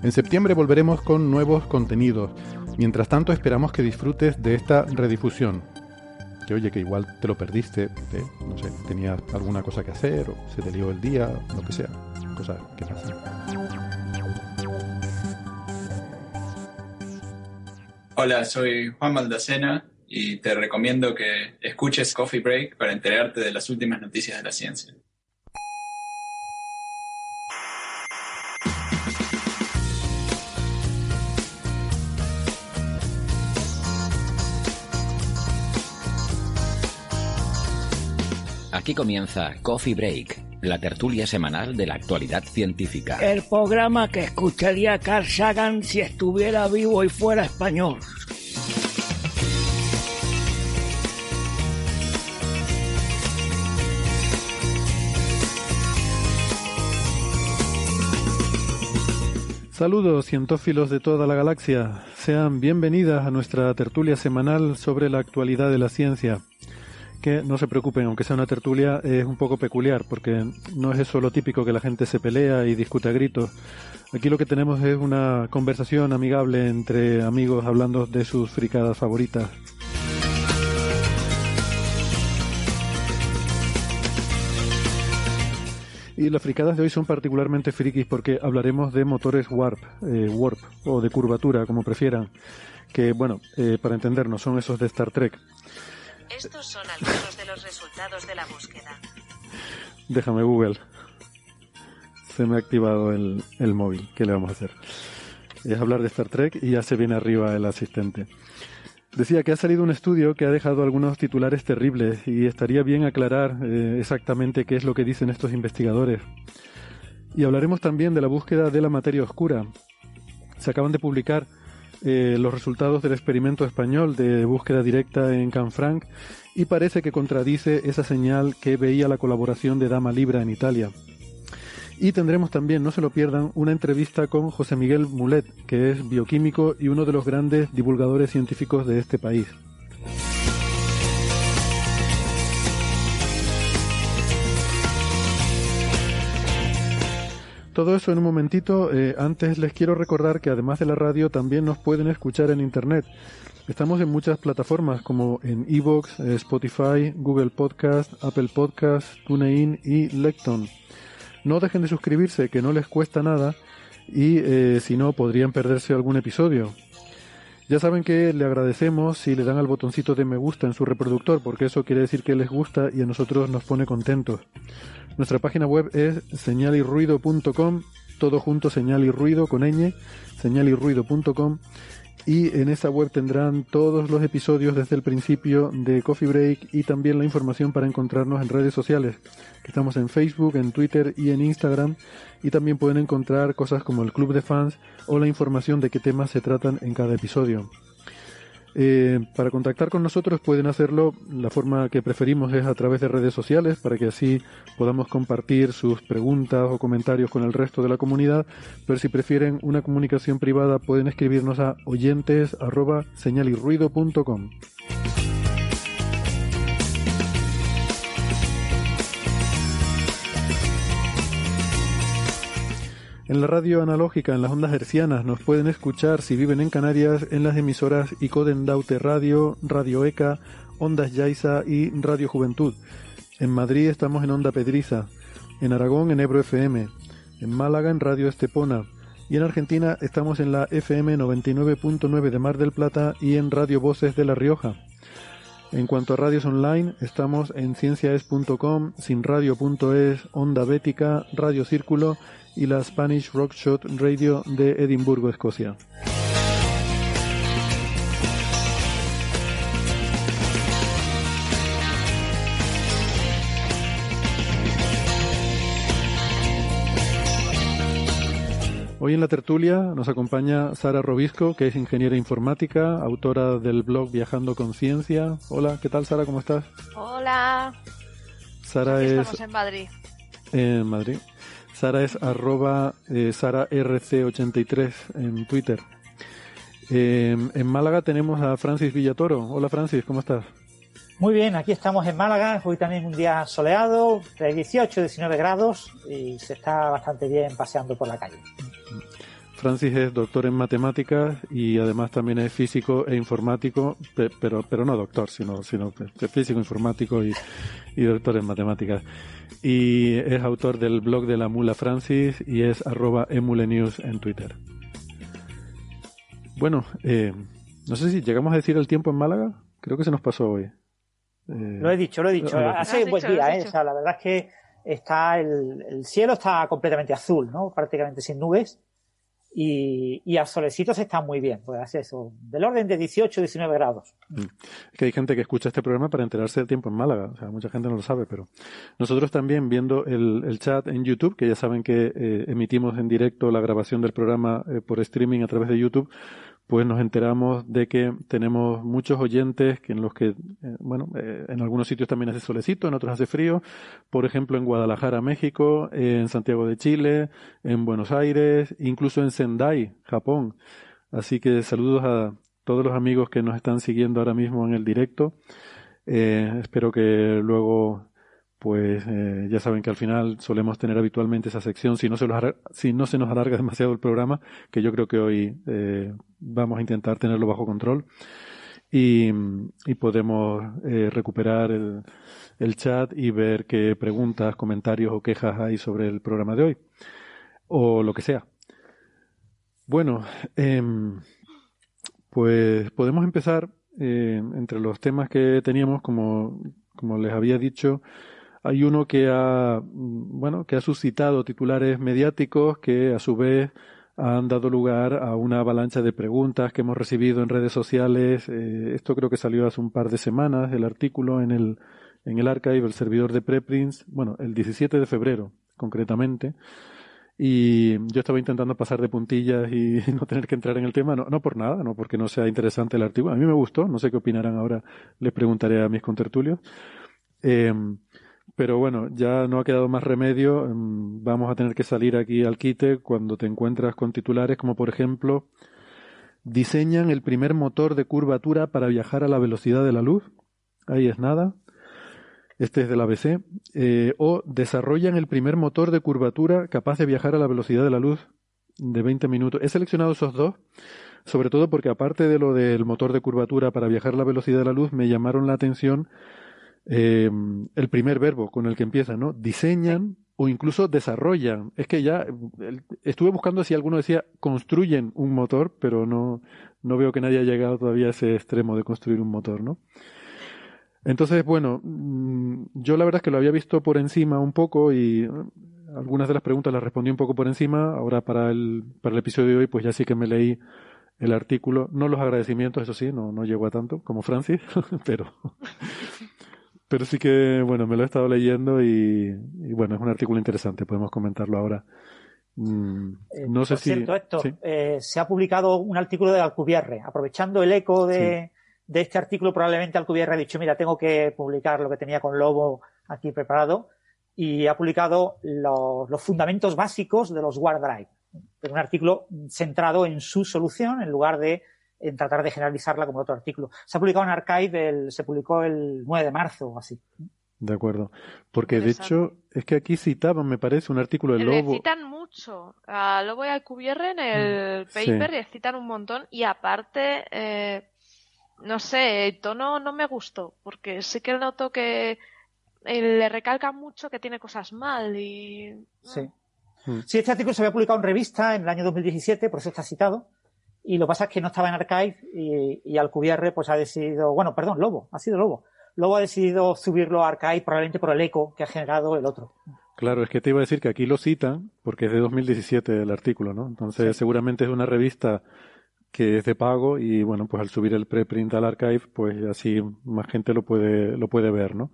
En septiembre volveremos con nuevos contenidos. Mientras tanto esperamos que disfrutes de esta redifusión. Que oye, que igual te lo perdiste, ¿eh? no sé, tenías alguna cosa que hacer o se te lió el día, lo que sea. Cosas que pasan. Hola, soy Juan Maldacena y te recomiendo que escuches Coffee Break para enterarte de las últimas noticias de la ciencia. Aquí comienza Coffee Break, la tertulia semanal de la actualidad científica. El programa que escucharía Carl Sagan si estuviera vivo y fuera español. Saludos cientófilos de toda la galaxia. Sean bienvenidas a nuestra tertulia semanal sobre la actualidad de la ciencia. No se preocupen, aunque sea una tertulia, es un poco peculiar, porque no es eso lo típico que la gente se pelea y discute a gritos. Aquí lo que tenemos es una conversación amigable entre amigos hablando de sus fricadas favoritas. Y las fricadas de hoy son particularmente frikis porque hablaremos de motores warp, eh, warp o de curvatura, como prefieran. Que, bueno, eh, para entendernos, son esos de Star Trek. Estos son algunos de los resultados de la búsqueda. Déjame Google. Se me ha activado el, el móvil. ¿Qué le vamos a hacer? Es hablar de Star Trek y ya se viene arriba el asistente. Decía que ha salido un estudio que ha dejado algunos titulares terribles y estaría bien aclarar eh, exactamente qué es lo que dicen estos investigadores. Y hablaremos también de la búsqueda de la materia oscura. Se acaban de publicar eh, los resultados del experimento español de búsqueda directa en Canfranc y parece que contradice esa señal que veía la colaboración de Dama Libra en Italia. Y tendremos también, no se lo pierdan, una entrevista con José Miguel Mulet, que es bioquímico y uno de los grandes divulgadores científicos de este país. Todo eso en un momentito. Eh, antes les quiero recordar que además de la radio también nos pueden escuchar en Internet. Estamos en muchas plataformas como en Evox, eh, Spotify, Google Podcast, Apple Podcast, TuneIn y Lecton. No dejen de suscribirse, que no les cuesta nada y eh, si no podrían perderse algún episodio. Ya saben que le agradecemos si le dan al botoncito de me gusta en su reproductor, porque eso quiere decir que les gusta y a nosotros nos pone contentos. Nuestra página web es señalirruido.com, todo junto señal y ruido con ñ, señalirruido.com y en esa web tendrán todos los episodios desde el principio de Coffee Break y también la información para encontrarnos en redes sociales, estamos en Facebook, en Twitter y en Instagram y también pueden encontrar cosas como el club de fans o la información de qué temas se tratan en cada episodio. Eh, para contactar con nosotros pueden hacerlo, la forma que preferimos es a través de redes sociales para que así podamos compartir sus preguntas o comentarios con el resto de la comunidad, pero si prefieren una comunicación privada pueden escribirnos a oyentes. En la radio analógica, en las ondas hercianas, nos pueden escuchar si viven en Canarias en las emisoras Icoden Daute Radio, Radio ECA, Ondas Yaiza y Radio Juventud. En Madrid estamos en Onda Pedriza, en Aragón en Ebro FM, en Málaga en Radio Estepona y en Argentina estamos en la FM 99.9 de Mar del Plata y en Radio Voces de La Rioja. En cuanto a radios online, estamos en cienciaes.com, sinradio.es, Onda Bética, Radio Círculo y la Spanish Rock Shot Radio de Edimburgo, Escocia. Hoy en la tertulia nos acompaña Sara Robisco, que es ingeniera informática, autora del blog Viajando con Ciencia. Hola, ¿qué tal Sara? ¿Cómo estás? Hola. Sara es... Estamos en Madrid. En Madrid. Sara es arroba eh, SaraRC83 en Twitter. Eh, en Málaga tenemos a Francis Villatoro. Hola Francis, ¿cómo estás? Muy bien, aquí estamos en Málaga, hoy también un día soleado, de 18 19 grados y se está bastante bien paseando por la calle. Francis es doctor en matemáticas y además también es físico e informático, pe- pero, pero no doctor, sino, sino que es físico, informático y, y doctor en matemáticas. Y es autor del blog de la mula Francis y es arroba emulenews en Twitter. Bueno, eh, no sé si llegamos a decir el tiempo en Málaga, creo que se nos pasó hoy. Eh, Lo he dicho, lo he dicho. Lo- Hace buen día, ¿eh? O sea, la verdad es que está el, el cielo está completamente azul, ¿no? Prácticamente sin nubes. Y, y a solecitos está muy bien, pues hace eso, del orden de 18 19 grados. Es que hay gente que escucha este programa para enterarse del tiempo en Málaga. O sea, mucha gente no lo sabe, pero nosotros también viendo el, el chat en YouTube, que ya saben que eh, emitimos en directo la grabación del programa eh, por streaming a través de YouTube, pues nos enteramos de que tenemos muchos oyentes que en los que, eh, bueno, eh, en algunos sitios también hace solecito, en otros hace frío. Por ejemplo, en Guadalajara, México, en Santiago de Chile, en Buenos Aires, incluso en Sendai, Japón. Así que saludos a todos los amigos que nos están siguiendo ahora mismo en el directo. Eh, espero que luego, pues eh, ya saben que al final solemos tener habitualmente esa sección, si no, se los si no se nos alarga demasiado el programa, que yo creo que hoy eh, vamos a intentar tenerlo bajo control. Y, y podemos eh, recuperar el, el chat y ver qué preguntas, comentarios o quejas hay sobre el programa de hoy. O lo que sea. Bueno, em, pues podemos empezar eh, entre los temas que teníamos, como, como les había dicho, hay uno que ha, mm, bueno, que ha suscitado titulares mediáticos que a su vez han dado lugar a una avalancha de preguntas que hemos recibido en redes sociales. Eh, esto creo que salió hace un par de semanas, el artículo en el, en el archive, el servidor de preprints, bueno, el 17 de febrero concretamente. Y yo estaba intentando pasar de puntillas y no tener que entrar en el tema, no, no por nada, no porque no sea interesante el artículo. A mí me gustó, no sé qué opinarán ahora, les preguntaré a mis contertulios. Eh, pero bueno, ya no ha quedado más remedio, mm, vamos a tener que salir aquí al quite cuando te encuentras con titulares como por ejemplo, diseñan el primer motor de curvatura para viajar a la velocidad de la luz. Ahí es nada. Este es del ABC. Eh, o desarrollan el primer motor de curvatura capaz de viajar a la velocidad de la luz de 20 minutos. He seleccionado esos dos, sobre todo porque aparte de lo del motor de curvatura para viajar a la velocidad de la luz, me llamaron la atención eh, el primer verbo con el que empieza, ¿no? Diseñan o incluso desarrollan. Es que ya estuve buscando si alguno decía construyen un motor, pero no, no veo que nadie haya llegado todavía a ese extremo de construir un motor, ¿no? Entonces, bueno, mm, yo la verdad es que lo había visto por encima un poco y eh, algunas de las preguntas las respondí un poco por encima. Ahora para el, para el episodio de hoy, pues ya sí que me leí el artículo. No los agradecimientos, eso sí, no, no llegó a tanto como Francis, pero, pero sí que, bueno, me lo he estado leyendo y, y bueno, es un artículo interesante, podemos comentarlo ahora. Mm, Eh, no sé por si. cierto, sí. eh, se ha publicado un artículo de Alcubierre, aprovechando el eco de, de este artículo, probablemente Alcubierre ha dicho, mira, tengo que publicar lo que tenía con Lobo aquí preparado, y ha publicado los, los fundamentos básicos de los WarDrive. Es un artículo centrado en su solución, en lugar de en tratar de generalizarla como otro artículo. Se ha publicado en Archive, el- se publicó el 9 de marzo o así. De acuerdo. Porque de hecho, es que aquí citaban, me parece, un artículo de Le Lobo. citan mucho. A Lobo y Alcubierre en el Mm, sí. paper le citan un montón y aparte, eh, no sé, el tono no me gustó porque sí que noto que eh, le recalca mucho que tiene cosas mal y... Sí. Mm. Sí, este artículo se había publicado en revista en el año 2017, por eso está citado. Y lo que pasa es que no estaba en Archive y, y Alcubierre pues ha decidido, bueno, perdón, Lobo, ha sido Lobo. Lobo ha decidido subirlo a Archive probablemente por el eco que ha generado el otro. Claro, es que te iba a decir que aquí lo citan, porque es de 2017 el artículo, ¿no? Entonces, Sí. seguramente es una revista que es de pago y, bueno, pues al subir el preprint al archive, pues así más gente lo puede, lo puede ver, ¿no?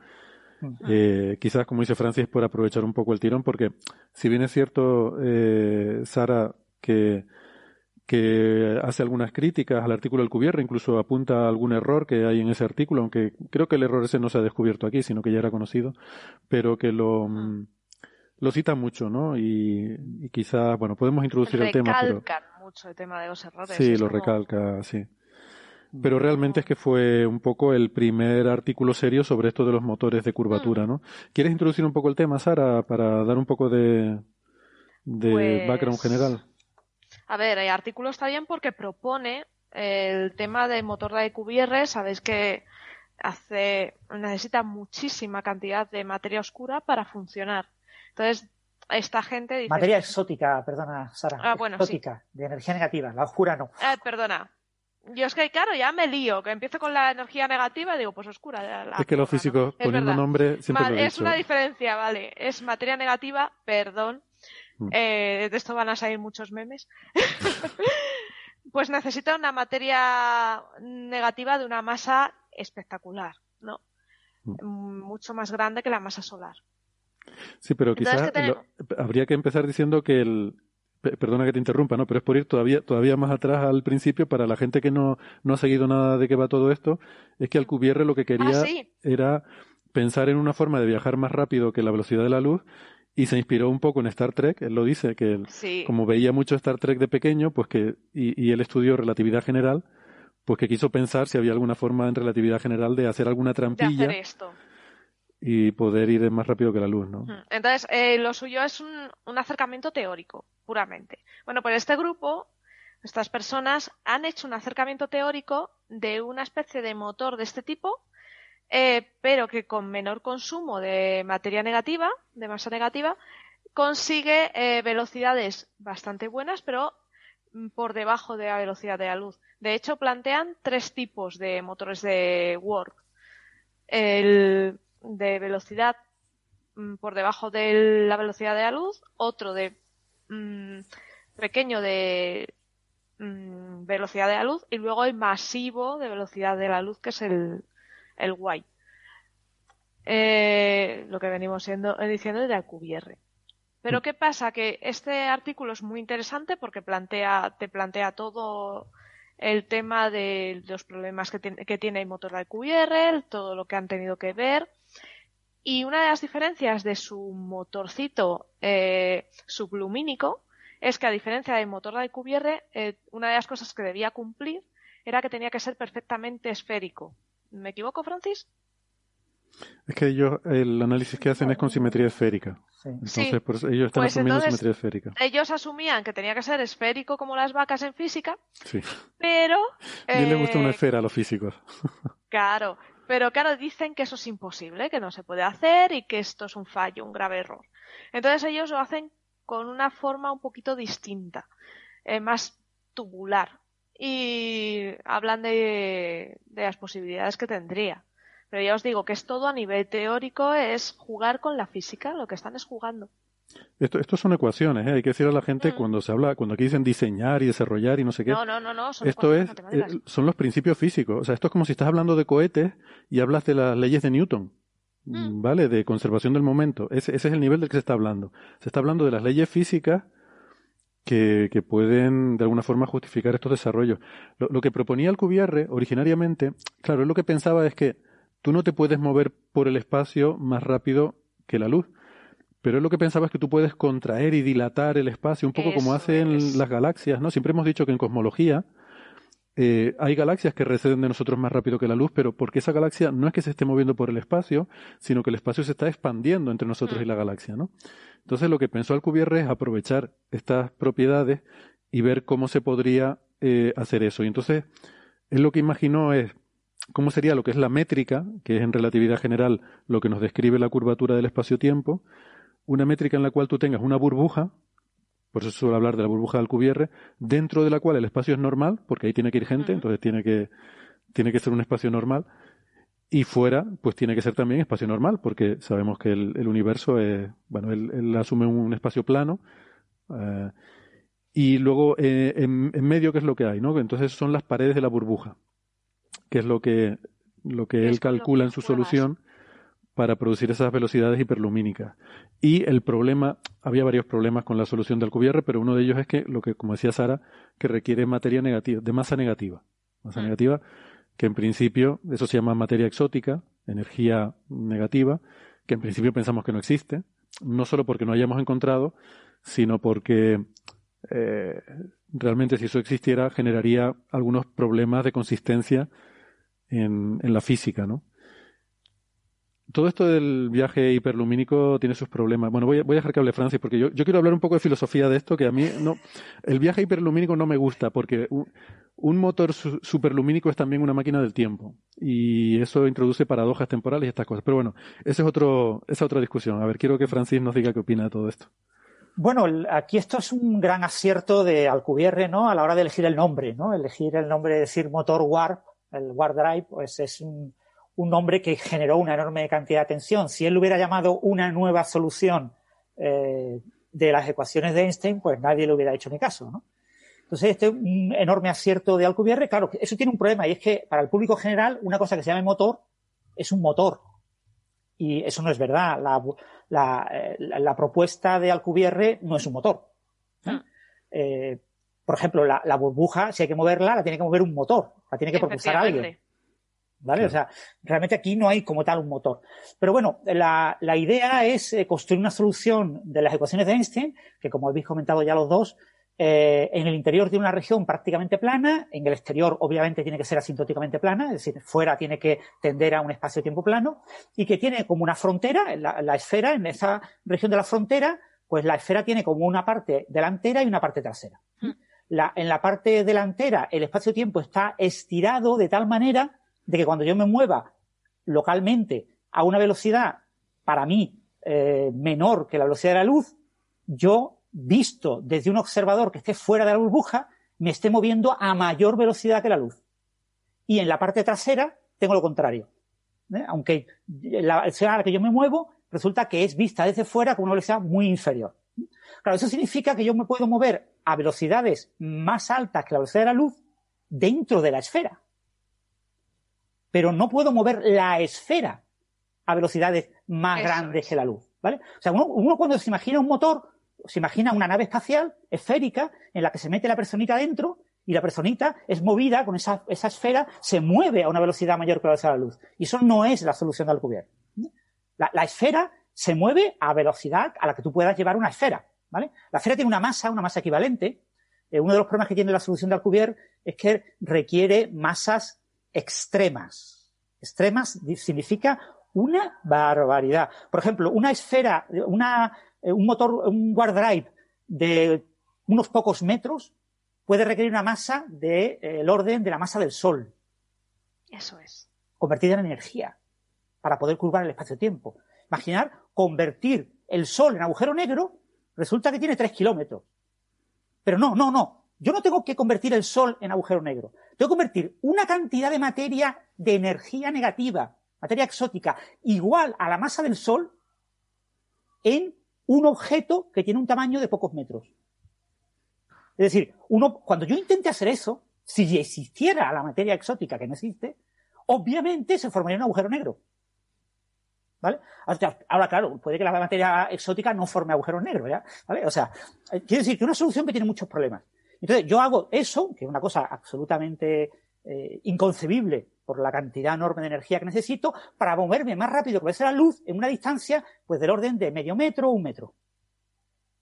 Eh, quizás, como dice Francis, por aprovechar un poco el tirón, porque si bien es cierto, eh, Sara, que, que hace algunas críticas al artículo del Cubierre, incluso apunta a algún error que hay en ese artículo, aunque creo que el error ese no se ha descubierto aquí, sino que ya era conocido, pero que lo, mm, lo cita mucho, ¿no? Y, y quizás, bueno, podemos introducir el tema, pero... Recalcan mucho el tema de los errores. Sí, lo como- recalca, sí. Pero realmente es que fue un poco el primer artículo serio sobre esto de los motores de curvatura, ¿no? ¿Quieres introducir un poco el tema, Sara, para dar un poco de, de Pues- background general? A ver, el artículo está bien porque propone el tema del motor de QBR. Sabéis que hace, necesita muchísima cantidad de materia oscura para funcionar. Entonces, esta gente dice. Materia exótica, perdona, Sara. Ah, bueno, sí. exótica, de energía negativa. La oscura no. Ah, perdona. Yo es que, claro, ya me lío, que empiezo con la energía negativa y digo, pues oscura. la es que los porra, ¿no? poniendo verdad. nombre, siempre Ma- lo he es dicho. una diferencia, vale. Es materia negativa, perdón. Mm. Eh, de esto van a salir muchos memes. pues necesita una materia negativa de una masa espectacular, ¿no? Mm, Mucho más grande que la masa solar. Sí, pero quizás habría que empezar diciendo que el... pe- Perdona que te interrumpa, ¿no? Pero es por ir todavía, todavía más atrás al principio, para la gente que no, no ha seguido nada de qué va todo esto, es que Alcubierre lo que quería Ah, sí. era pensar en una forma de viajar más rápido que la velocidad de la luz y se inspiró un poco en Star Trek. Él lo dice, que él, Sí. como veía mucho Star Trek de pequeño, pues que, y, y él estudió relatividad general, pues que quiso pensar si había alguna forma en relatividad general de hacer alguna De trampilla hacer esto. y poder ir más rápido que la luz, ¿no? Mm. Entonces, eh, lo suyo es un, un acercamiento teórico, puramente. Bueno, pues este grupo, estas personas, han hecho un acercamiento teórico de una especie de motor de este tipo, eh, pero que con menor consumo de materia negativa, de masa negativa, consigue eh, velocidades bastante buenas, pero mm, por debajo de la velocidad de la luz. De hecho, plantean tres tipos de motores de warp. El de velocidad mm, por debajo de la velocidad de la luz, otro de mm, pequeño de mm, velocidad de la luz y luego el masivo de velocidad de la luz que es el, el Y. Eh, lo que venimos siendo, eh, diciendo de Alcubierre. Pero ¿qué pasa? Que este artículo es muy interesante porque plantea, te plantea todo el tema de los problemas que, tiene- que tiene el motor de Alcubierre, todo lo que han tenido que ver. Y una de las diferencias de su motorcito eh, sublumínico es que a diferencia del motor de Alcubierre, eh, una de las cosas que debía cumplir era que tenía que ser perfectamente esférico. ¿Me equivoco, Francis? Es que ellos, el análisis que hacen es con simetría esférica. Sí. Entonces, Sí. por eso ellos están Pues asumiendo entonces- simetría esférica. Ellos asumían que tenía que ser esférico como las vacas en física, Sí. pero... Bien le gusta una eh, esfera a los físicos. Claro, pero claro, dicen que eso es imposible, que no se puede hacer y que esto es un fallo, un grave error. Entonces ellos lo hacen con una forma un poquito distinta, eh, más tubular. Y hablan de, de las posibilidades que tendría. Pero ya os digo que es todo a nivel teórico, es jugar con la física, lo que están es jugando. Esto, esto son ecuaciones, ¿eh? Hay que decir a la gente Mm. cuando se habla, cuando aquí dicen diseñar y desarrollar y no sé qué. No, no, no, no, son Esto es, eh, son los principios físicos. O sea, esto es como si estás hablando de cohetes y hablas de las leyes de Newton. Mm. ¿Vale? De conservación del momento. Ese, ese es el nivel del que se está hablando. Se está hablando de las leyes físicas que, que pueden de alguna forma justificar estos desarrollos. Lo, lo que proponía Alcubierre originariamente, claro, él lo que pensaba es que tú no te puedes mover por el espacio más rápido que la luz. Pero él lo que pensaba es que tú puedes contraer y dilatar el espacio, un poco como hacen es. las galaxias, ¿no? Siempre hemos dicho que en cosmología eh, hay galaxias que receden de nosotros más rápido que la luz, pero porque esa galaxia no es que se esté moviendo por el espacio, sino que el espacio se está expandiendo entre nosotros Mm. y la galaxia, ¿no? Entonces lo que pensó Alcubierre es aprovechar estas propiedades y ver cómo se podría eh, hacer eso. Y entonces él lo que imaginó es cómo sería lo que es la métrica, que es en relatividad general lo que nos describe la curvatura del espacio-tiempo, una métrica en la cual tú tengas una burbuja, por eso suelo hablar de la burbuja de Alcubierre, dentro de la cual el espacio es normal, porque ahí tiene que ir gente, entonces tiene que, tiene que ser un espacio normal, y fuera, pues tiene que ser también espacio normal, porque sabemos que el, el universo es, bueno, él, él asume un espacio plano, eh, y luego eh, en, en medio, ¿qué es lo que hay? ¿no? Entonces son las paredes de la burbuja, que es lo que, lo que él calcula en su solución para producir esas velocidades hiperlumínicas. Y el problema, había varios problemas con la solución de Alcubierre, pero uno de ellos es que, lo que, como decía Sara, que requiere materia negativa, de masa negativa. Masa Mm. negativa, que en principio, eso se llama materia exótica, energía negativa, que en principio pensamos que no existe, no solo porque no hayamos encontrado, sino porque eh, realmente si eso existiera generaría algunos problemas de consistencia en, en la física, ¿no? Todo esto del viaje hiperlumínico tiene sus problemas. Bueno, voy a, a dejar que hable Francis porque yo, yo quiero hablar un poco de filosofía de esto, que a mí no, el viaje hiperlumínico no me gusta porque un, motor su- superlumínico es también una máquina del tiempo y eso introduce paradojas temporales y estas cosas. Pero bueno, esa es otro, esa es otra discusión. A ver, quiero que Francis nos diga qué opina de todo esto. Bueno, aquí esto es un gran acierto de Alcubierre, ¿no? A la hora de elegir el nombre, ¿no? Elegir el nombre, decir motor Warp, el Warp Drive, pues es un, un nombre que generó una enorme cantidad de atención. Si él lo hubiera llamado una nueva solución eh, de las ecuaciones de Einstein, pues nadie le hubiera hecho ni caso, ¿no? Entonces, este es un enorme acierto de Alcubierre. Claro, eso tiene un problema y es que para el público general, una cosa que se llama motor es un motor. Y eso no es verdad. La, la, eh, la- la propuesta de Alcubierre no es un motor. ¿eh? Eh, por ejemplo, la, la burbuja, si hay que moverla, la tiene que mover un motor, la tiene que propulsar alguien. ¿Vale? Claro. O sea, realmente aquí no hay como tal un motor. Pero bueno, la, la idea es eh, construir una solución de las ecuaciones de Einstein, que como habéis comentado ya los dos, eh, en el interior tiene una región prácticamente plana, en el exterior obviamente tiene que ser asintóticamente plana, es decir, fuera tiene que tender a un espacio-tiempo plano, y que tiene como una frontera, la, la esfera, en esa región de la frontera, pues la esfera tiene como una parte delantera y una parte trasera. La- en la parte delantera el espacio-tiempo está estirado de tal manera de que cuando yo me mueva localmente a una velocidad para mí eh, menor que la velocidad de la luz, yo, visto desde un observador que esté fuera de la burbuja, me esté moviendo a mayor velocidad que la luz. Y en la parte trasera tengo lo contrario. ¿eh? Aunque la velocidad a la que yo me muevo resulta que es vista desde fuera con una velocidad muy inferior. Claro, eso significa que yo me puedo mover a velocidades más altas que la velocidad de la luz dentro de la esfera. Pero no puedo mover la esfera a velocidades más Eso grandes es. que la luz. ¿vale? O sea, uno, uno cuando se imagina un motor, se imagina una nave espacial esférica en la que se mete la personita dentro y la personita es movida con esa, esa esfera, se mueve a una velocidad mayor que la velocidad de la luz. Y eso no es la solución de Alcubierre. La, la esfera se mueve a velocidad a la que tú puedas llevar una esfera. ¿vale? La esfera tiene una masa, una masa equivalente. Eh, uno de los problemas que tiene la solución de Alcubierre es que requiere masas extremas. Extremas significa una barbaridad. Por ejemplo, una esfera, una, eh, un motor, un warp drive de unos pocos metros puede requerir una masa del de, eh, orden de la masa del Sol, Eso es. convertida en energía, para poder curvar el espacio-tiempo. Imaginar convertir el Sol en agujero negro, resulta que tiene tres kilómetros. Pero no, no, no. Yo no tengo que convertir el Sol en agujero negro. Tengo que convertir una cantidad de materia de energía negativa, materia exótica, igual a la masa del Sol, en un objeto que tiene un tamaño de pocos metros. Es decir, uno, cuando yo intente hacer eso, si existiera la materia exótica que no existe, obviamente se formaría un agujero negro. ¿Vale? Ahora, claro, puede que la materia exótica no forme agujeros negros, ¿ya? ¿Vale? O sea, quiere decir que una solución que tiene muchos problemas. Entonces, yo hago eso, que es una cosa absolutamente eh, inconcebible por la cantidad enorme de energía que necesito, para moverme más rápido que la luz en una distancia, pues del orden de medio metro o un metro.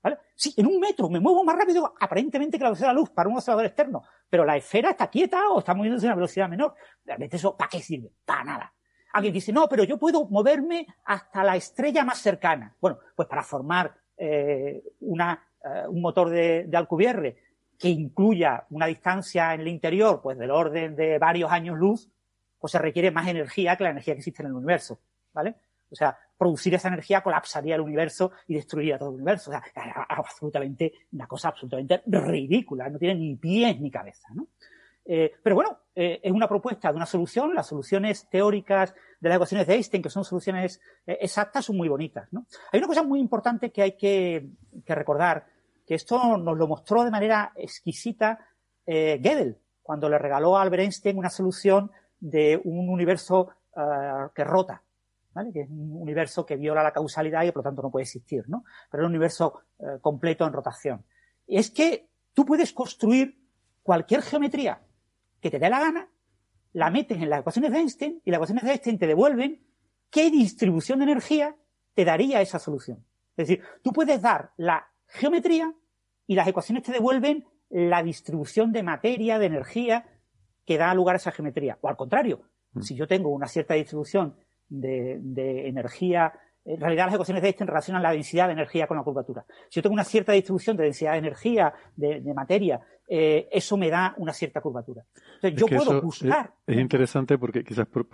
¿Vale? Sí, en un metro me muevo más rápido aparentemente que la velocidad de la luz para un observador externo, pero la esfera está quieta o está moviéndose a una velocidad menor. Realmente eso, ¿para qué sirve? Para nada. Alguien dice, no, pero yo puedo moverme hasta la estrella más cercana. Bueno, pues para formar eh, una, eh, un motor de, de Alcubierre que incluya una distancia en el interior, pues del orden de varios años luz, pues se requiere más energía que la energía que existe en el universo, ¿vale? O sea, producir esa energía colapsaría el universo y destruiría todo el universo. O sea, absolutamente, una cosa absolutamente ridícula, no tiene ni pies ni cabeza, ¿no? Eh, pero bueno, eh, es una propuesta de una solución. Las soluciones teóricas de las ecuaciones de Einstein, que son soluciones eh, exactas, son muy bonitas. ¿no? Hay una cosa muy importante que hay que, que, recordar, que esto nos lo mostró de manera exquisita eh, Gödel, cuando le regaló a Albert Einstein una solución de un universo uh, que rota. ¿vale? Que es un universo que viola la causalidad y por lo tanto no puede existir, ¿no? Pero es un universo eh, completo en rotación. Y es que tú puedes construir cualquier geometría que te dé la gana, la metes en las ecuaciones de Einstein y las ecuaciones de Einstein te devuelven qué distribución de energía te daría esa solución. Es decir, tú puedes dar la geometría y las ecuaciones te devuelven la distribución de materia, de energía que da lugar a esa geometría. O al contrario, mm. si yo tengo una cierta distribución de, energía, en realidad las ecuaciones de Einstein relacionan la densidad de energía con la curvatura. Si yo tengo una cierta distribución de densidad de energía, de, materia, eh, eso me da una cierta curvatura. Entonces yo puedo buscar. Es, interesante porque quizás por,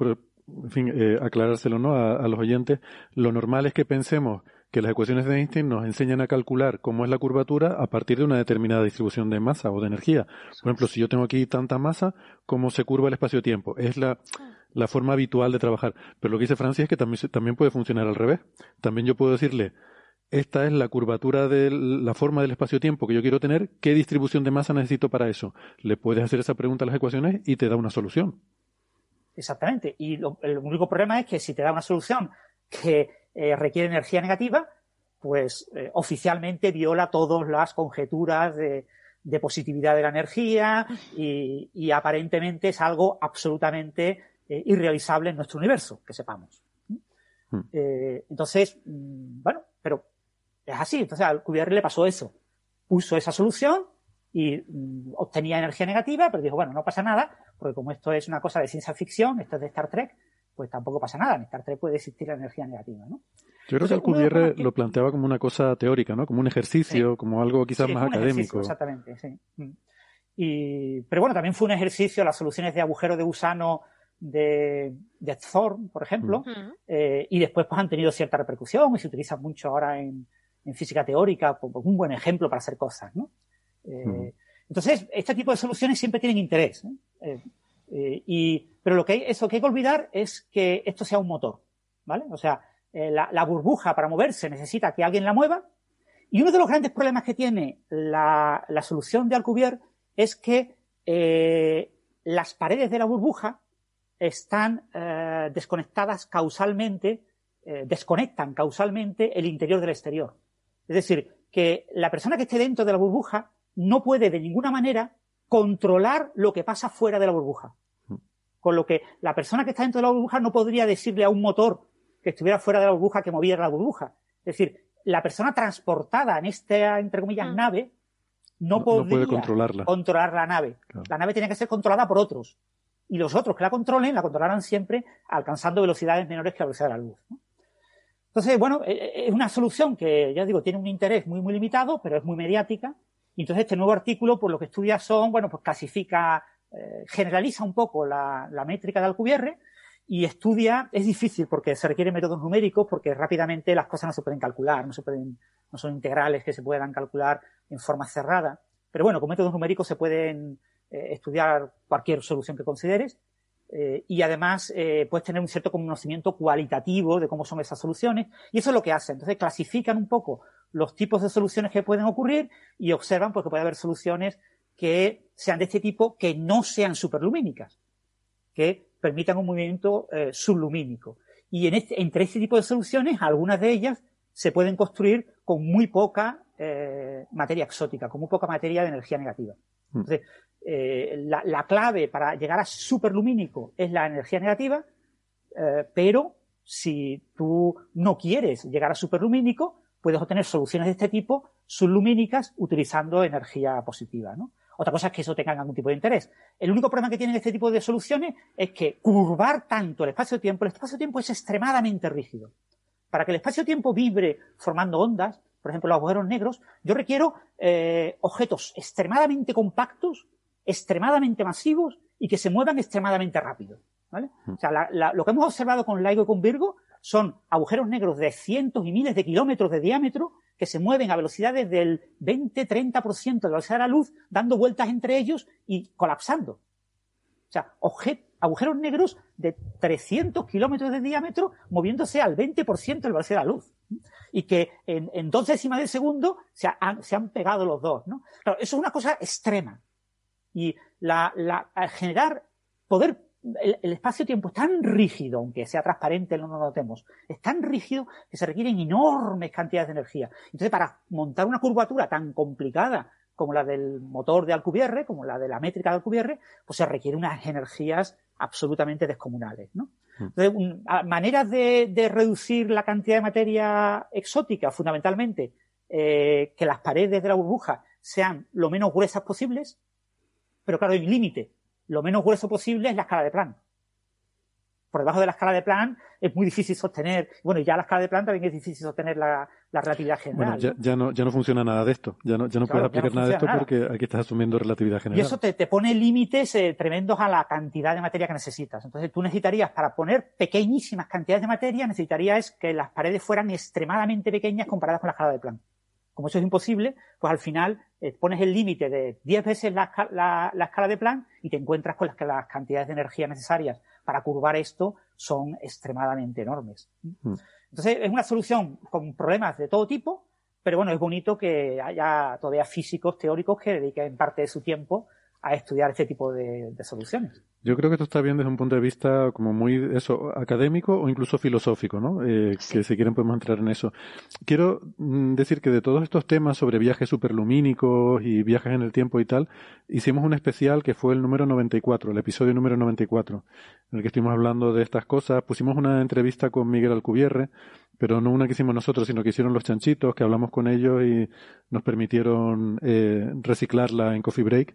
en fin, eh, aclarárselo ¿no? a los oyentes, lo normal es que pensemos que las ecuaciones de Einstein nos enseñan a calcular cómo es la curvatura a partir de una determinada distribución de masa o de energía. Por ejemplo, si yo tengo aquí tanta masa, ¿cómo se curva el espacio-tiempo? Es la, forma habitual de trabajar. Pero lo que dice Francis es que también, también puede funcionar al revés. También yo puedo decirle, esta es la curvatura de la forma del espacio-tiempo que yo quiero tener, ¿qué distribución de masa necesito para eso? Le puedes hacer esa pregunta a las ecuaciones y te da una solución. Exactamente. Y el único problema es que si te da una solución que eh, requiere energía negativa, pues eh, oficialmente viola todas las conjeturas de, positividad de la energía y, aparentemente es algo absolutamente eh, irrealizable en nuestro universo, que sepamos. Hmm. entonces, mm, bueno, pero es así. Entonces al QBR le pasó eso. Puso esa solución y mm, obtenía energía negativa, pero dijo, bueno, no pasa nada, porque como esto es una cosa de ciencia ficción, esto es de Star Trek, pues tampoco pasa nada. En Star Trek puede existir la energía negativa, ¿no? Yo creo que Alcubierre lo planteaba como una cosa teórica, ¿no? Como un ejercicio, como algo quizás más académico. Exactamente, sí. Mm. Y, pero bueno, también fue un ejercicio las soluciones de agujero de gusano de, de Thorne, por ejemplo, eh, y después pues han tenido cierta repercusión y se utilizan mucho ahora en, física teórica como un buen ejemplo para hacer cosas, ¿no? Eh. Entonces, este tipo de soluciones siempre tienen interés. ¿eh? Eh, y, pero lo que hay, eso que hay que olvidar es que esto sea un motor, ¿vale? O sea, eh, la, burbuja para moverse necesita que alguien la mueva. Y uno de los grandes problemas que tiene la, solución de Alcubierre es que eh, las paredes de la burbuja están desconectadas causalmente, desconectan causalmente el interior del exterior. Es decir, que la persona que esté dentro de la burbuja no puede de ninguna manera controlar lo que pasa fuera de la burbuja. Con lo que la persona que está dentro de la burbuja no podría decirle a un motor que estuviera fuera de la burbuja que moviera la burbuja. Es decir, la persona transportada en esta, entre comillas, mm. nave no, podría controlarla. controlar la nave. La nave tiene que ser controlada por otros. Y los otros que la controlen, la controlarán siempre alcanzando velocidades menores que la velocidad de la luz. Entonces, bueno, e, e, es una solución que, ya digo, tiene un interés muy, muy limitado, pero es muy mediática y entonces este nuevo artículo, pues lo que estudia son, bueno, pues clasifica, eh, generaliza un poco la, métrica de Alcubierre y estudia, es difícil porque se requieren métodos numéricos porque rápidamente las cosas no se pueden calcular, no se pueden, no son integrales que se puedan calcular en forma cerrada. Pero bueno, con métodos numéricos se pueden eh, estudiar cualquier solución que consideres eh, y además puedes tener un cierto conocimiento cualitativo de cómo son esas soluciones y eso es lo que hace. Entonces clasifican un poco los tipos de soluciones que pueden ocurrir y observan porque puede haber soluciones que sean de este tipo que no sean superlumínicas, que permitan un movimiento eh, sublumínico. Y en este, entre este tipo de soluciones, algunas de ellas se pueden construir con muy poca eh, materia exótica, con muy poca materia de energía negativa. Mm. Entonces, eh, la, la, clave para llegar a superlumínico es la energía negativa, pero si tú no quieres llegar a superlumínico, puedes obtener soluciones de este tipo sublumínicas utilizando energía positiva, ¿no? Otra cosa es que eso tenga algún tipo de interés. El único problema que tienen este tipo de soluciones es que curvar tanto el espacio-tiempo, el espacio-tiempo es extremadamente rígido. Para que el espacio-tiempo vibre formando ondas, por ejemplo, los agujeros negros, yo requiero eh, objetos extremadamente compactos, extremadamente masivos y que se muevan extremadamente rápido. ¿vale? Mm. O sea, lo que hemos observado con LIGO y con Virgo son agujeros negros de cientos y miles de kilómetros de diámetro que se mueven a velocidades del 20-30% de la velocidad de la luz, dando vueltas entre ellos y colapsando. O sea, agujeros negros de 300 kilómetros de diámetro moviéndose al 20% de la velocidad de la luz. Y que en, dos décimas de segundo se, han, pegado los dos. Claro, eso es una cosa extrema. Y la, generar, poder el, espacio-tiempo es tan rígido, aunque sea transparente, no lo notemos, es tan rígido que se requieren enormes cantidades de energía. Entonces, para montar una curvatura tan complicada como la del motor de Alcubierre, como la de la métrica de Alcubierre, pues se requiere unas energías absolutamente descomunales, ¿no? Mm. Entonces, maneras de, reducir la cantidad de materia exótica, fundamentalmente, eh, que las paredes de la burbuja sean lo menos gruesas posibles, pero claro, hay un límite lo menos grueso posible es la escala de plan. Por debajo de la escala de plan es muy difícil sostener, bueno, ya la escala de plan también es difícil sostener la, relatividad general. Bueno, ya, ¿no? ya, no, funciona nada de esto, ya no, ya no puedes aplicar nada de esto porque aquí estás asumiendo relatividad general. Y eso te, pone límites eh, tremendos a la cantidad de materia que necesitas. Entonces tú necesitarías, para poner pequeñísimas cantidades de materia, necesitarías que las paredes fueran extremadamente pequeñas comparadas con la escala de plan como eso es imposible, pues al final eh, pones el límite de 10 veces la, escala de plan y te encuentras con las que las cantidades de energía necesarias para curvar esto son extremadamente enormes. Mm. Entonces, es una solución con problemas de todo tipo, pero bueno, es bonito que haya todavía físicos teóricos que dediquen parte de su tiempo a estudiar este tipo de soluciones. Yo creo que esto está bien desde un punto de vista como muy eso académico o incluso filosófico, ¿no? Eh, que si quieren podemos entrar en eso. Quiero mm, decir que de todos estos temas sobre viajes superlumínicos y viajes en el tiempo y tal, hicimos un especial que fue el número 94, el episodio número 94, en el que estuvimos hablando de estas cosas. Pusimos una entrevista con Miguel Alcubierre, pero no una que hicimos nosotros, sino que hicieron los chanchitos, que hablamos con ellos y nos permitieron eh, reciclarla en Coffee Break.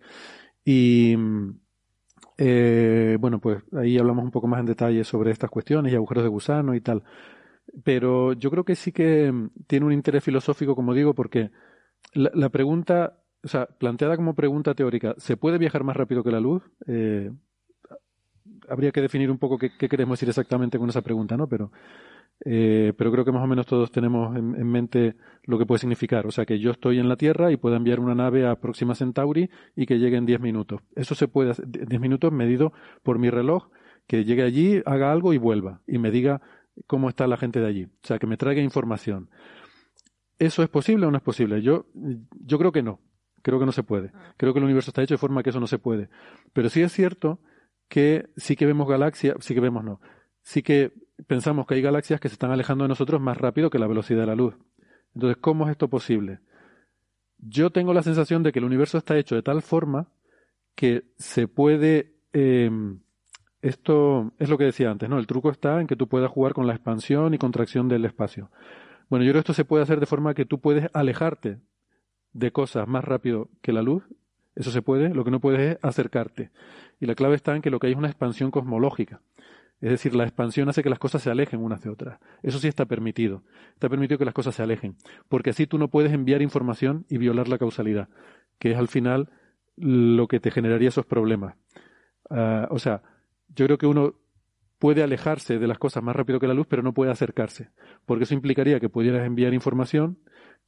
Y eh, bueno, pues ahí hablamos un poco más en detalle sobre estas cuestiones y agujeros de gusano y tal. Pero yo creo que sí que mm, tiene un interés filosófico, como digo, porque la, pregunta, o sea, planteada como pregunta teórica, ¿se puede viajar más rápido que la luz? Eh, habría que definir un poco qué, qué, queremos decir exactamente con esa pregunta, ¿no? Pero eh, pero creo que más o menos todos tenemos en, mente lo que puede significar. O sea, que yo estoy en la Tierra y puedo enviar una nave a Próxima Centauri y que llegue en 10 minutos. Eso se puede hacer, 10 minutos medido por mi reloj, que llegue allí, haga algo y vuelva y me diga cómo está la gente de allí. O sea, que me traiga información. ¿Eso es posible o no es posible? Yo, yo creo que no. Creo que no se puede. Creo que el universo está hecho de forma que eso no se puede. Pero sí es cierto que sí que vemos galaxias, sí que vemos no. Sí que pensamos que hay galaxias que se están alejando de nosotros más rápido que la velocidad de la luz. Entonces, ¿cómo es esto posible? Yo tengo la sensación de que el universo está hecho de tal forma que se puede... Em, esto es lo que decía antes, ¿no? El truco está en que tú puedas jugar con la expansión y contracción del espacio. Bueno, yo creo que esto se puede hacer de forma que tú puedes alejarte de cosas más rápido que la luz. Eso se puede, lo que no puedes es acercarte. Y la clave está en que lo que hay es una expansión cosmológica. Es decir, la expansión hace que las cosas se alejen unas de otras. Eso sí está permitido. Está permitido que las cosas se alejen. Porque así tú no puedes enviar información y violar la causalidad, que es al final lo que te generaría esos problemas. Ah, o sea, yo creo que uno puede alejarse de las cosas más rápido que la luz, pero no puede acercarse. Porque eso implicaría que pudieras enviar información,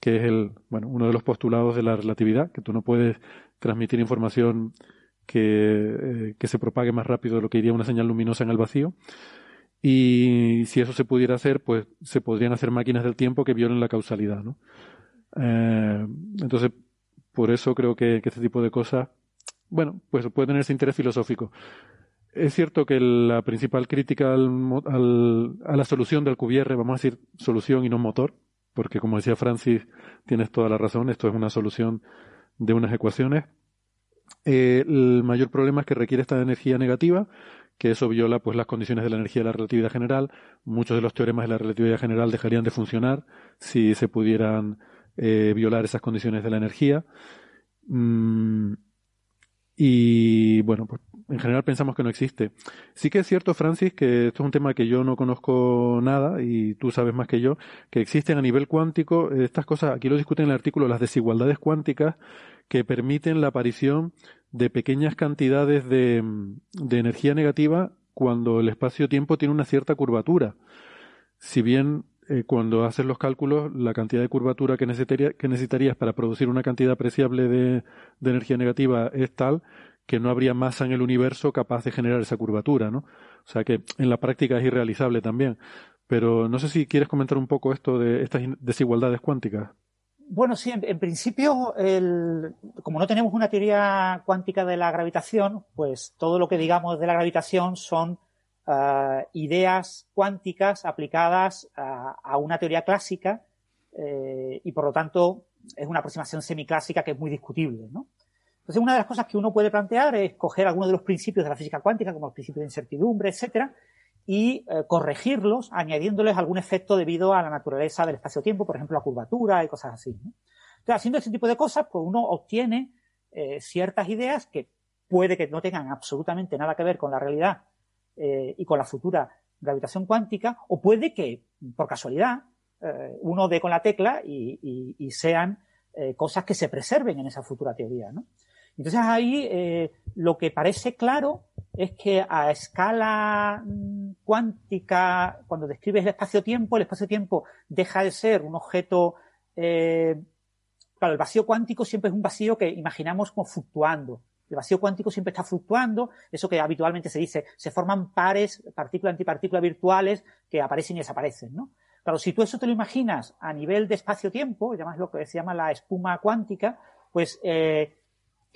que es el, bueno, uno de los postulados de la relatividad, que tú no puedes transmitir información que, eh, que se propague más rápido de lo que iría una señal luminosa en el vacío. Y si eso se pudiera hacer, pues se podrían hacer máquinas del tiempo que violen la causalidad, ¿no? Eh, entonces, por eso creo que, este tipo de cosas, bueno, pues puede tener ese interés filosófico. Es cierto que la principal crítica al, al, a la solución del Alcubierre, vamos a decir solución y no motor, porque como decía Francis, tienes toda la razón, esto es una solución de unas ecuaciones, eh, el mayor problema es que requiere esta energía negativa, que eso viola pues las condiciones de la energía de la relatividad general. Muchos de los teoremas de la relatividad general dejarían de funcionar si se pudieran eh, violar esas condiciones de la energía. Mm, y bueno, pues en general pensamos que no existe. Sí que es cierto, Francis, que esto es un tema que yo no conozco nada y tú sabes más que yo, que existen a nivel cuántico estas cosas, aquí lo discuten en el artículo, las desigualdades cuánticas que permiten la aparición de pequeñas cantidades de, de energía negativa cuando el espacio-tiempo tiene una cierta curvatura. Si bien eh, cuando haces los cálculos, la cantidad de curvatura que necesitarías para producir una cantidad apreciable de, de, energía negativa es tal que no habría masa en el universo capaz de generar esa curvatura, ¿no? O sea que en la práctica es irrealizable también. Pero no sé si quieres comentar un poco esto de estas desigualdades cuánticas. Bueno, sí, en, principio, el, como no tenemos una teoría cuántica de la gravitación, pues todo lo que digamos de la gravitación son uh, ideas cuánticas aplicadas a, una teoría clásica eh, y por lo tanto es una aproximación semiclásica que es muy discutible, ¿no? Entonces, una de las cosas que uno puede plantear es coger algunos de los principios de la física cuántica, como los principios de incertidumbre, etcétera, y eh, corregirlos añadiéndoles algún efecto debido a la naturaleza del espacio-tiempo, por ejemplo, la curvatura y cosas así. ¿no? Entonces, haciendo ese tipo de cosas, pues uno obtiene eh, ciertas ideas que puede que no tengan absolutamente nada que ver con la realidad eh, y con la futura gravitación cuántica, o puede que, por casualidad, eh, uno dé con la tecla y, y, y sean eh, cosas que se preserven en esa futura teoría. ¿no? Entonces ahí eh, lo que parece claro es que a escala mm, cuántica, cuando describes el espacio-tiempo, el espacio-tiempo deja de ser un objeto, eh, claro, el vacío cuántico siempre es un vacío que imaginamos como fluctuando. El vacío cuántico siempre está fluctuando, eso que habitualmente se dice, se forman pares, partícula-antipartícula virtuales que aparecen y desaparecen, ¿no? Claro, si tú eso te lo imaginas a nivel de espacio-tiempo, llamas lo que se llama la espuma cuántica, pues eh,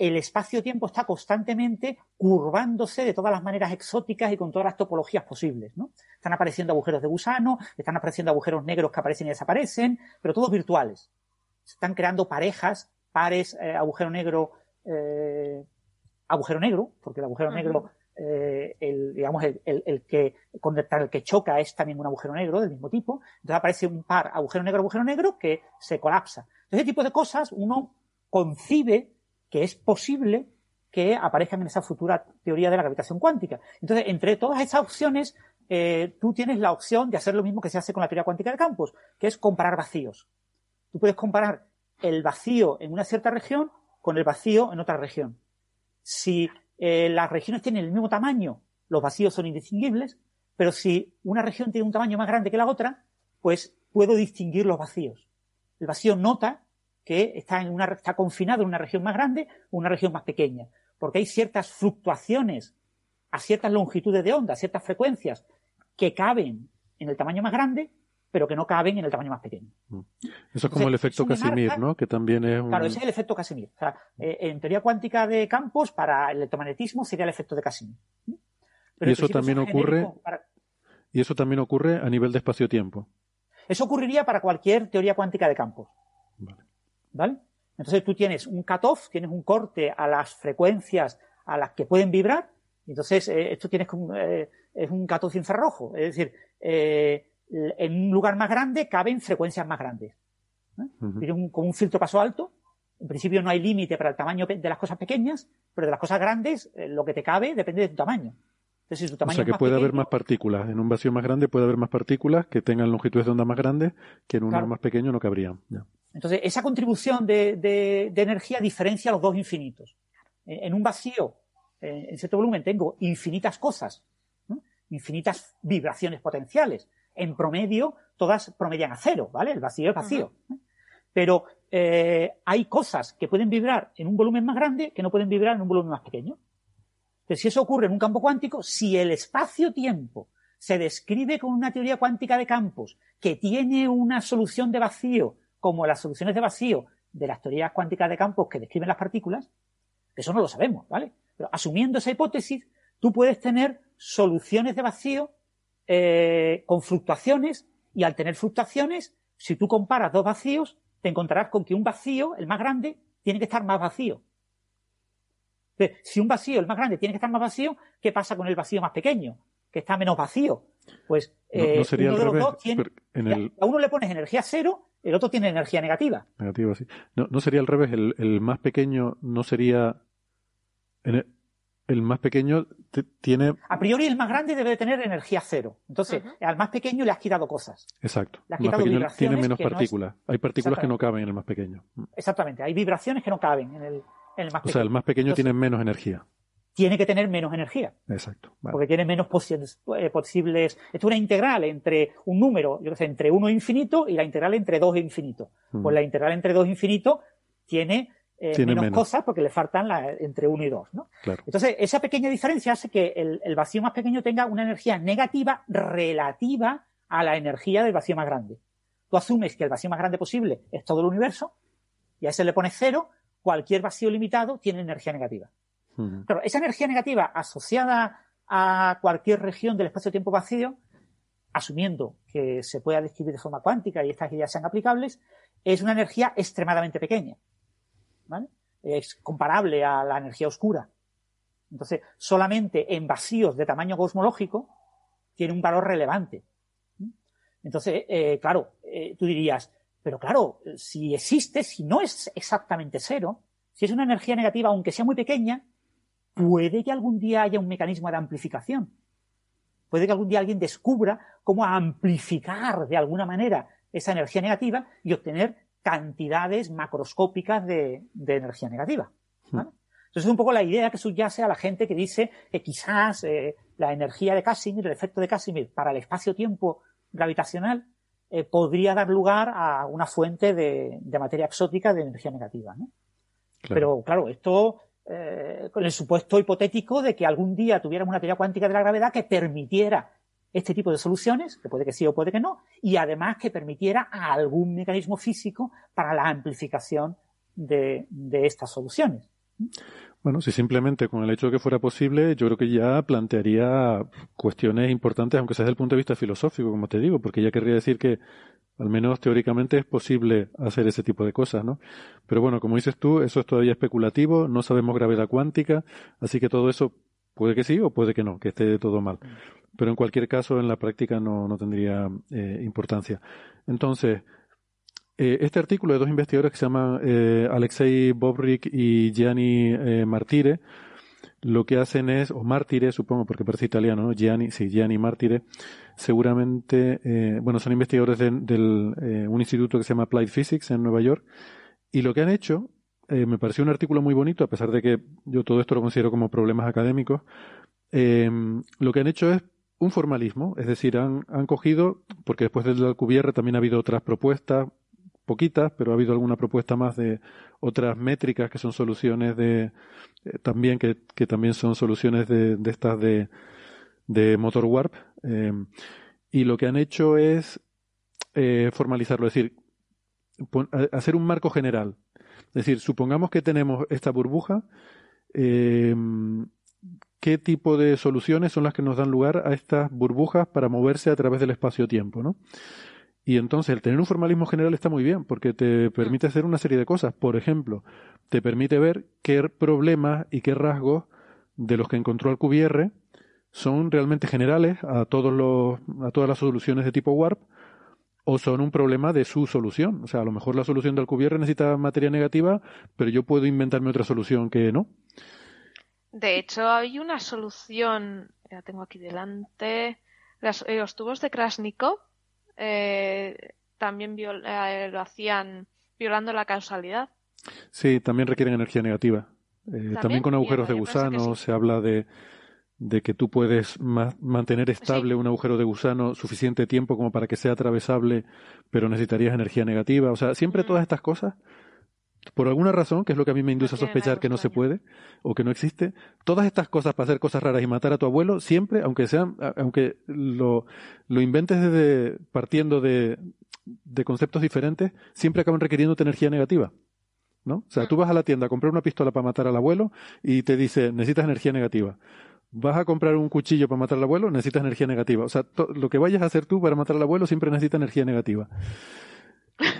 el espacio-tiempo está constantemente curvándose de todas las maneras exóticas y con todas las topologías posibles, ¿no? Están apareciendo agujeros de gusano, están apareciendo agujeros negros que aparecen y desaparecen, pero todos virtuales. Se están creando parejas, pares, eh, agujero negro, eh, agujero negro, porque el agujero uh -huh. negro, eh, el, digamos, el, el, el, que contra el que choca es también un agujero negro del mismo tipo. Entonces aparece un par agujero negro, agujero negro que se colapsa. Entonces, ese tipo de cosas uno concibe que es posible que aparezcan en esa futura teoría de la gravitación cuántica. Entonces, entre todas esas opciones, eh, tú tienes la opción de hacer lo mismo que se hace con la teoría cuántica de campos, que es comparar vacíos. Tú puedes comparar el vacío en una cierta región con el vacío en otra región. Si eh, las regiones tienen el mismo tamaño, los vacíos son indistinguibles, pero si una región tiene un tamaño más grande que la otra, pues puedo distinguir los vacíos. El vacío nota que está, en una, está confinado en una región más grande o una región más pequeña, porque hay ciertas fluctuaciones a ciertas longitudes de onda, a ciertas frecuencias que caben en el tamaño más grande, pero que no caben en el tamaño más pequeño. Mm. Eso es como el efecto Casimir, marca, ¿no? Que también es un... Claro, ese es el efecto Casimir. O sea, eh, en teoría cuántica de campos, para el electromagnetismo sería el efecto de Casimir. Pero y eso también ocurre... Para... Y eso también ocurre a nivel de espacio-tiempo. Eso ocurriría para cualquier teoría cuántica de campos. Vale. ¿Vale? Entonces tú tienes un cutoff, tienes un corte a las frecuencias a las que pueden vibrar, entonces eh, esto tienes como, eh, es un cutoff infrarrojo, es decir, eh, en un lugar más grande caben frecuencias más grandes. Uh -huh. Tiene un, como un filtro paso alto, en principio no hay límite para el tamaño de las cosas pequeñas, pero de las cosas grandes lo que te cabe depende de tu tamaño. Entonces, si tu tamaño o sea que puede pequeño, haber más partículas. En un vacío más grande puede haber más partículas que tengan longitudes de onda más grandes que en uno claro. más pequeño no cabrían. Entonces, esa contribución de, de, de, energía diferencia los dos infinitos. En un vacío, en cierto volumen, tengo infinitas cosas, ¿no? infinitas vibraciones potenciales. En promedio, todas promedian a cero, ¿vale? El vacío es vacío. Uh -huh. Pero eh, hay cosas que pueden vibrar en un volumen más grande que no pueden vibrar en un volumen más pequeño. Entonces, si eso ocurre en un campo cuántico, si el espacio-tiempo se describe con una teoría cuántica de campos que tiene una solución de vacío como las soluciones de vacío de las teorías cuánticas de campos que describen las partículas, eso no lo sabemos, ¿vale? Pero asumiendo esa hipótesis, tú puedes tener soluciones de vacío eh, con fluctuaciones y al tener fluctuaciones, si tú comparas dos vacíos, te encontrarás con que un vacío, el más grande, tiene que estar más vacío. Entonces, si un vacío, el más grande, tiene que estar más vacío, ¿qué pasa con el vacío más pequeño? Que está menos vacío. Pues eh, no, no sería uno de los revés, dos tiene, el... a uno le pones energía cero el otro tiene energía negativa. Negativa, sí. No, no sería al revés, el, el, más pequeño no sería... El, el más pequeño tiene... A priori el más grande debe tener energía cero. Entonces, uh -huh. al más pequeño le has quitado cosas. Exacto. El más pequeño tiene menos partículas. No es... Hay partículas que no caben en el más pequeño. Exactamente. Hay vibraciones que no caben en el, en el más pequeño. O sea, el más pequeño Entonces, tiene menos energía tiene que tener menos energía. Exacto. Vale. Porque tiene menos posibles, eh, posibles. Esto es una integral entre un número, yo qué sé, entre 1 e infinito y la integral entre 2 e infinito. Mm. Pues la integral entre 2 e infinito tiene, eh, tiene menos, menos, cosas porque le faltan la, entre 1 y 2. ¿no? Claro. Entonces, esa pequeña diferencia hace que el, el, vacío más pequeño tenga una energía negativa relativa a la energía del vacío más grande. Tú asumes que el vacío más grande posible es todo el universo y a ese le pones cero, cualquier vacío limitado tiene energía negativa. Esa energía negativa asociada a cualquier región del espacio-tiempo vacío, asumiendo que se pueda describir de forma cuántica y estas ideas sean aplicables, es una energía extremadamente pequeña. Es comparable a la energía oscura. Entonces, solamente en vacíos de tamaño cosmológico tiene un valor relevante. Entonces, eh, claro, eh, tú dirías, pero claro, si existe, si no es exactamente cero, si es una energía negativa, aunque sea muy pequeña, puede que algún día haya un mecanismo de amplificación. Puede que algún día alguien descubra cómo amplificar de alguna manera esa energía negativa y obtener cantidades macroscópicas de, energía negativa. Entonces es un poco la idea que subyace a la gente que dice que quizás eh, la energía de Casimir, el efecto de Casimir para el espacio-tiempo gravitacional, eh, podría dar lugar a una fuente de, materia exótica de energía negativa. Pero claro, esto eh, con el supuesto hipotético de que algún día tuviéramos una teoría cuántica de la gravedad que permitiera este tipo de soluciones, que puede que sí o puede que no, y además que permitiera algún mecanismo físico para la amplificación de, de estas soluciones. Bueno, si simplemente con el hecho de que fuera posible, yo creo que ya plantearía cuestiones importantes, aunque sea desde el punto de vista filosófico, como te digo, porque ya querría decir que al menos teóricamente es posible hacer ese tipo de cosas, ¿no? Pero bueno, como dices tú, eso es todavía especulativo, no sabemos gravedad cuántica, así que todo eso puede que sí o puede que no, que esté todo mal. Pero en cualquier caso, en la práctica no, no tendría eh, importancia. Entonces, eh, este artículo de dos investigadores que se llaman eh, Alexei Bobrik y Gianni eh, Martire, lo que hacen es, o Martire, supongo, porque parece italiano, ¿no? Gianni, sí, Gianni Martire, seguramente, bueno, son investigadores de, del, un instituto que se llama Applied Physics en Nueva York, y lo que han hecho, me pareció un artículo muy bonito, a pesar de que yo todo esto lo considero como problemas académicos, lo que han hecho es un formalismo, es decir, han, han cogido, porque después del Alcubierre también ha habido otras propuestas, poquitas, pero ha habido alguna propuesta más de otras métricas que son soluciones de, eh, también que, también son soluciones de, de estas de, de motor warp. Eh, y lo que han hecho es eh, formalizarlo, es decir, hacer un marco general. Es decir, supongamos que tenemos esta burbuja, eh, ¿qué tipo de soluciones son las que nos dan lugar a estas burbujas para moverse a través del espacio-tiempo? ¿no? Y entonces el tener un formalismo general está muy bien, porque te permite hacer una serie de cosas. Por ejemplo, te permite ver qué problemas y qué rasgos de los que encontró Alcubierre son realmente generales a todos los, a todas las soluciones de tipo warp o son un problema de su solución. O sea, a lo mejor la solución de Alcubierre necesita materia negativa, pero yo puedo inventarme otra solución que no. De hecho, hay una solución, la tengo aquí delante, eh, los tubos de Krasnikov eh, también eh, lo hacían violando la causalidad. Sí, también requieren energía negativa. Eh, ¿También? con agujeros de gusano se habla de, de, que tú puedes mantener estable un agujero de gusano suficiente tiempo como para que sea atravesable, pero necesitarías energía negativa. O sea, siempre todas estas cosas por alguna razón, que es lo que a mí me induce a sospechar que no se puede o que no existe, todas estas cosas para hacer cosas raras y matar a tu abuelo, siempre, aunque sean, aunque lo, lo inventes desde partiendo de, de conceptos diferentes, siempre acaban requiriéndote energía negativa. ¿No? O sea, tú vas a la tienda a comprar una pistola para matar al abuelo y te dice, necesitas energía negativa. Vas a comprar un cuchillo para matar al abuelo, necesitas energía negativa. O sea, lo que vayas a hacer tú para matar al abuelo siempre necesita energía negativa.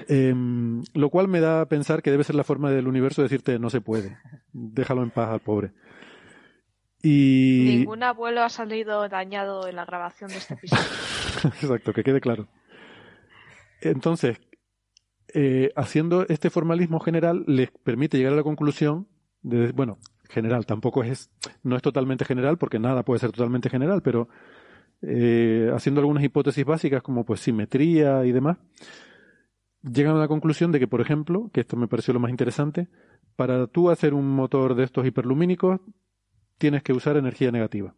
Em, lo cual me da a pensar que debe ser la forma del universo de decirte no se puede. Déjalo en paz al pobre. Y... Ningún abuelo ha salido dañado en la grabación de este episodio. Exacto, que quede claro. Entonces, eh, haciendo este formalismo general les permite llegar a la conclusión de, bueno, general, tampoco es, no es totalmente general porque nada puede ser totalmente general, pero eh, haciendo algunas hipótesis básicas como pues simetría y demás, llegan a la conclusión de que, por ejemplo, que esto me pareció lo más interesante, para tú hacer un motor de estos hiperlumínicos tienes que usar energía negativa.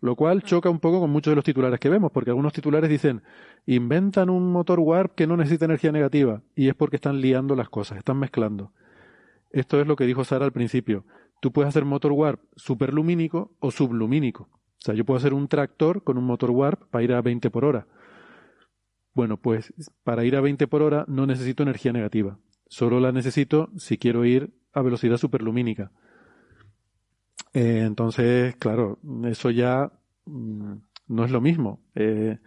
Lo cual choca un poco con muchos de los titulares que vemos, porque algunos titulares dicen, inventan un motor warp que no necesita energía negativa, y es porque están liando las cosas, están mezclando. Esto es lo que dijo Sara al principio. Tú puedes hacer motor warp superlumínico o sublumínico. O sea, yo puedo hacer un tractor con un motor warp para ir a 20 por hora Bueno, pues para ir a 20 por hora no necesito energía negativa. Solo la necesito si quiero ir a velocidad superlumínica. Eh, entonces, claro, eso ya mm, no es lo mismo. Eh,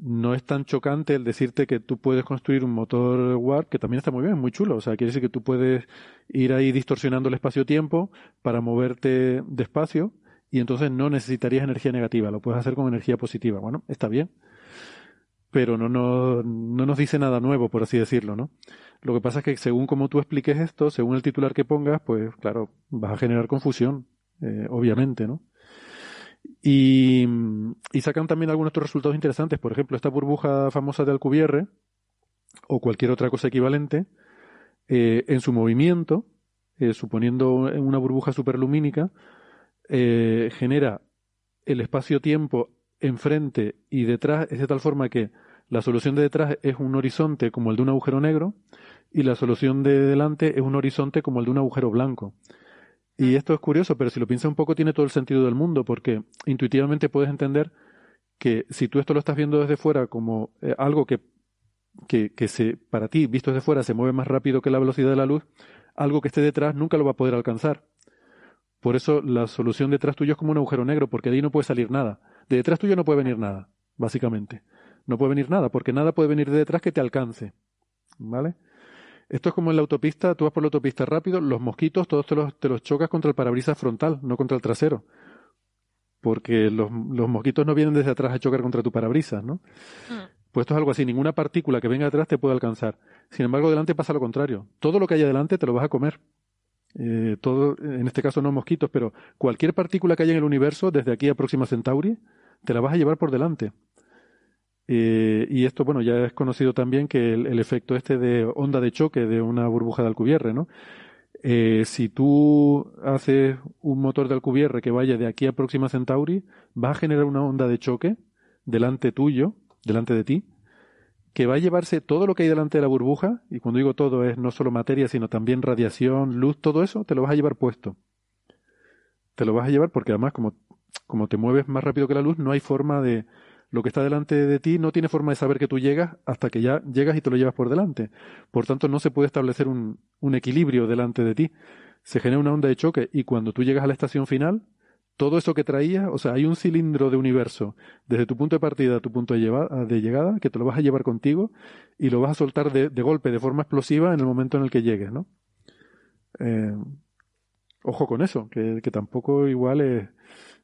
no es tan chocante el decirte que tú puedes construir un motor warp, que también está muy bien, muy chulo. O sea, quiere decir que tú puedes ir ahí distorsionando el espacio-tiempo para moverte despacio y entonces no necesitarías energía negativa, lo puedes hacer con energía positiva. Bueno, está bien. Pero no, no, no nos dice nada nuevo, por así decirlo, ¿no? Lo que pasa es que según como tú expliques esto, según el titular que pongas, pues claro, vas a generar confusión, eh, obviamente, ¿no? Y, sacan también algunos otros resultados interesantes. Por ejemplo, esta burbuja famosa de Alcubierre, o cualquier otra cosa equivalente, eh, en su movimiento, eh, suponiendo una burbuja superlumínica, genera el espacio-tiempo enfrente y detrás, es de tal forma que la solución de detrás es un horizonte como el de un agujero negro y la solución de delante es un horizonte como el de un agujero blanco. Y esto es curioso, pero si lo piensas un poco tiene todo el sentido del mundo, porque intuitivamente puedes entender que si tú esto lo estás viendo desde fuera como eh, algo que, que, que se, para ti, visto desde fuera, se mueve más rápido que la velocidad de la luz, algo que esté detrás nunca lo va a poder alcanzar. Por eso la solución detrás tuyo es como un agujero negro, porque de ahí no puede salir nada. De detrás tuyo no puede venir nada, básicamente. No puede venir nada, porque nada puede venir de detrás que te alcance. ¿Vale? Esto es como en la autopista, tú vas por la autopista rápido, los mosquitos todos te los, te los chocas contra el parabrisas frontal, no contra el trasero. Porque los, los mosquitos no vienen desde atrás a chocar contra tu parabrisas, ¿no? Mm. Pues esto es algo así, ninguna partícula que venga atrás te puede alcanzar. Sin embargo, delante pasa lo contrario. Todo lo que hay adelante te lo vas a comer. Eh, todo, en este caso no mosquitos, pero cualquier partícula que haya en el universo, desde aquí a Próxima Centauri, te la vas a llevar por delante. Eh, y esto, bueno, ya es conocido también que el, efecto este de onda de choque de una burbuja de Alcubierre, ¿no? Eh, si tú haces un motor de Alcubierre que vaya de aquí a Próxima Centauri, va a generar una onda de choque delante tuyo, delante de ti, que va a llevarse todo lo que hay delante de la burbuja, y cuando digo todo es no solo materia, sino también radiación, luz, todo eso, te lo vas a llevar puesto. Te lo vas a llevar porque además como, como te mueves más rápido que la luz, no hay forma de, lo que está delante de ti no tiene forma de saber que tú llegas hasta que ya llegas y te lo llevas por delante. Por tanto, no se puede establecer un, equilibrio delante de ti. Se genera una onda de choque y cuando tú llegas a la estación final, todo eso que traías, o sea, hay un cilindro de universo desde tu punto de partida a tu punto de, de llegada que te lo vas a llevar contigo y lo vas a soltar de, golpe, de forma explosiva en el momento en el que llegues, ¿no? Eh, ojo con eso, que, tampoco igual es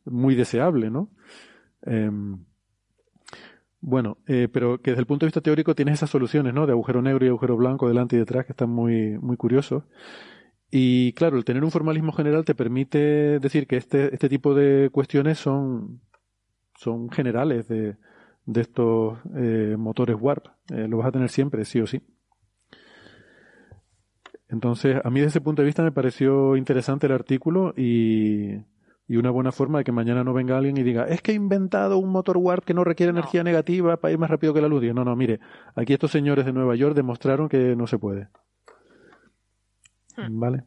muy deseable, ¿no? Em, bueno, eh, pero que desde el punto de vista teórico tienes esas soluciones, ¿no? De agujero negro y agujero blanco delante y detrás que están muy, muy curiosos. Y claro, el tener un formalismo general te permite decir que este, este tipo de cuestiones son, son generales de, de estos eh, motores Warp. Eh, lo vas a tener siempre, sí o sí. Entonces, a mí desde ese punto de vista me pareció interesante el artículo y, y una buena forma de que mañana no venga alguien y diga, es que he inventado un motor warp que no requiere energía negativa para ir más rápido que la luz. Y no, no, mire, aquí estos señores de Nueva York demostraron que no se puede. Hmm. ¿Vale?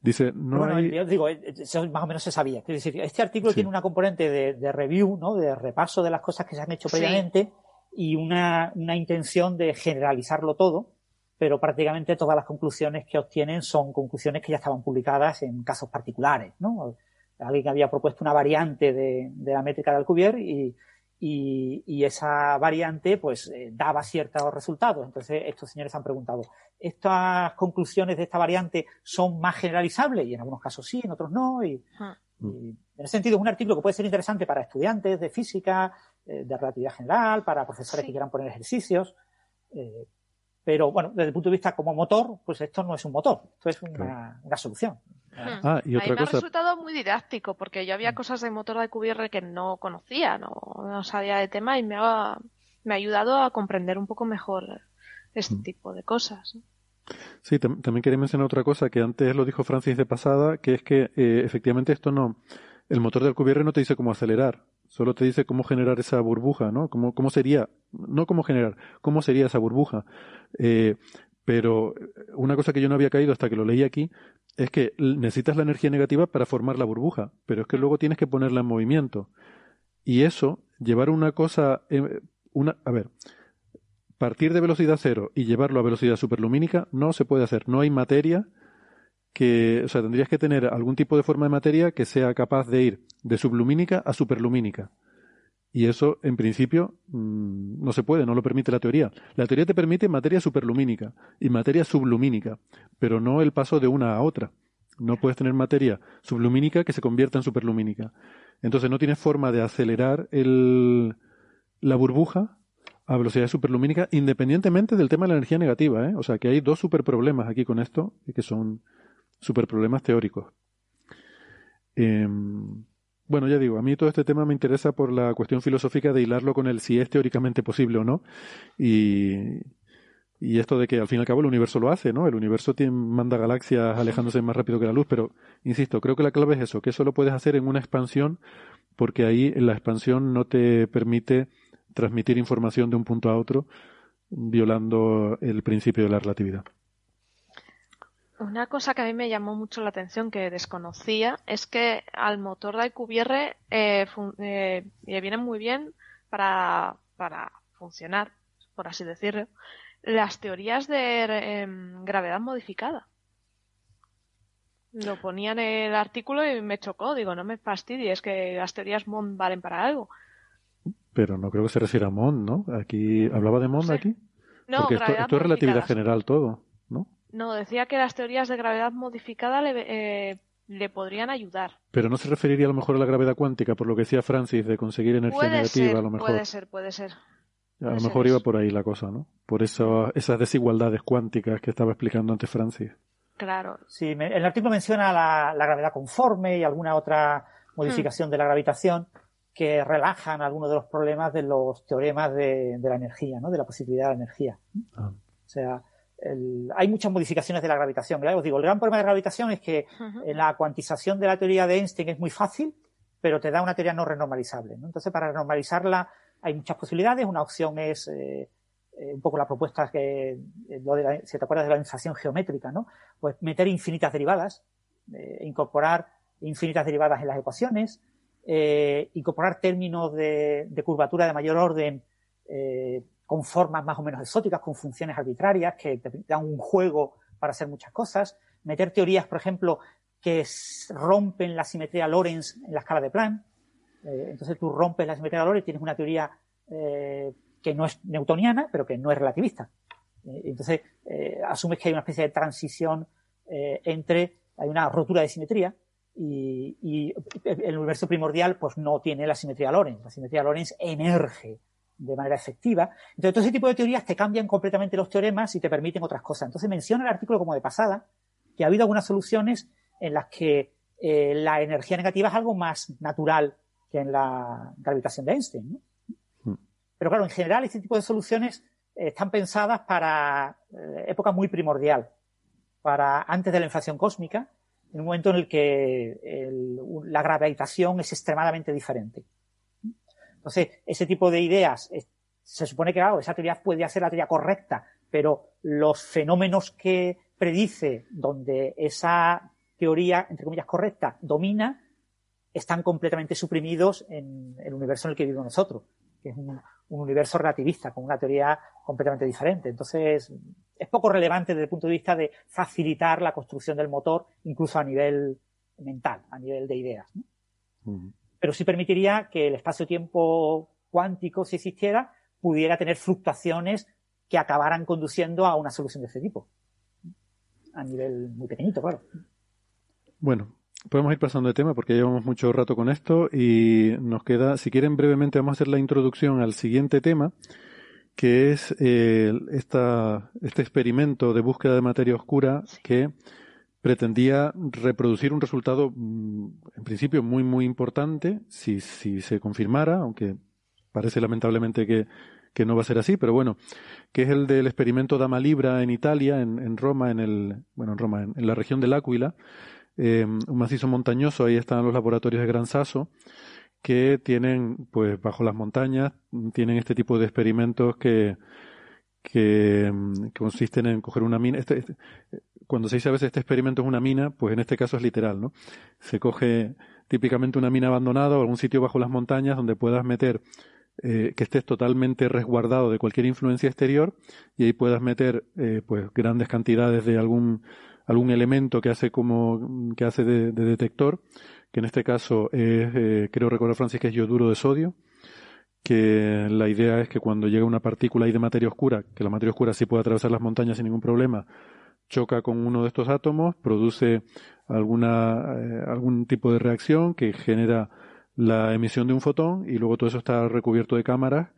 Dice, no bueno, hay... yo digo, eh, eso más o menos se sabía. Es decir, este artículo tiene una componente de, review, ¿no? De repaso de las cosas que se han hecho previamente y una, una intención de generalizarlo todo pero prácticamente todas las conclusiones que obtienen son conclusiones que ya estaban publicadas en casos particulares, ¿no? Alguien había propuesto una variante de, la métrica de Alcubierre y, y, esa variante pues eh, daba ciertos resultados. Entonces estos señores han preguntado, ¿estas conclusiones de esta variante son más generalizables? Y en algunos casos sí, en otros no. Y, ah. en ese sentido es un artículo que puede ser interesante para estudiantes de física, eh, de relatividad general, para profesores que quieran poner ejercicios. Eh, pero bueno, desde el punto de vista como motor, pues esto no es un motor, esto es una, solución. Hmm. Ah, y otra me ha resultado muy didáctico, porque yo había cosas de motor de QBR que no conocía, no, sabía de tema y me ha, me ha ayudado a comprender un poco mejor este hmm. tipo de cosas. Sí, también quería mencionar otra cosa que antes lo dijo Francis de pasada, que es que eh, efectivamente esto no, el motor del QBR no te dice cómo acelerar, Solo te dice cómo generar esa burbuja, ¿no? Cómo, cómo sería, no cómo generar, cómo sería esa burbuja. Eh, pero una cosa que yo no había caído hasta que lo leí aquí es que necesitas la energía negativa para formar la burbuja, pero es que luego tienes que ponerla en movimiento. Y eso llevar una cosa, eh, una, a ver, partir de velocidad cero y llevarlo a velocidad superlumínica no se puede hacer. No hay materia que, o sea, tendrías que tener algún tipo de forma de materia que sea capaz de ir de sublumínica a superlumínica. Y eso, en principio, mm, no se puede, no lo permite la teoría. La teoría te permite materia superlumínica y materia sublumínica, pero no el paso de una a otra. No puedes tener materia sublumínica que se convierta en superlumínica. Entonces no tienes forma de acelerar el, la burbuja a velocidad superlumínica independientemente del tema de la energía negativa. ¿eh? O sea que hay dos superproblemas aquí con esto que son superproblemas teóricos. Em, bueno, ya digo, a mí todo este tema me interesa por la cuestión filosófica de hilarlo con el si es teóricamente posible o no. Y, esto de que al fin y al cabo el universo lo hace, ¿no? El universo manda galaxias alejándose más rápido que la luz, pero insisto, creo que la clave es eso, que eso lo puedes hacer en una expansión, porque ahí la expansión no te permite transmitir información de un punto a otro, violando el principio de la relatividad. Una cosa que a mí me llamó mucho la atención que desconocía es que al motor de Alcubierre eh, eh, le viene muy bien para, para funcionar, por así decirlo, las teorías de em, gravedad modificada. Lo ponía en el artículo y me chocó. Digo, no me fastidies, que las teorías Mond valen para algo. Pero no creo que se refiera a Mond, ¿no? Aquí, ¿Hablaba de Mond aquí? No, Porque esto, es relatividad general todo, ¿no? No, decía que las teorías de gravedad modificada le, eh, le podrían ayudar. Pero no se referiría a lo mejor a la gravedad cuántica, por lo que decía Francis, de conseguir energía negativa, a lo mejor. Puede ser, puede ser. A lo mejor iba por ahí la cosa, ¿no? Por eso, esas desigualdades cuánticas que estaba explicando antes Francis. Claro. Sí, el artículo menciona la, gravedad conforme y alguna otra modificación hmm. de la gravitación que relajan algunos de los problemas de los teoremas de, la energía, ¿no? De la posibilidad de la energía. Ah. O sea, hay muchas modificaciones de la gravitación. Os digo, el gran problema de la gravitación es que la cuantización de la teoría de Einstein es muy fácil, pero te da una teoría no renormalizable. ¿no? Entonces, para renormalizarla hay muchas posibilidades. Una opción es eh, eh, un poco la propuesta que, eh, lo de si te acuerdas de la inflación geométrica, ¿no? Pues meter infinitas derivadas, incorporar infinitas derivadas en las ecuaciones, incorporar términos de, curvatura de mayor orden con formas más o menos exóticas, con funciones arbitrarias que te dan un juego para hacer muchas cosas, meter teorías, por ejemplo, que rompen la simetría Lorentz en la escala de Planck, eh, entonces tú rompes la simetría de y tienes una teoría eh, que no es newtoniana, pero que no es relativista. Eh, entonces asumes que hay una especie de transición entre, hay una rotura de simetría y, el universo primordial pues no tiene la simetría Lorentz. La simetría Lorentz emerge de manera efectiva. Entonces, todo ese tipo de teorías te cambian completamente los teoremas y te permiten otras cosas. Entonces, menciona el artículo como de pasada que ha habido algunas soluciones en las que la energía negativa es algo más natural que en la gravitación de Einstein. ¿no? Hmm. Pero claro, en general este tipo de soluciones eh, están pensadas para eh, época muy primordial, para antes de la inflación cósmica, en un momento en el que la gravitación es extremadamente diferente. Entonces, ese tipo de ideas, se supone que, esa teoría puede ser la teoría correcta, pero los fenómenos que predice donde esa teoría, entre comillas, correcta, domina, están completamente suprimidos en el universo en el que vivimos nosotros, que es un, universo relativista, con una teoría completamente diferente. Entonces, es poco relevante desde el punto de vista de facilitar la construcción del motor, incluso a nivel mental, a nivel de ideas. Pero sí permitiría que el espacio-tiempo cuántico, si existiera, pudiera tener fluctuaciones que acabaran conduciendo a una solución de ese tipo. A nivel muy pequeñito, claro. Bueno, podemos ir pasando de tema porque llevamos mucho rato con esto y nos queda, si quieren brevemente, vamos a hacer la introducción al siguiente tema, que es eh, este experimento de búsqueda de materia oscura que pretendía reproducir un resultado, mm, en principio, muy, muy importante, si, si se confirmara, aunque parece lamentablemente que, que no va a ser así, pero bueno, que es el del experimento Dama Libra en Italia, en, en Roma, en el, bueno, en Roma, en, la región del Áquila, eh, un macizo montañoso, ahí están los laboratorios de Gran Sasso, que tienen, pues bajo las montañas, tienen este tipo de experimentos que, que, mm, consisten en coger una mina. Este, este, cuando se dice a veces este experimento es una mina, pues en este caso es literal, ¿no? Se coge típicamente una mina abandonada o algún sitio bajo las montañas donde puedas meter eh, que estés totalmente resguardado de cualquier influencia exterior y ahí puedas meter eh, pues grandes cantidades de algún algún elemento que hace como que hace de, detector que en este caso es eh, creo recordar Francis que es yoduro de sodio que la idea es que cuando llega una partícula ahí de materia oscura que la materia oscura sí puede atravesar las montañas sin ningún problema choca con uno de estos átomos produce alguna algún tipo de reacción que genera la emisión de un fotón y luego todo eso está recubierto de cámaras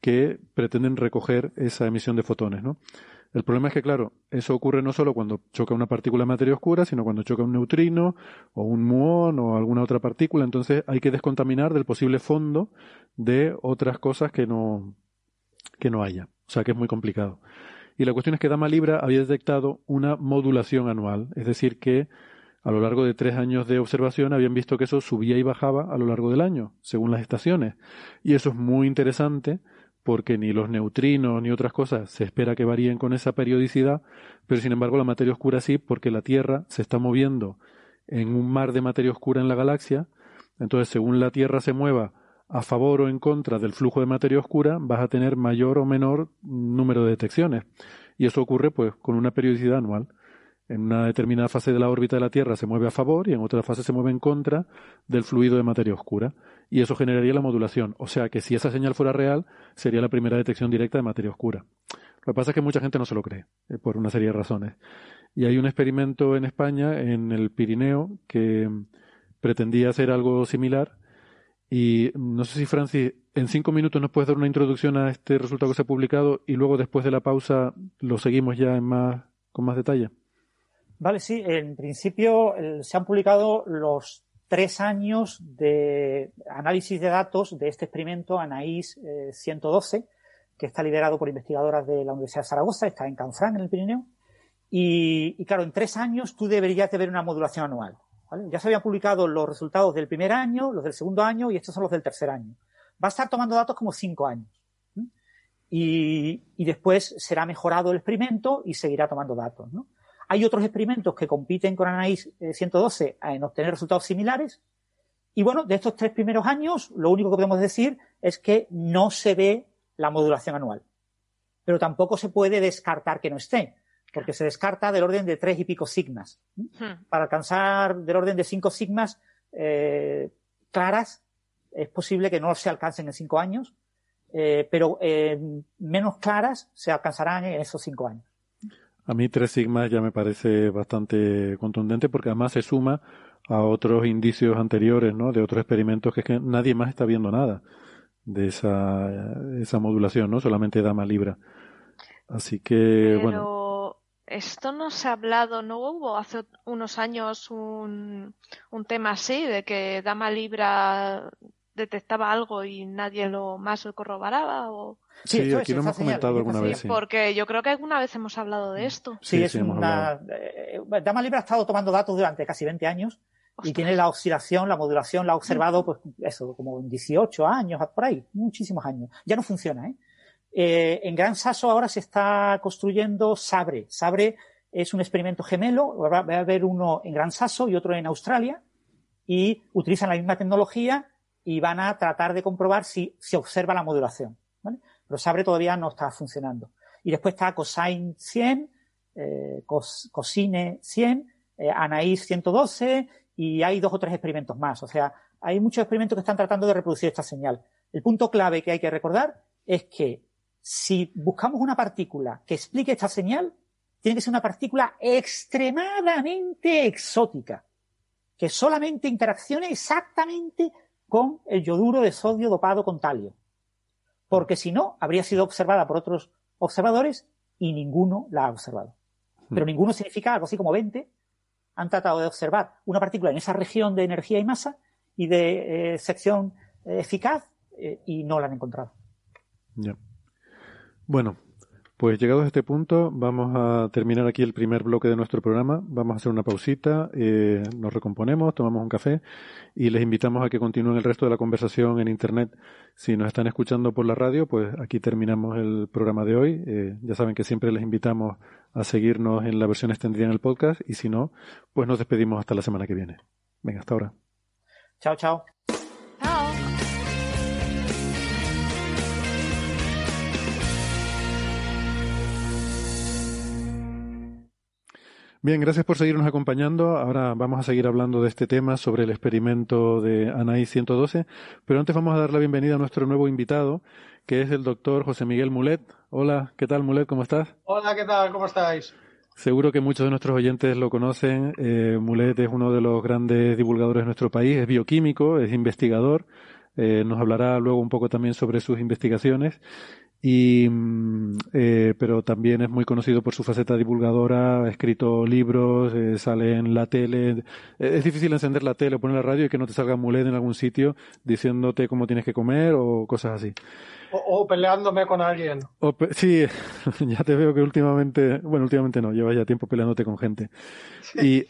que pretenden recoger esa emisión de fotones, ¿no? El problema es que, claro, eso ocurre no solo cuando choca una partícula de materia oscura, sino cuando choca un neutrino o un muón o alguna otra partícula. Entonces hay que descontaminar del posible fondo de otras cosas que no, que no haya. O sea que es muy complicado. Y la cuestión es que Dama Libra había detectado una modulación anual, es decir, que a lo largo de tres años de observación habían visto que eso subía y bajaba a lo largo del año, según las estaciones. Y eso es muy interesante porque ni los neutrinos ni otras cosas se espera que varíen con esa periodicidad, pero sin embargo la materia oscura sí, porque la Tierra se está moviendo en un mar de materia oscura en la galaxia. Entonces, según la Tierra se mueva a favor o en contra del flujo de materia oscura, vas a tener mayor o menor número de detecciones. Y eso ocurre pues con una periodicidad anual en una determinada fase de la órbita de la Tierra se mueve a favor y en otra fase se mueve en contra del fluido de materia oscura. Y eso generaría la modulación. O sea que si esa señal fuera real, sería la primera detección directa de materia oscura. Lo que pasa es que mucha gente no se lo cree, eh, por una serie de razones. Y hay un experimento en España, en el Pirineo, que pretendía hacer algo similar. Y no sé si, Francis, en cinco minutos nos puedes dar una introducción a este resultado que se ha publicado y luego, después de la pausa, lo seguimos ya en más, con más detalle. Vale, sí, en principio se han publicado los tres años de análisis de datos de este experimento ANAIS 112, eh, que está liderado por investigadoras de la Universidad de Zaragoza, está en Canfrán, en el Pirineo. Y, claro, en tres años tú deberías de ver una modulación anual. Ya se habían publicado los resultados del primer año, los del segundo año y estos son los del tercer año. Va a estar tomando datos como cinco años. Y, y, después será mejorado el experimento y seguirá tomando datos. Hay otros experimentos que compiten con ANAIS 112 eh, en obtener resultados similares. Y bueno, de estos tres primeros años, lo único que podemos decir es que no se ve la modulación anual. Pero tampoco se puede descartar que no esté, porque se descarta del orden de tres y pico sigmas. Hmm. Para alcanzar del orden de cinco sigmas eh, claras, es posible que no se alcancen en cinco años, eh, pero menos claras se alcanzarán en esos cinco años. A mí tres sigmas ya me parece bastante contundente porque además se suma a otros indicios anteriores, ¿no? De otros experimentos que es que nadie más está viendo nada de esa, esa modulación, ¿no? Solamente Dama Libra. Así que, Pero Esto no se ha hablado, ¿no hubo hace unos años un, un tema así de que Dama Libra detectaba algo y nadie lo más lo corroboraba o sí, aquí lo hemos comentado alguna vez sí. porque yo creo que alguna vez hemos hablado de esto. Sí, es una eh, Dama Libre ha estado tomando datos durante casi 20 años y tiene la oscilación la modulación la ha observado pues eso como en 18 años por ahí muchísimos años. Ya no funciona ¿eh? Eh en Gran Sasso ahora se está construyendo Sabre Sabre es un experimento gemelo va a haber uno en Gran Sasso y otro en Australia y utilizan la misma tecnología y van a tratar de comprobar si se observa la modulación. Pero Sabre todavía no está funcionando. Y después está Cosine 100, eh, Cosine 100, eh, Anaís 112 y hay dos o tres experimentos más. O sea, hay muchos experimentos que están tratando de reproducir esta señal. El punto clave que hay que recordar es que si buscamos una partícula que explique esta señal, tiene que ser una partícula extremadamente exótica, que solamente interaccione exactamente con el yoduro de sodio dopado con talio. Porque si no, habría sido observada por otros observadores y ninguno la ha observado. Hmm. Pero ninguno significa algo así como 20. Han tratado de observar una partícula en esa región de energía y masa y de eh, sección eh, eficaz eh, y no la han encontrado. Bueno, pues llegados a este punto, vamos a terminar aquí el primer bloque de nuestro programa. Vamos a hacer una pausita, eh, nos recomponemos, tomamos un café y les invitamos a que continúen el resto de la conversación en Internet. Si nos están escuchando por la radio, pues aquí terminamos el programa de hoy. Eh, ya saben que siempre les invitamos a seguirnos en la versión extendida en el podcast y si no, pues nos despedimos hasta la semana que viene. Venga, hasta ahora. Chao, chao. Bien, gracias por seguirnos acompañando. Ahora vamos a seguir hablando de este tema sobre el experimento de ANAI 112, pero antes vamos a dar la bienvenida a nuestro nuevo invitado, que es el doctor José Miguel Mulet. Hola, ¿qué tal Mulet? ¿Cómo estás? Hola, ¿qué tal? ¿Cómo estáis? Seguro que muchos de nuestros oyentes lo conocen. Eh, Mulet es uno de los grandes divulgadores de nuestro país, es bioquímico, es investigador. Eh, nos hablará luego un poco también sobre sus investigaciones y mm, eh, pero también es muy conocido por su faceta divulgadora, ha escrito libros, eh, sale en la tele. Es difícil encender la tele o poner la radio y que no te salga mulet en algún sitio diciéndote cómo tienes que comer o cosas así. O, o peleándome con alguien. O sí, ya te veo que últimamente, bueno, últimamente no, llevas ya tiempo peleándote con gente. Y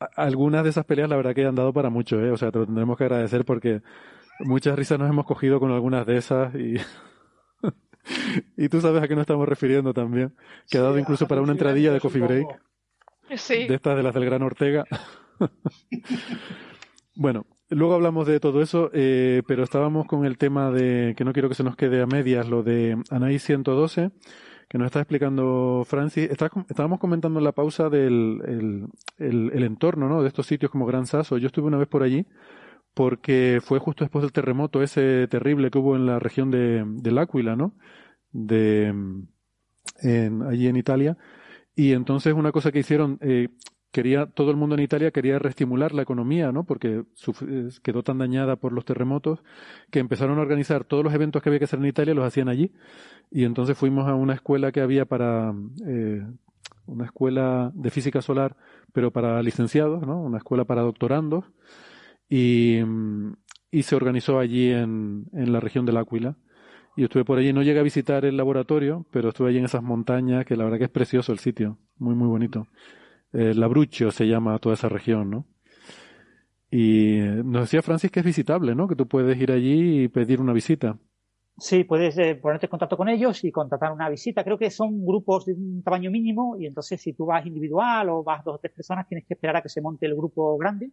a- algunas de esas peleas la verdad que han dado para mucho, ¿eh? O sea, te lo tendremos que agradecer porque muchas risas nos hemos cogido con algunas de esas y... y tú sabes a qué nos estamos refiriendo también. Que ha dado Sí, incluso para una entradilla de Coffee Break. Sí. de estas de las del Gran Ortega. bueno, luego hablamos de todo eso, eh, pero estábamos con el tema de, que no quiero que se nos quede a medias, lo de Anaí 112, que nos está explicando Francis. Está- estábamos comentando en la pausa del el, el- el entorno, ¿no? De estos sitios como Gran Sasso. Yo estuve una vez por allí porque fue justo después del terremoto ese terrible que hubo en la región de, del Áquila, ¿no? De, allí en Italia. Y entonces una cosa que hicieron, eh, quería, todo el mundo en Italia quería reestimular la economía, ¿no? Porque quedó tan dañada por los terremotos que empezaron a organizar todos los eventos que había que hacer en Italia, los hacían allí. Y entonces fuimos a una escuela que había para, eh, una escuela de física solar, pero para licenciados, ¿no? Una escuela para doctorandos. Y, se organizó allí en, en la región del Áquila. Y estuve por allí, no llegué a visitar el laboratorio, pero estuve allí en esas montañas, que la verdad que es precioso el sitio, muy, muy bonito. Eh, Labruccio se llama toda esa región, ¿no? Y nos decía Francis que es visitable, ¿no? Que tú puedes ir allí y pedir una visita. Sí, puedes eh, ponerte en contacto con ellos y contratar una visita. Creo que son grupos de un tamaño mínimo y entonces si tú vas individual o vas dos o tres personas tienes que esperar a que se monte el grupo grande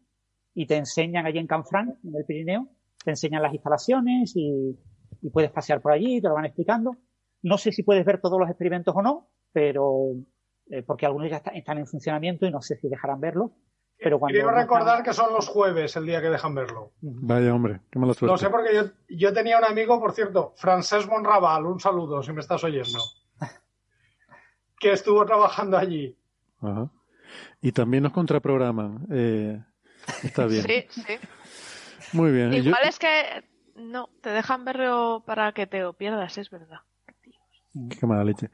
y te enseñan allí en Canfranc, en el Pirineo, te enseñan las instalaciones y, y puedes pasear por allí, te lo van explicando. No sé si puedes ver todos los experimentos o no, pero eh, porque algunos ya está- están en funcionamiento y no sé si dejarán verlos. Pero cuando Quiero están- recordar que son los jueves el día que dejan verlo. Vaya hombre, qué mala suerte. Lo sé porque yo, yo tenía un amigo, por cierto, Francesc Monraval, un saludo si me estás oyendo, que estuvo trabajando allí. Ajá. Y también nos contraprograman. Eh, está bien. Sí, sí. Muy bien. Yo- Igual es que no, te dejan verlo para que te lo pierdas, es verdad. Qué mala leche.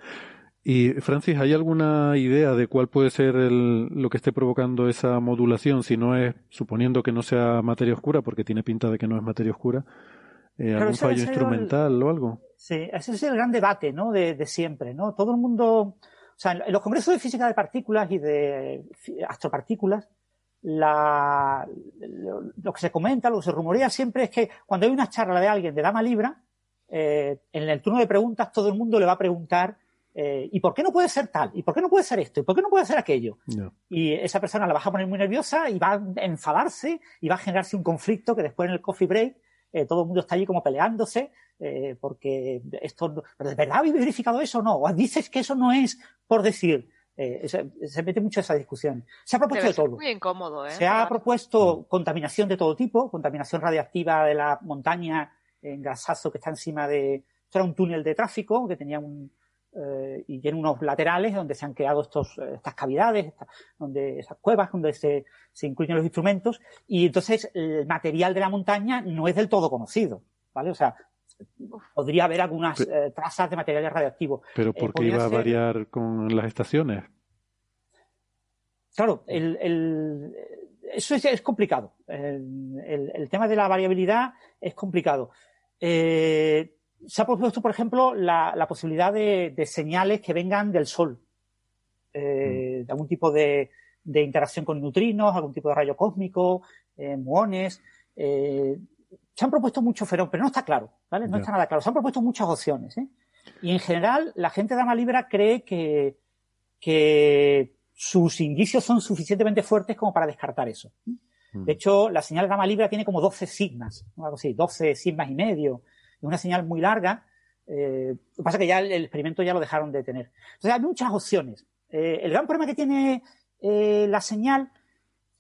Y Francis, ¿hay alguna idea de cuál puede ser el- lo que esté provocando esa modulación? Si no es, suponiendo que no sea materia oscura, porque tiene pinta de que no es materia oscura, eh, algún fallo el- instrumental o algo. Sí, ese es el gran debate, ¿no? De, de siempre, ¿no? Todo el mundo, o sea, en los congresos de física de partículas y de astropartículas, la, lo, lo que se comenta, lo que se rumorea siempre es que cuando hay una charla de alguien de dama libra, eh, en el turno de preguntas todo el mundo le va a preguntar eh, ¿y por qué no puede ser tal? ¿y por qué no puede ser esto? ¿y por qué no puede ser aquello? Y esa persona la vas a poner muy nerviosa y va a enfadarse y va a generarse un conflicto que después en el coffee break eh, todo el mundo está allí como peleándose porque esto no- pero de verdad habéis verificado eso o no o dices que eso no es por decir Eh, se, se mete mucho esa discusión se ha propuesto Debe de todo muy incómodo, ¿eh? se ha propuesto contaminación de todo tipo, contaminación radiactiva de la montaña en Grasazo que está encima de. Esto era un túnel de tráfico que tenía un. eh, y tiene unos laterales donde se han creado estos, estas cavidades, esta- donde, esas cuevas donde se, se incluyen los instrumentos. Y entonces el material de la montaña no es del todo conocido. ¿Vale? O sea, podría haber algunas eh, trazas de materiales radioactivos. Pero Eh, ¿por qué podría iba a ser- variar con las estaciones? Claro, el, el- eso es, es complicado. El, el- el tema de la variabilidad es complicado. Eh, se ha propuesto, por ejemplo, la, la posibilidad de, de señales que vengan del Sol, eh, de algún tipo de, de interacción con neutrinos, algún tipo de rayo cósmico, eh, muones. Eh, se han propuesto muchos fenómenos, pero no está claro, ¿vale? No está nada claro. Se han propuesto muchas opciones, ¿eh? Y en general, la gente de Ama Libra cree que, que sus indicios son suficientemente fuertes como para descartar eso. Mm. De hecho, la señal gamma libra tiene como 12 sigmas, algo así, 12 sigmas y medio. Es una señal muy larga. Eh, lo que pasa es que ya el, experimento ya lo dejaron de tener. Entonces, hay muchas opciones. Eh, el gran problema que tiene eh, la señal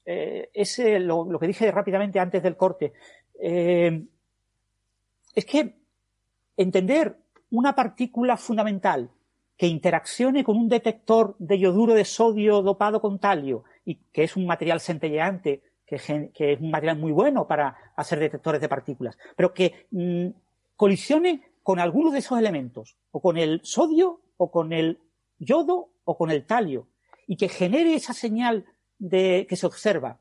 es lo, lo, que dije rápidamente antes del corte. Es que entender una partícula fundamental que interaccione con un detector de yoduro de sodio dopado con talio y que es un material centelleante, que, es un material muy bueno para hacer detectores de partículas, pero que mm, colisione con algunos de esos elementos, o con el sodio, o con el yodo, o con el talio, y que genere esa señal de, que se observa,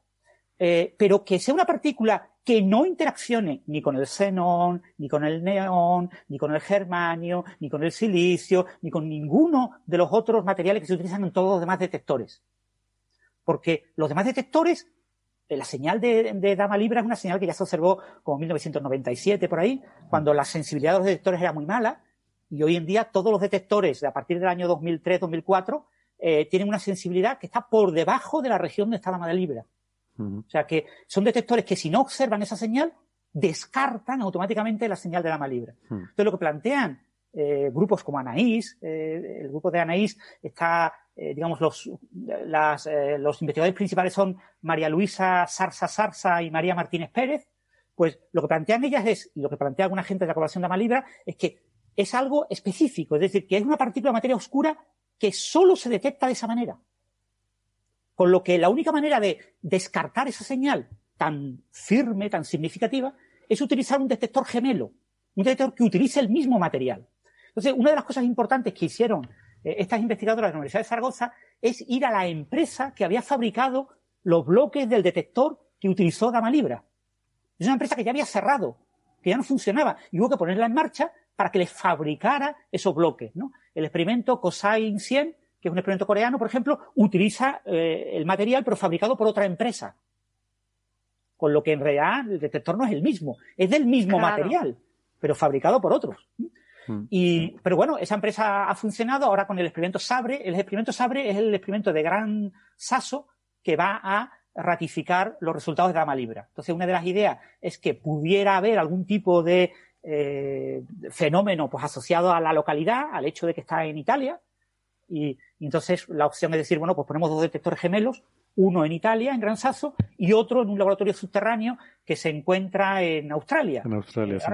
eh, pero que sea una partícula que no interaccione ni con el xenón, ni con el neón, ni con el germanio, ni con el silicio, ni con ninguno de los otros materiales que se utilizan en todos los demás detectores. Porque los demás detectores, eh, la señal de, Dama Libra es una señal que ya se observó como 1997 por ahí, cuando la sensibilidad de los detectores era muy mala, y hoy en día todos los detectores a partir del año 2003-2004 eh, tienen una sensibilidad que está por debajo de la región de esta Dama de Libra. O sea que son detectores que si no observan esa señal, descartan automáticamente la señal de la libra. Entonces lo que plantean eh, grupos como Anaís, eh, el grupo de Anaís está, eh, digamos, los, los investigadores principales son María Luisa Sarsa Sarsa y María Martínez Pérez, pues lo que plantean ellas es, y lo que plantea alguna gente de la población de la libra, es que es algo específico, es decir, que es una partícula de materia oscura que solo se detecta de esa manera. Con lo que la única manera de descartar esa señal tan firme, tan significativa, es utilizar un detector gemelo, un detector que utilice el mismo material. Entonces, una de las cosas importantes que hicieron eh, estas investigadoras de la Universidad de Zaragoza es ir a la empresa que había fabricado los bloques del detector que utilizó Gama Libra. Es una empresa que ya había cerrado, que ya no funcionaba, y hubo que ponerla en marcha para que les fabricara esos bloques. El experimento COSAIN 100 que es un experimento coreano, por ejemplo, utiliza eh, el material pero fabricado por otra empresa. Con lo que en realidad el detector no es el mismo, es del mismo material, pero fabricado por otros. Mm. Y, pero bueno, esa empresa ha funcionado ahora con el experimento Sabre. El experimento Sabre es el experimento de gran saso que va a ratificar los resultados de Gama Libra. Entonces, una de las ideas es que pudiera haber algún tipo de eh, fenómeno pues, asociado a la localidad, al hecho de que está en Italia, y, entonces la opción es decir, bueno, pues ponemos dos detectores gemelos, uno en Italia, en Gran Sasso, y otro en un laboratorio subterráneo que se encuentra en Australia. En Australia, sí.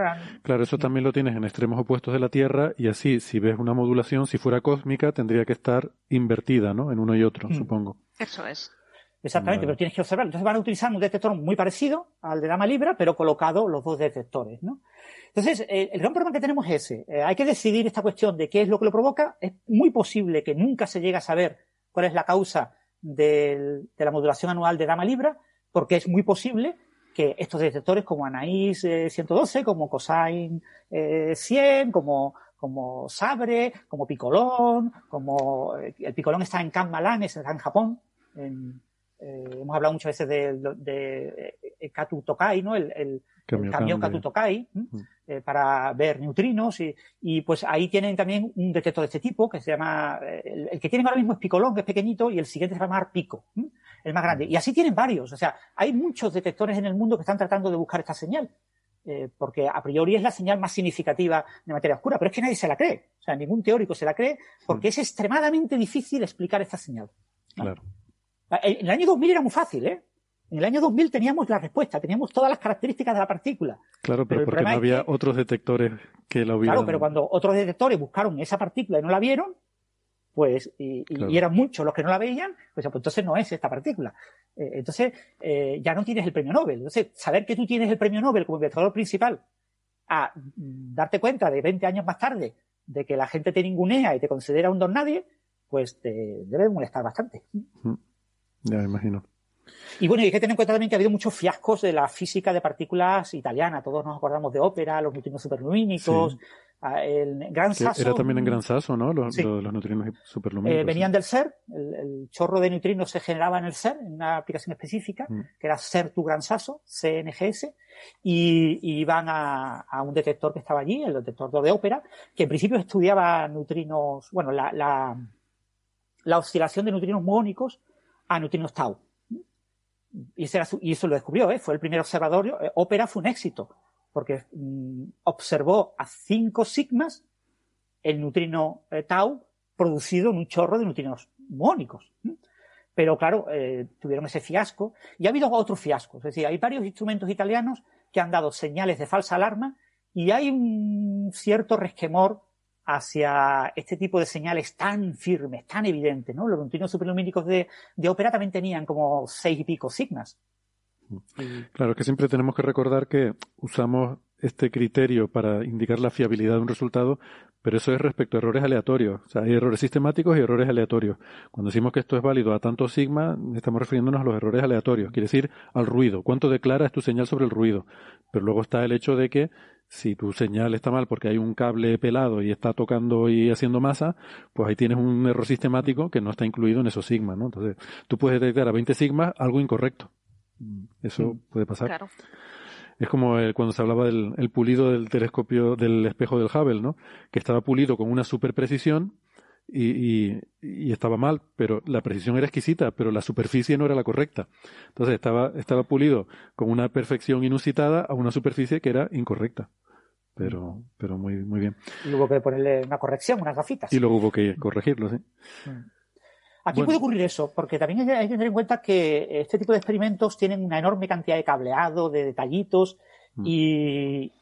Claro, eso también lo tienes en extremos opuestos de la Tierra, y así, si ves una modulación, si fuera cósmica, tendría que estar invertida, ¿no? En uno y otro, mm. supongo. Eso es. Exactamente, pero tienes que observar. Entonces van a utilizar un detector muy parecido al de Dama Libra, pero colocado los dos detectores, ¿no? Entonces, eh, el gran problema que tenemos es ese. Eh, hay que decidir esta cuestión de qué es lo que lo provoca. Es muy posible que nunca se llegue a saber cuál es la causa de la modulación anual de Dama Libra, porque es muy posible que estos detectores como Anaís 112, eh, como Cosine 100, como, como Sabre, como Picolón, como el Picolón está en Kanmalan, está en Japón. Hemos hablado muchas veces de, de, Katu Tokai, ¿no? el el camión Katutokai mm. eh, para ver neutrinos y, pues ahí tienen también un detector de este tipo que se llama, eh, el, que tienen ahora mismo es Picolón, que es pequeñito, y el siguiente se llama Pico, el más grande. Y así tienen varios, o sea, hay muchos detectores en el mundo que están tratando de buscar esta señal. Eh, porque a priori es la señal más significativa de materia oscura, pero es que nadie se la cree, o sea, ningún teórico se la cree, porque es extremadamente difícil explicar esta señal. Claro. En el año 2000 era muy fácil, ¿eh? En el año 2000 teníamos la respuesta, teníamos todas las características de la partícula. Claro, pero, porque no había otros detectores que la hubieran... Claro, pero cuando otros detectores buscaron esa partícula y no la vieron, pues, y, eran muchos los que no la veían, pues, pues entonces no es esta partícula. Eh, entonces, eh, ya no tienes el premio Nobel. Entonces, saber que tú tienes el premio Nobel como investigador principal, a darte cuenta de 20 años más tarde de que la gente te ningunea y te considera un don nadie, pues te debe molestar bastante. Ya me imagino. Y bueno, hay que tener en cuenta también que ha habido muchos fiascos de la física de partículas italiana. Todos nos acordamos de ópera, los neutrinos superlumínicos, el Gran Sasso. Era también en Gran Sasso, ¿no? Los, neutrinos superlumínicos. Eh, venían del SER, el, chorro de neutrinos se generaba en el SER, en una aplicación específica, mm. que era SER tu Gran Sasso, CNGS, y, iban a, un detector que estaba allí, el detector de ópera, que en principio estudiaba neutrinos, bueno, la, la, la oscilación de neutrinos muónicos a neutrinos tau y, eso lo descubrió, ¿eh? fue el primer observatorio. Eh, Ópera fue un éxito, porque mm, observó a 5 sigmas el neutrino eh, tau producido en un chorro de neutrinos muónicos. Pero claro, eh, tuvieron ese fiasco. Y ha habido otros fiascos. Es decir, hay varios instrumentos italianos que han dado señales de falsa alarma y hay un cierto resquemor hacia este tipo de señales tan firmes, tan evidentes, ¿no? Los neutrinos superlumínicos de, de ópera también tenían como seis y pico sigmas. Claro, que siempre tenemos que recordar que usamos este criterio para indicar la fiabilidad de un resultado, pero eso es respecto a errores aleatorios. O sea, hay errores sistemáticos y errores aleatorios. Cuando decimos que esto es válido a tanto sigma, estamos refiriéndonos a los errores aleatorios, quiere decir al ruido. ¿Cuánto declara es tu señal sobre el ruido? Pero luego está el hecho de que si tu señal está mal porque hay un cable pelado y está tocando y haciendo masa, pues ahí tienes un error sistemático que no está incluido en esos sigmas, ¿no? Entonces, tú puedes detectar a 20 sigmas algo incorrecto. Eso puede pasar. Claro. Es como el- cuando se hablaba del el pulido del telescopio, del espejo del Hubble, ¿no? Que estaba pulido con una super precisión y, y- y estaba mal, pero la precisión era exquisita, pero la superficie no era la correcta. Entonces estaba, estaba pulido con una perfección inusitada a una superficie que era incorrecta. Pero, pero muy, muy bien. Y hubo que ponerle una corrección, unas gafitas. Y luego hubo que corregirlo, sí. Aquí Bueno. puede ocurrir eso, porque también hay que tener en cuenta que este tipo de experimentos tienen una enorme cantidad de cableado, de detallitos, y,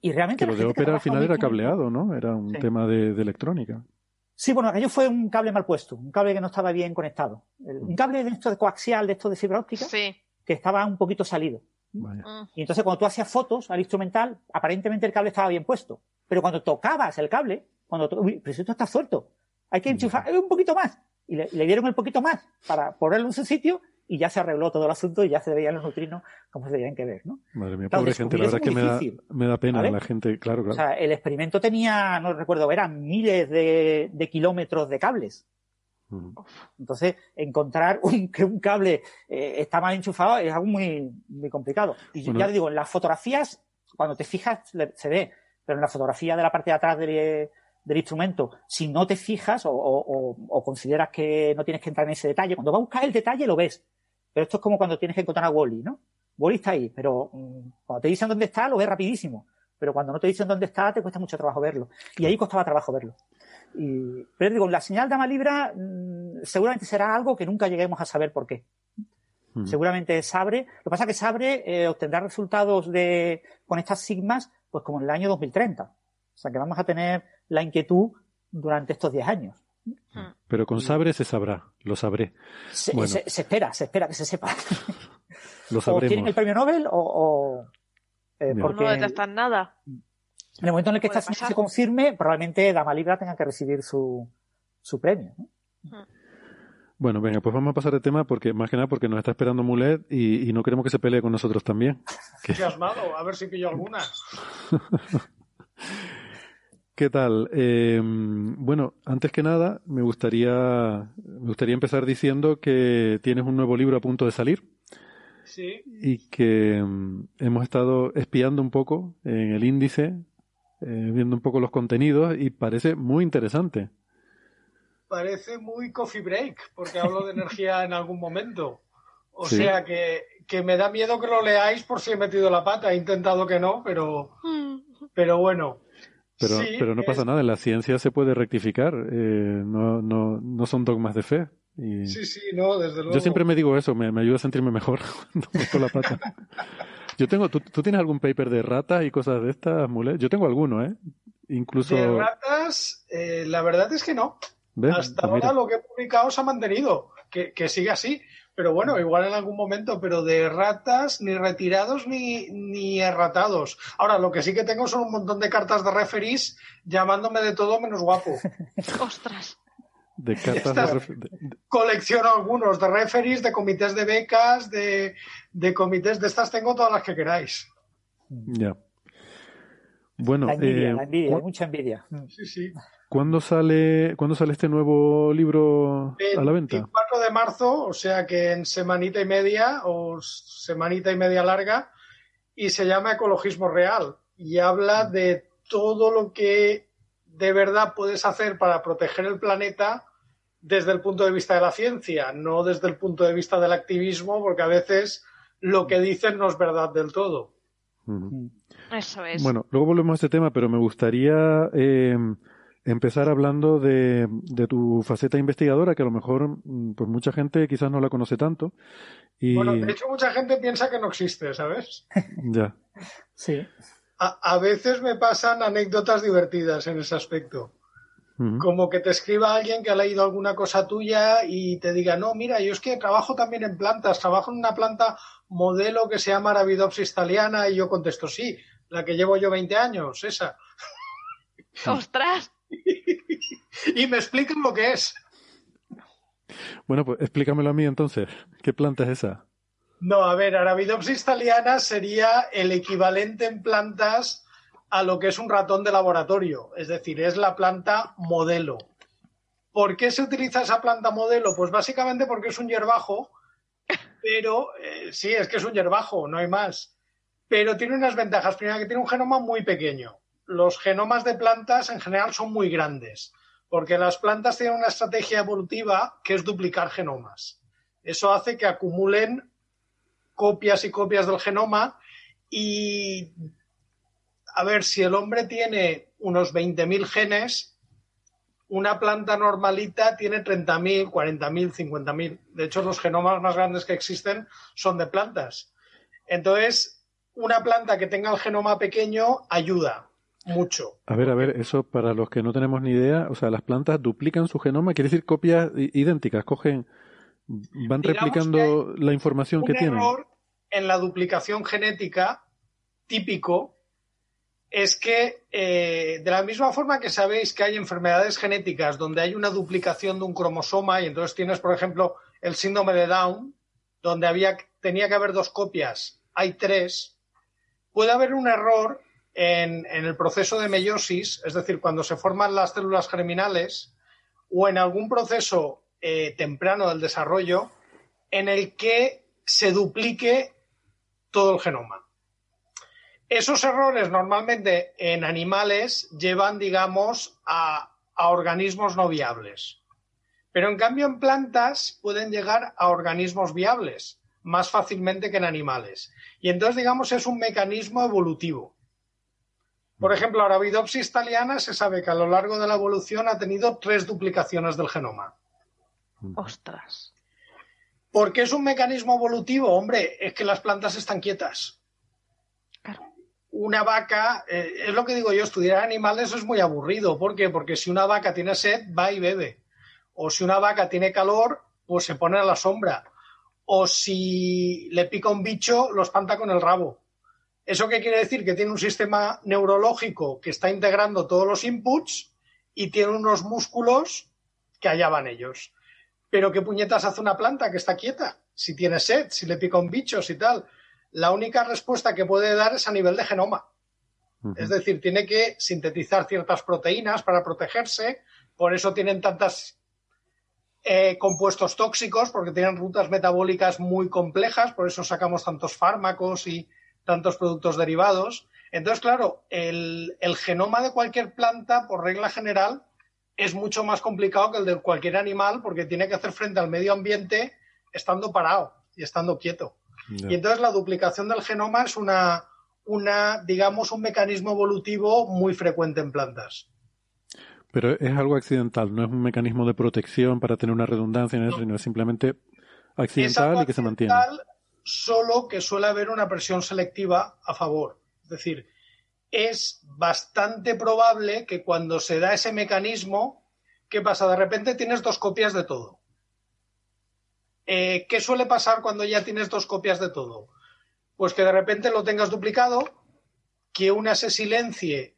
y realmente... Mm. Que lo de ópera al final era cableado, ¿no? Era un Sí. tema de, de electrónica. Sí, bueno, aquello fue un cable mal puesto, un cable que no estaba bien conectado. El- Mm. un cable de esto de coaxial, de esto de fibra óptica, Sí. que estaba un poquito salido. Mm. Y entonces cuando tú hacías fotos al instrumental, aparentemente el cable estaba bien puesto. Pero cuando tocabas el cable, cuando to- uy, pero si esto está suelto, hay que enchufar eh, un poquito más. Y le, y le dieron el poquito más para ponerlo en su sitio y ya se arregló todo el asunto y ya se veían los neutrinos como se debían que ver, ¿no? Madre mía, Claro, pobre gente. La verdad es que me da, me da pena ¿vale? la gente, claro, O claro. sea, el experimento tenía, no recuerdo, eran miles de, de kilómetros de cables. Mm. Entonces, encontrar un, que un cable eh, está mal enchufado es algo muy, muy complicado. Y Bueno. ya te digo, en las fotografías, cuando te fijas, le- se ve, pero en la fotografía de la parte de atrás del, del instrumento, si no te fijas o, o- o- o consideras que no tienes que entrar en ese detalle, cuando vas a buscar el detalle lo ves. Pero esto es como cuando tienes que encontrar a Wally, ¿no? Wally está ahí, pero mm, cuando te dicen dónde está, lo ves rapidísimo. Pero cuando no te dicen dónde está, te cuesta mucho trabajo verlo. Y ahí costaba trabajo verlo. Y, pero digo, la señal de ama libra mm, seguramente será algo que nunca lleguemos a saber por qué. Mm. Seguramente Sabre, lo que pasa es que Sabre eh, obtendrá resultados de, con estas sigmas pues como en el año 2030. O sea que vamos a tener la inquietud durante estos 10 años. Pero con Sabre se sabrá, lo sabré. Se, Bueno. se- se espera, se espera que se sepa. Lo o tienen el premio Nobel o... o, eh, Bien. porque No detectan nada. en el momento en el que esta pasar. se confirme, probablemente Dama Libra tenga que recibir su, su premio. ¿no? Bueno, venga, pues vamos a pasar de tema porque, más que nada, porque nos está esperando Mulet y, y no queremos que se pelee con nosotros también. Entusiasmado, a ver si pillo alguna. ¿Qué tal? Eh, bueno, antes que nada, me gustaría, me gustaría empezar diciendo que tienes un nuevo libro a punto de salir Sí, y que mm, hemos estado espiando un poco en el índice, eh, viendo un poco los contenidos y parece muy interesante. parece muy coffee break, porque hablo de energía en algún momento. O Sí. sea que, que me da miedo que lo leáis por si he metido la pata. He intentado que no, pero, pero bueno. Pero, Sí, pero no es- pasa nada, en la ciencia se puede rectificar, eh, no, no, no son dogmas de fe. Y Sí, sí, no, desde luego. yo siempre me digo eso, me, me ayuda a sentirme mejor cuando meto la pata. Yo tengo, ¿tú, tú tienes algún paper de ratas y cosas de estas, Mulet? Yo tengo alguno, ¿eh? Incluso... De ratas, eh, la verdad es que no. ¿ves? Hasta Pues ahora lo que he publicado se ha mantenido, que, que sigue así. Pero bueno, igual en algún momento, pero de ratas, ni retirados ni, ni erratados. Ahora, lo que sí que tengo son un montón de cartas de referees llamándome de todo menos guapo. Ostras. De cartas Estas- de Colecciono algunos de referees, de comités de becas, de, de comités de estas tengo todas las que queráis. Ya. Bueno, La envidia, eh, la envidia, ¿cu- hay mucha envidia. Sí, sí. ¿Cuándo sale, ¿cuándo sale este nuevo libro a la venta? 24 de marzo, o sea que en semanita y media o semanita y media larga, y se llama Ecologismo Real y habla de todo lo que de verdad puedes hacer para proteger el planeta desde el punto de vista de la ciencia, no desde el punto de vista del activismo, porque a veces lo que dicen no es verdad del todo. Eso es. Bueno, luego volvemos a este tema, pero me gustaría eh, empezar hablando de, de, tu faceta investigadora, que a lo mejor mm, pues mucha gente quizás no la conoce tanto. Y... Bueno, de hecho mucha gente piensa que no existe, ¿sabes? Ya. Sí. A, a veces me pasan anécdotas divertidas en ese aspecto. Como que te escriba alguien que ha leído alguna cosa tuya y te diga, no, mira, yo es que trabajo también en plantas, trabajo en una planta modelo que se llama Arabidopsis thaliana y yo contesto, sí, la que llevo yo 20 años, esa. ¡Ostras! y me explican lo que es. Bueno, pues explícamelo a mí entonces. ¿Qué planta es esa? No, a ver, Arabidopsis thaliana sería el equivalente en plantas a lo que es un ratón de laboratorio, es decir, es la planta modelo. ¿Por qué se utiliza esa planta modelo? Pues básicamente porque es un hierbajo, pero eh, sí, es que es un hierbajo, no hay más. Pero tiene unas ventajas. Primero, que tiene un genoma muy pequeño. Los genomas de plantas en general son muy grandes, porque las plantas tienen una estrategia evolutiva que es duplicar genomas. Eso hace que acumulen copias y copias del genoma y a ver, si el hombre tiene unos 20.000 genes, una planta normalita tiene 30.000, 40.000, 50.000. De hecho, los genomas más grandes que existen son de plantas. Entonces, una planta que tenga el genoma pequeño ayuda mucho. A ver, a ver, eso para los que no tenemos ni idea, o sea, las plantas duplican su genoma, quiere decir copias idénticas, cogen, van replicando la información que tienen. Un error en la duplicación genética típico es que eh, de la misma forma que sabéis que hay enfermedades genéticas donde hay una duplicación de un cromosoma y entonces tienes, por ejemplo, el síndrome de Down, donde había, tenía que haber dos copias, hay tres, puede haber un error en, el proceso de meiosis, es decir, cuando se forman las células germinales, o en algún proceso eh, temprano del desarrollo, en el que se duplique todo el genoma. Esos errores normalmente en animales llevan, digamos, a, organismos no viables. Pero en cambio en plantas pueden llegar a organismos viables más fácilmente que en animales. Y entonces, digamos, es un mecanismo evolutivo. Por ejemplo, Arabidopsis thaliana se sabe que a lo largo de la evolución ha tenido tres duplicaciones del genoma. Ostras. ¿Por qué es un mecanismo evolutivo? Hombre, es que las plantas están quietas una vaca, eh, es lo que digo yo, estudiar animales es muy aburrido. ¿Por qué? Porque si una vaca tiene sed, va y bebe. O si una vaca tiene calor, pues se pone a la sombra. O si le pica un bicho, lo espanta con el rabo. ¿Eso qué quiere decir? Que tiene un sistema neurológico que está integrando todos los inputs y tiene unos músculos que allá van ellos. Pero ¿qué puñetas hace una planta que está quieta? Si tiene sed, si le pica un bicho, si tal la única respuesta que puede dar es a nivel de genoma. Es decir, tiene que sintetizar ciertas proteínas para protegerse, por eso tienen tantos eh, compuestos tóxicos, porque tienen rutas metabólicas muy complejas, por eso sacamos tantos fármacos y tantos productos derivados. Entonces, claro, el, el genoma de cualquier planta, por regla general, es mucho más complicado que el de cualquier animal, porque tiene que hacer frente al medio ambiente estando parado y estando quieto. Y entonces la duplicación del genoma es una, una, digamos, un mecanismo evolutivo muy frecuente en plantas. Pero es algo accidental, no es un mecanismo de protección para tener una redundancia en eso, sino es simplemente accidental y que se mantiene. Solo que suele haber una presión selectiva a favor. Es decir, es bastante probable que cuando se da ese mecanismo, ¿qué pasa? De repente tienes dos copias de todo. Eh, ¿Qué suele pasar cuando ya tienes dos copias de todo? Pues que de repente lo tengas duplicado, que una se silencie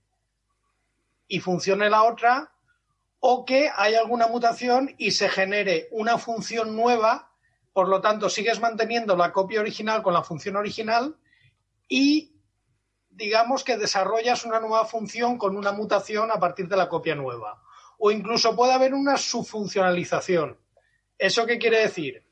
y funcione la otra, o que haya alguna mutación y se genere una función nueva, por lo tanto sigues manteniendo la copia original con la función original y digamos que desarrollas una nueva función con una mutación a partir de la copia nueva. O incluso puede haber una subfuncionalización. ¿Eso qué quiere decir?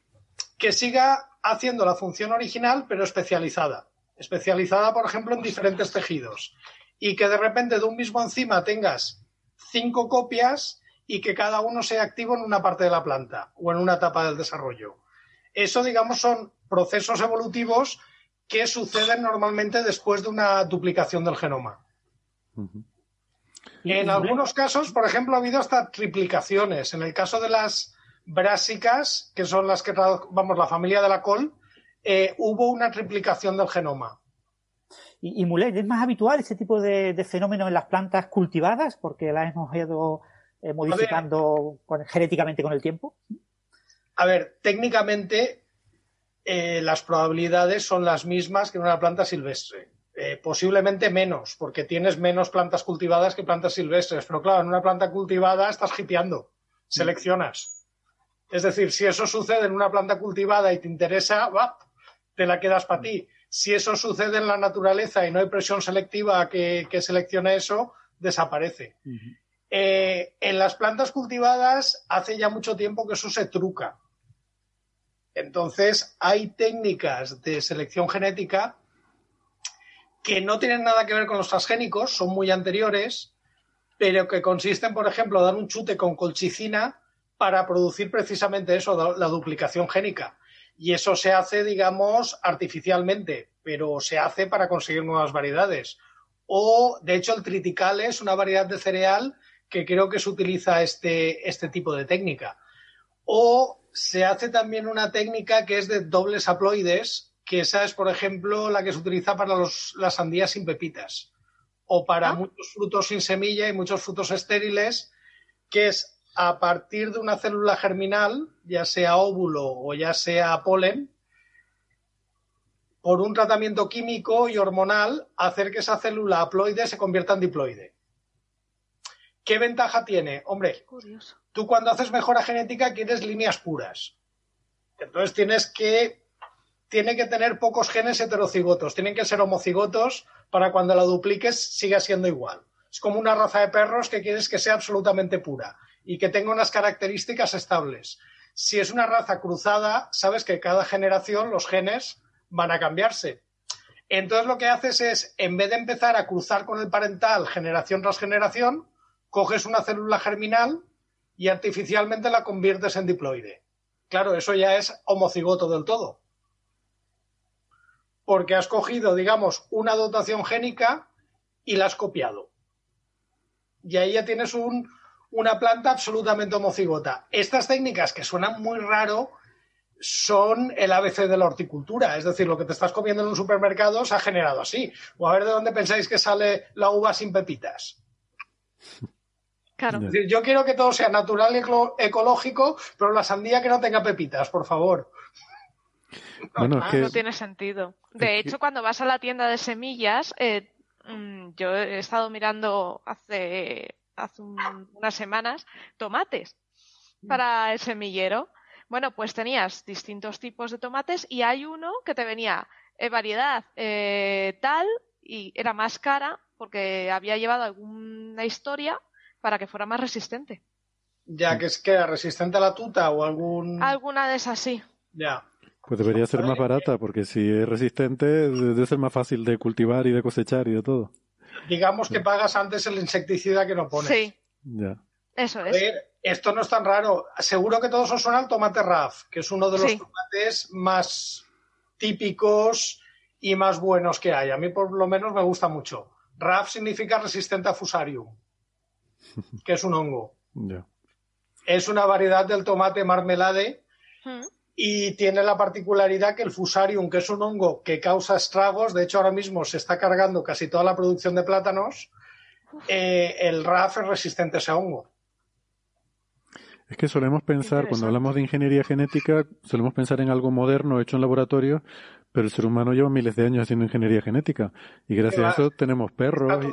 que siga haciendo la función original, pero especializada. Especializada, por ejemplo, en diferentes tejidos. Y que de repente de un mismo enzima tengas cinco copias y que cada uno sea activo en una parte de la planta o en una etapa del desarrollo. Eso, digamos, son procesos evolutivos que suceden normalmente después de una duplicación del genoma. En algunos casos, por ejemplo, ha habido hasta triplicaciones. En el caso de las brásicas, que son las que, vamos, la familia de la col, eh, hubo una triplicación del genoma. Y, Mulet, ¿es más habitual ese tipo de, fenómenos en las plantas cultivadas? Porque las hemos ido eh, modificando genéticamente con el tiempo. A ver, técnicamente eh, las probabilidades son las mismas que en una planta silvestre. posiblemente menos, porque tienes menos plantas cultivadas que plantas silvestres. Pero claro, en una planta cultivada estás hipeando, seleccionas. Es decir, si eso sucede en una planta cultivada y te interesa, va, te la quedas para ti. Si eso sucede en la naturaleza y no hay presión selectiva que, seleccione eso, desaparece. Eh, en las plantas cultivadas hace ya mucho tiempo que eso se truca. Entonces, hay técnicas de selección genética que no tienen nada que ver con los transgénicos, son muy anteriores, pero que consisten, por ejemplo, dar un chute con colchicina para producir precisamente eso, la duplicación génica. Y eso se hace, digamos, artificialmente, pero se hace para conseguir nuevas variedades. O, de hecho, el tritical es una variedad de cereal que creo que se utiliza este, este tipo de técnica. O se hace también una técnica que es de dobles haploides, que esa es, por ejemplo, la que se utiliza para los, las sandías sin pepitas. O para ah. muchos frutos sin semilla y muchos frutos estériles, que es a partir de una célula germinal, ya sea óvulo o ya sea polen, por un tratamiento químico y hormonal, hacer que esa célula haploide se convierta en diploide. ¿Qué ventaja tiene? Hombre, tú cuando haces mejora genética quieres líneas puras. Entonces tienes que, tiene que tener pocos genes heterocigotos, tienen que ser homocigotos para cuando la dupliques siga siendo igual. Es como una raza de perros que quieres que sea absolutamente pura y que tenga unas características estables. Si es una raza cruzada, sabes que cada generación los genes van a cambiarse. Entonces lo que haces es, en vez de empezar a cruzar con el parental generación tras generación, coges una célula germinal y artificialmente la conviertes en diploide. Claro, eso ya es homocigoto del todo. Porque has cogido, digamos, una dotación génica y la has copiado. Y ahí ya tienes un, una planta absolutamente homocigota. Estas técnicas que suenan muy raro son el ABC de la horticultura, es decir, lo que te estás comiendo en un supermercado se ha generado así. O a ver de dónde pensáis que sale la uva sin pepitas. Claro. yo quiero que todo sea natural y ecológico, pero la sandía que no tenga pepitas, por favor. No, no tiene sentido. De hecho, cuando vas a la tienda de semillas, eh, mm, yo he estado mirando hace hace unas semanas tomates para el semillero. Bueno, pues tenías distintos tipos de tomates y hay uno que te venía eh, variedad eh, tal y era más cara porque había llevado alguna historia para que fuera más resistente. Ya, que es que era resistente a la tuta o algún... Alguna de esas sí. Ya. Pues debería ser más barata, porque si es resistente, debe ser más fácil de cultivar y de cosechar y de todo digamos que pagas antes el insecticida que no pones. Sí. Ya. Eso es. esto no es tan raro. Seguro que todos os suena el tomate RAF, que es uno de los tomates más típicos y más buenos que hay. A mí por lo menos me gusta mucho. RAF significa resistente a fusarium, que es un hongo. Es una variedad del tomate marmelade hmm y tiene la particularidad que el fusarium, que es un hongo que causa estragos, de hecho ahora mismo se está cargando casi toda la producción de plátanos, eh, el RAF es resistente a ese hongo. Es que solemos pensar, cuando hablamos de ingeniería genética, solemos pensar en algo moderno hecho en laboratorio, pero el ser humano lleva miles de años haciendo ingeniería genética. Y gracias a eso tenemos perros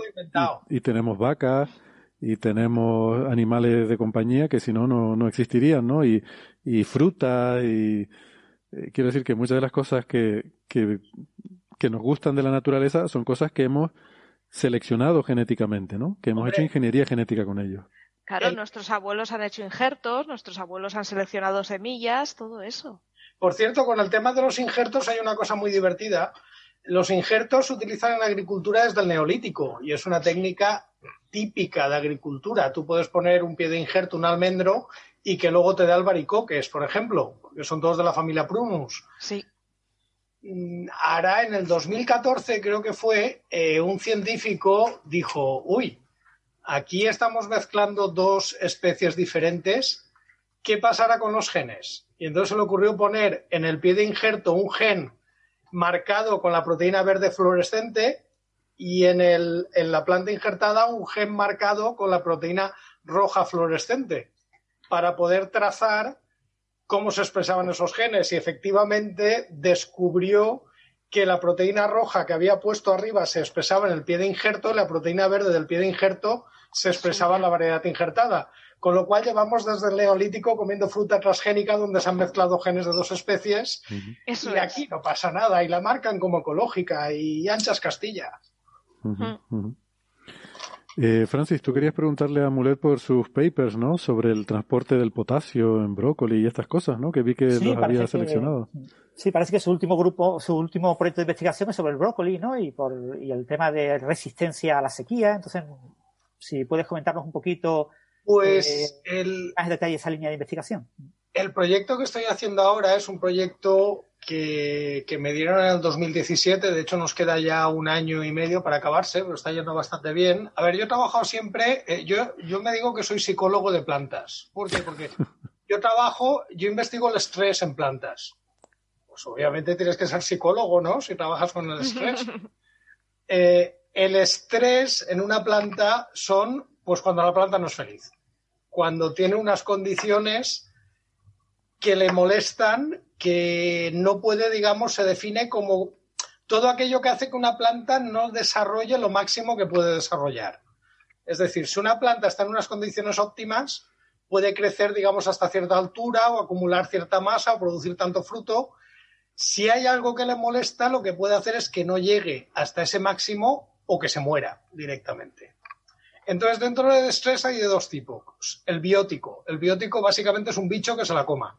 y, tenemos vacas y tenemos animales de compañía que si no, no existirían, ¿no? Y, y fruta y eh, quiero decir que muchas de las cosas que, que, nos gustan de la naturaleza son cosas que hemos seleccionado genéticamente, ¿no? Que hemos hecho ingeniería genética con ellos. Claro, nuestros abuelos han hecho injertos, nuestros abuelos han seleccionado semillas, todo eso. Por cierto, con el tema de los injertos hay una cosa muy divertida. Los injertos se utilizan en la agricultura desde el neolítico y es una técnica típica de agricultura. Tú puedes poner un pie de injerto, un almendro, y que luego te dé albaricoques, por ejemplo, que son todos de la familia Prunus. Sí. Mm, Ahora, en el 2014, creo que fue, eh, un científico dijo, uy, aquí estamos mezclando dos especies diferentes, ¿qué pasará con los genes? Y entonces se le ocurrió poner en el pie de injerto un gen marcado con la proteína verde fluorescente y en, el, en la planta injertada un gen marcado con la proteína roja fluorescente para poder trazar cómo se expresaban esos genes y efectivamente descubrió que la proteína roja que había puesto arriba se expresaba en el pie de injerto y la proteína verde del pie de injerto se expresaba en la variedad injertada. Con lo cual llevamos desde el neolítico comiendo fruta transgénica donde se han mezclado genes de dos especies Eso y aquí no pasa nada y la marcan como ecológica y anchas Castilla. Ujú. Eh, Francis, tú querías preguntarle a Mulet por sus papers, ¿no? Sobre el transporte del potasio en brócoli y estas cosas, ¿no? Que vi que Sí, los había que- seleccionado. Sí, parece que su último grupo, su último proyecto de investigación es sobre el brócoli, ¿no? Y por y el tema de resistencia a la sequía. Entonces, si puedes comentarnos un poquito Pues el, más detalle esa línea de investigación. el proyecto que estoy haciendo ahora es un proyecto que, que me dieron en el 2017, de hecho nos queda ya un año y medio para acabarse, pero está yendo bastante bien. A ver, yo he trabajado siempre, eh, yo, yo me digo que soy psicólogo de plantas. ¿Por qué? Porque yo trabajo, yo investigo el estrés en plantas. Pues obviamente tienes que ser psicólogo, ¿no? Si trabajas con el estrés. Eh, el estrés en una planta son, pues cuando la planta no es feliz. Cuando tiene unas condiciones que le molestan, que no puede, digamos, se define como todo aquello que hace que una planta no desarrolle lo máximo que puede desarrollar. Es decir, si una planta está en unas condiciones óptimas, puede crecer, digamos, hasta cierta altura o acumular cierta masa o producir tanto fruto. Si hay algo que le molesta, lo que puede hacer es que no llegue hasta ese máximo o que se muera directamente. Entonces, dentro del estrés hay de dos tipos. El biótico. El biótico básicamente es un bicho que se la coma.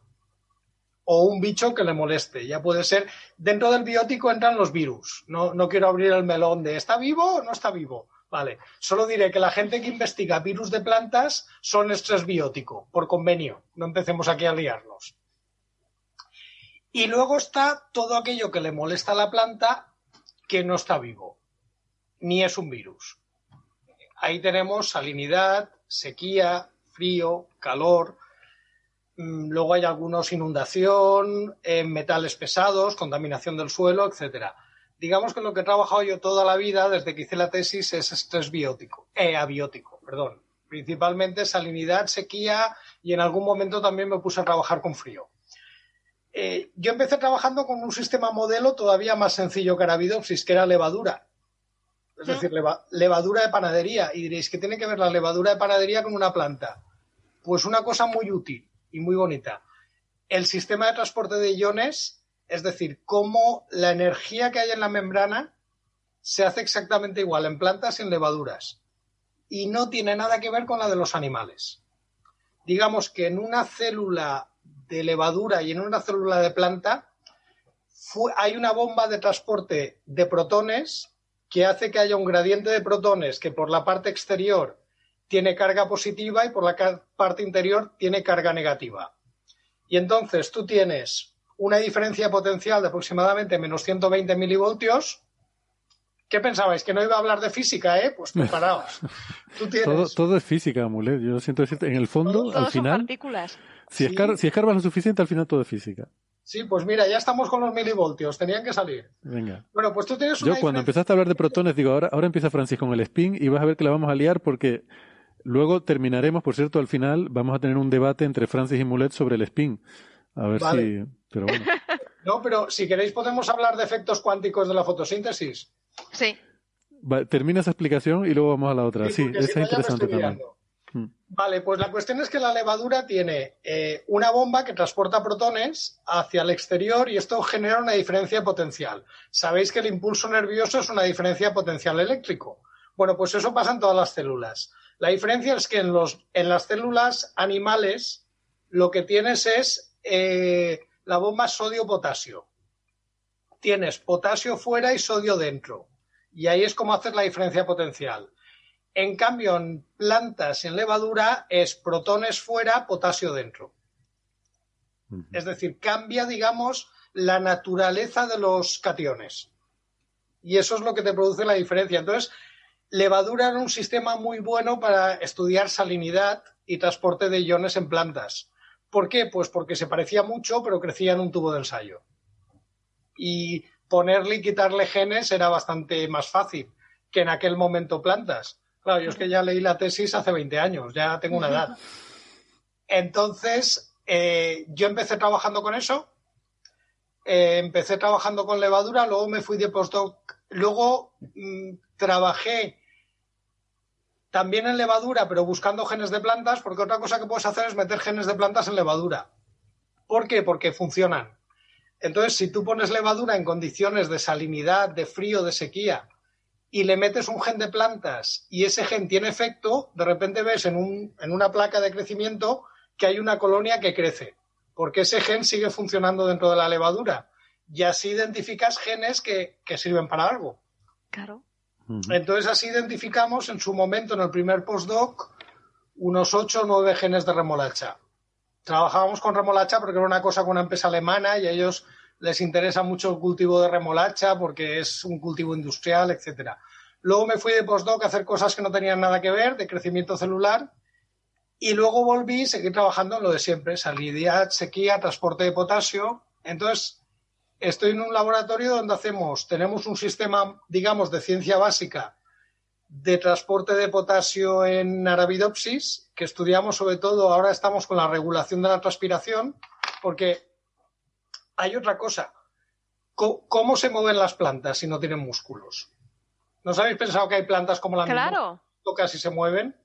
O un bicho que le moleste. Ya puede ser. Dentro del biótico entran los virus. No, no quiero abrir el melón de ¿está vivo o no está vivo? Vale. Solo diré que la gente que investiga virus de plantas son estrés biótico, por convenio. No empecemos aquí a liarnos. Y luego está todo aquello que le molesta a la planta que no está vivo, ni es un virus. Ahí tenemos salinidad, sequía, frío, calor. Mm, Luego hay algunos inundación, eh, metales pesados, contaminación del suelo, etcétera. Digamos que lo que he trabajado yo toda la vida desde que hice la tesis es estrés biótico, eh, abiótico, perdón. Principalmente salinidad, sequía y en algún momento también me puse a trabajar con frío. Eh, yo empecé trabajando con un sistema modelo todavía más sencillo que Arabidopsis, que era levadura. Es decir, leva- levadura de panadería. Y diréis, ¿qué tiene que ver la levadura de panadería con una planta? Pues una cosa muy útil y muy bonita. El sistema de transporte de iones, es decir, cómo la energía que hay en la membrana se hace exactamente igual en plantas y en levaduras. Y no tiene nada que ver con la de los animales. Digamos que en una célula de levadura y en una célula de planta hay una bomba de transporte de protones que hace que haya un gradiente de protones que por la parte exterior tiene carga positiva y por la parte interior tiene carga negativa. Y entonces tú tienes una diferencia potencial de aproximadamente menos 120 milivoltios. ¿Qué pensabais? ¿Que no iba a hablar de física, eh? Pues preparaos. Tú tienes... Todo, todo es física, Mulet. Yo siento decirte, en el fondo, al final, partículas. si, Sí. escar- si escarbas lo suficiente, al final todo es física. Sí, pues mira, ya estamos con los milivoltios. Tenían que salir. Venga. Bueno, pues tú tienes Yo una cuando diferencia- empezaste a hablar de protones, digo, ahora, ahora empieza Francis con el spin y vas a ver que la vamos a liar porque luego terminaremos, por cierto, al final vamos a tener un debate entre Francis y Mulet sobre el spin. A ver Vale. si... Pero bueno. No, pero si queréis podemos hablar de efectos cuánticos de la fotosíntesis. Sí. Va, termina esa explicación y luego vamos a la otra. Sí, esa si es interesante también. Mm. Vale, pues la cuestión es que la levadura tiene eh, una bomba que transporta protones hacia el exterior y esto genera una diferencia potencial. Sabéis que el impulso nervioso es una diferencia potencial eléctrico. Bueno, pues eso pasa en todas las células. La diferencia es que en, los, en las células animales lo que tienes es eh, la bomba sodio-potasio. Tienes potasio fuera y sodio dentro. Y ahí es como haces la diferencia potencial. En cambio, en plantas, en levadura, es protones fuera, potasio dentro. Es decir, cambia, digamos, la naturaleza de los cationes. Y eso es lo que te produce la diferencia. Entonces, levadura era un sistema muy bueno para estudiar salinidad y transporte de iones en plantas. ¿Por qué? Pues porque se parecía mucho, pero crecía en un tubo de ensayo. Y ponerle y quitarle genes era bastante más fácil que en aquel momento plantas. Claro, yo es que ya leí la tesis hace 20 años, ya tengo una edad. Entonces, eh, yo empecé trabajando con eso, eh, empecé trabajando con levadura, luego me fui de postdoc, luego mm, trabajé también en levadura, pero buscando genes de plantas, porque otra cosa que puedes hacer es meter genes de plantas en levadura. ¿Por qué? Porque funcionan. Entonces, si tú pones levadura en condiciones de salinidad, de frío, de sequía, y le metes un gen de plantas y ese gen tiene efecto, de repente ves en, un, en una placa de crecimiento que hay una colonia que crece, porque ese gen sigue funcionando dentro de la levadura. Y así identificas genes que, que sirven para algo. Claro. Entonces así identificamos en su momento, en el primer postdoc, unos 8 o 9 genes de remolacha. Trabajábamos con remolacha porque era una cosa con una empresa alemana y a ellos les interesa mucho el cultivo de remolacha porque es un cultivo industrial, etcétera. Luego me fui de postdoc a hacer cosas que no tenían nada que ver, de crecimiento celular, y luego volví y seguí trabajando en lo de siempre, salinidad, sequía, transporte de potasio. Entonces, estoy en un laboratorio donde hacemos, tenemos un sistema, digamos, de ciencia básica de transporte de potasio en Arabidopsis, que estudiamos sobre todo, ahora estamos con la regulación de la transpiración, porque hay otra cosa. ¿Cómo, se mueven las plantas si no tienen músculos? ¿No os habéis pensado que hay plantas como la claro. tocas y se mueven?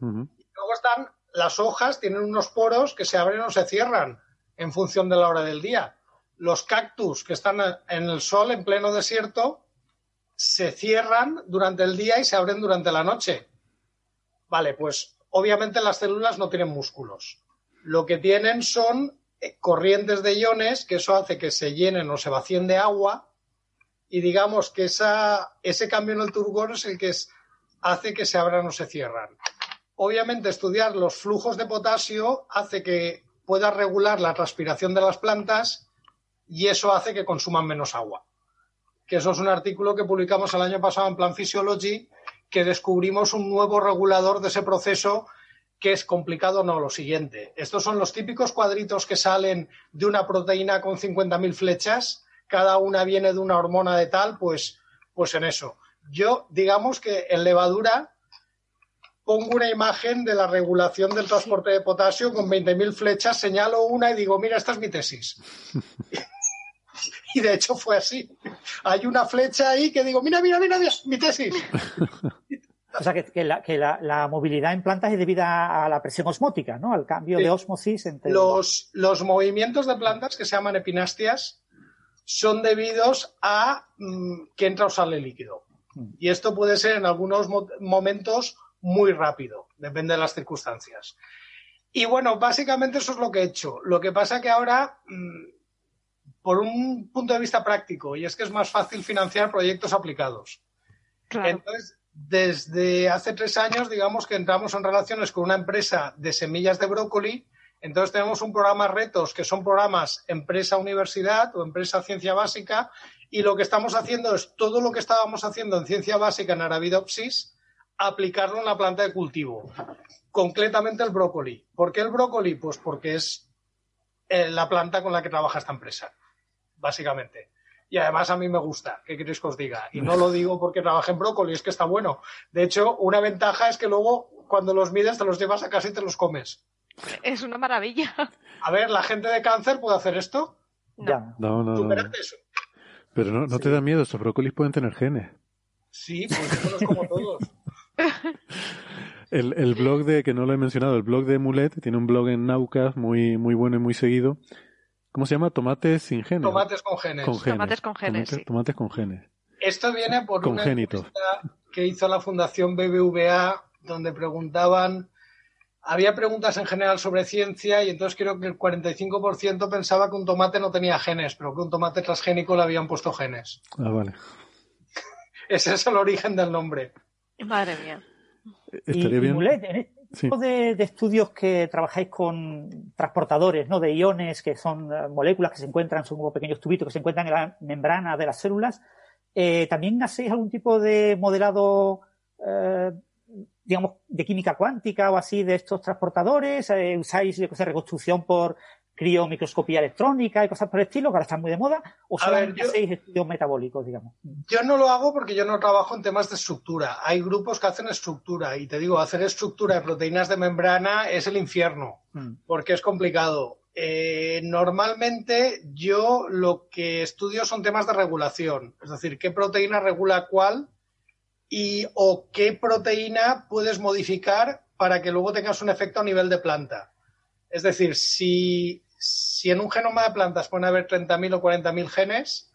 Luego están las hojas, tienen unos poros que se abren o se cierran en función de la hora del día. Los cactus que están en el sol en pleno desierto se cierran durante el día y se abren durante la noche. Vale, pues obviamente las células no tienen músculos. Lo que tienen son eh, corrientes de iones, que eso hace que se llenen o se vacíen de agua, y digamos que esa, ese cambio en el turgor es el que hace que se abran o se cierran. Obviamente, estudiar los flujos de potasio hace que pueda regular la transpiración de las plantas y eso hace que consuman menos agua. Que eso es un artículo que publicamos el año pasado en Plan Physiology, que descubrimos un nuevo regulador de ese proceso que es complicado, no, lo siguiente. Estos son los típicos cuadritos que salen de una proteína con 50.000 flechas, cada una viene de una hormona de tal, pues, pues en eso. Yo, digamos que en levadura pongo una imagen de la regulación del transporte de potasio con 20.000 flechas, señalo una y digo, mira, esta es mi tesis. y de hecho fue así. Hay una flecha ahí que digo, mira, mira, mira, mira mi tesis. O sea, que, la, movilidad en plantas es debida a la presión osmótica, ¿no? Al cambio de osmosis entre... Los, los movimientos de plantas que se llaman epinastias son debidos a mm, que entra o sale líquido. Mm. Y esto puede ser en algunos momentos muy rápido, depende de las circunstancias. Y bueno, básicamente eso es lo que he hecho. Lo que pasa que ahora, mm, por un punto de vista práctico, y es que es más fácil financiar proyectos aplicados. Claro. Entonces, desde hace tres años, digamos que entramos en relaciones con una empresa de semillas de brócoli. Entonces tenemos un programa retos que son programas empresa-universidad o empresa-ciencia básica y lo que estamos haciendo es todo lo que estábamos haciendo en ciencia básica en Arabidopsis, aplicarlo en la planta de cultivo, concretamente el brócoli. ¿Por qué el brócoli? Pues porque es eh, la planta con la que trabaja esta empresa, básicamente y además a mí me gusta, ¿qué queréis que os diga? Y no lo digo porque trabaje en brócoli, es que está bueno. De hecho, una ventaja es que luego cuando los mides te los llevas a casa y te los comes. Es una maravilla. A ver, ¿la gente de cáncer puede hacer esto? No. No, no, Pero no, no te da miedo, estos brócolis pueden tener genes. Sí, pues como todos. El, el, blog de, que no lo he mencionado, el blog de Mulet, tiene un blog en Naucas muy, muy bueno y muy seguido, ¿Cómo se llama? Tomates sin genes. Tomates con genes. Tomates con genes. Tomates, con genes. Esto viene por una encuesta que hizo la Fundación BBVA, donde preguntaban, había preguntas en general sobre ciencia y entonces creo que el 45% pensaba que un tomate no tenía genes, pero que un tomate transgénico le habían puesto genes. Ah, vale. Ese es el origen del nombre. Madre mía. estaría y, bien. Mulet, este Sí. de, de estudios que trabajáis con transportadores ¿no? de iones, que son eh, moléculas que se encuentran, son como pequeños tubitos que se encuentran en la membrana de las células, eh, ¿también hacéis algún tipo de modelado, eh, digamos, de química cuántica o así de estos transportadores? ¿Usáis reconstrucción por criomicroscopía electrónica y cosas por el estilo, que ahora están muy de moda? ¿O ver, solamente yo- hacéis estudios metabólicos, digamos? Yo no lo hago porque yo no trabajo en temas de estructura. Hay grupos que hacen estructura y te digo, hacer estructura de proteínas de membrana es el infierno Mm. porque es complicado. Eh, normalmente yo lo que estudio son temas de regulación, es decir, qué proteína regula cuál y o qué proteína puedes modificar para que luego tengas un efecto a nivel de planta. Es decir, si, si en un genoma de plantas pueden haber 30.000 o 40.000 genes,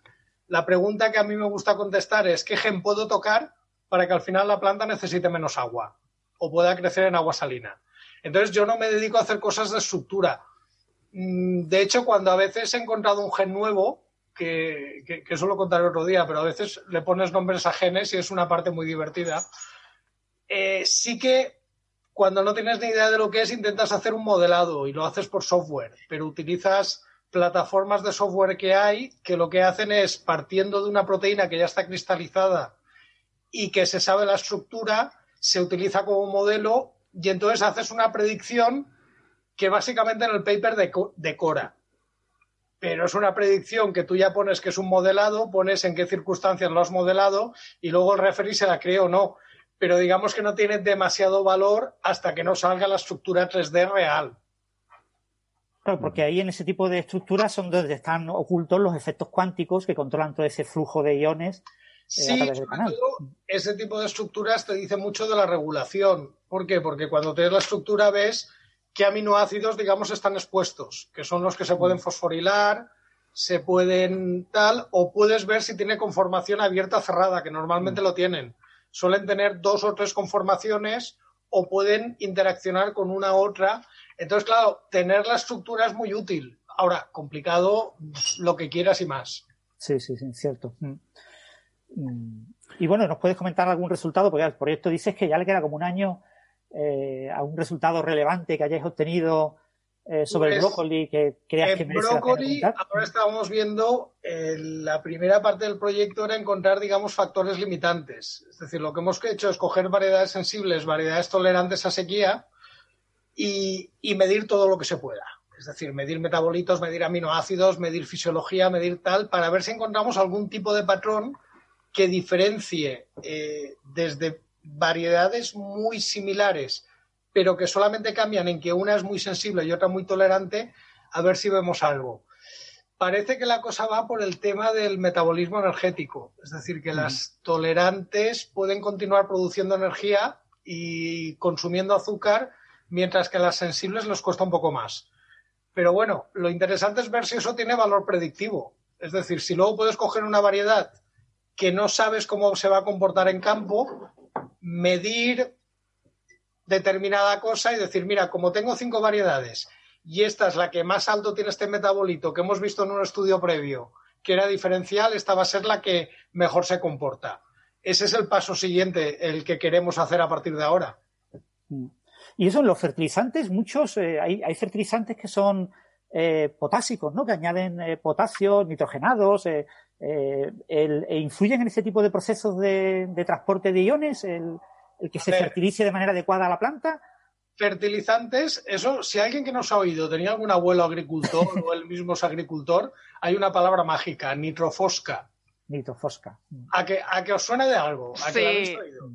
la pregunta que a mí me gusta contestar es ¿qué gen puedo tocar para que al final la planta necesite menos agua o pueda crecer en agua salina? Entonces yo no me dedico a hacer cosas de estructura. Mm, De hecho, cuando a veces he encontrado un gen nuevo, que, que, eso lo contaré otro día, pero a veces le pones nombres a genes y es una parte muy divertida, eh, sí que cuando no tienes ni idea de lo que es, intentas hacer un modelado y lo haces por software, pero utilizas plataformas de software que hay que lo que hacen es, partiendo de una proteína que ya está cristalizada y que se sabe la estructura, se utiliza como modelo y entonces haces una predicción que básicamente en el paper deco- decora. Pero es una predicción que tú ya pones que es un modelado, pones en qué circunstancias lo has modelado y luego el referee se la cree o no. Pero digamos que no tiene demasiado valor hasta que no salga la estructura 3D real. Claro, porque ahí en ese tipo de estructuras son donde están ocultos los efectos cuánticos que controlan todo ese flujo de iones eh, a Sí, través del sobre canal. todo ese tipo de estructuras te dice mucho de la regulación. ¿Por qué? Porque cuando tienes la estructura ves qué aminoácidos, digamos, están expuestos, que son los que se Mm. pueden fosforilar, se pueden tal, o puedes ver si tiene conformación abierta o cerrada, que Mm. normalmente lo tienen. Suelen tener dos o tres conformaciones o pueden interaccionar con una otra. Entonces, claro, tener la estructura es muy útil. Ahora, complicado lo que quieras y más. Sí, sí, sí, cierto. Mm. Mm. Y bueno, ¿nos puedes comentar algún resultado? Porque el proyecto dices que ya le queda como un año eh, algún resultado relevante que hayáis obtenido eh, sobre el Pues, brócoli que creas que En merece la pena brócoli, ahora estábamos viendo, eh, la primera parte del proyecto era encontrar, digamos, factores limitantes. Es decir, lo que hemos hecho es coger variedades sensibles, variedades tolerantes a sequía y, y medir todo lo que se pueda. Es decir, medir metabolitos, medir aminoácidos, medir fisiología, medir tal, para ver si encontramos algún tipo de patrón que diferencie eh, desde variedades muy similares, pero que solamente cambian en que una es muy sensible y otra muy tolerante, a ver si vemos algo. Parece que la cosa va por el tema del metabolismo energético, es decir, que las tolerantes pueden continuar produciendo energía y consumiendo azúcar, mientras que a las sensibles les cuesta un poco más. Pero bueno, lo interesante es ver si eso tiene valor predictivo. Es decir, si luego puedes coger una variedad que no sabes cómo se va a comportar en campo, medir determinada cosa y decir, mira, como tengo cinco variedades y esta es la que más alto tiene este metabolito que hemos visto en un estudio previo, que era diferencial, esta va a ser la que mejor se comporta. Ese es el paso siguiente, el que queremos hacer a partir de ahora. Y eso en los fertilizantes, muchos, eh, hay, hay fertilizantes que son eh, potásicos, ¿no? Que añaden eh, potasio, nitrogenados, eh, el- e influyen en ese tipo de procesos de, de transporte de iones, el, el que A se ver. fertilice de manera adecuada a la planta. Fertilizantes, eso, si alguien que nos ha oído tenía algún abuelo agricultor o él mismo es agricultor, hay una palabra mágica, nitrofosca. Nitrofosca. ¿A que, a que os suena de algo? ¿A que lo habéis Sí. oído?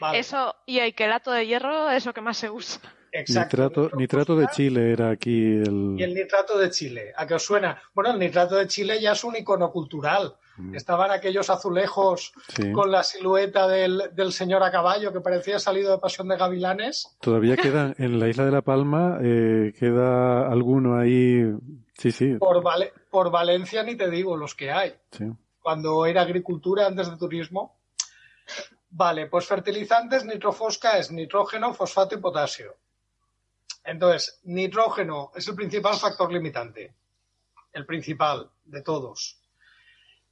Vale, Eso y el quelato de hierro es lo que más se usa. exacto. Nitrato, nitrato de Chile era aquí el... Y el nitrato de Chile. ¿A qué os suena? Bueno, el nitrato de Chile ya es un icono cultural. Estaban aquellos azulejos Sí. con la silueta del, del señor a caballo que parecía salido de Pasión de Gavilanes. Todavía queda en la isla de La Palma, eh, queda alguno ahí. Sí, sí, Por, Vale- por Valencia ni te digo los que hay. sí. Cuando era agricultura antes de turismo. Vale, pues fertilizantes, nitrofosca es nitrógeno, fosfato y potasio. Entonces, nitrógeno es el principal factor limitante. El principal de todos.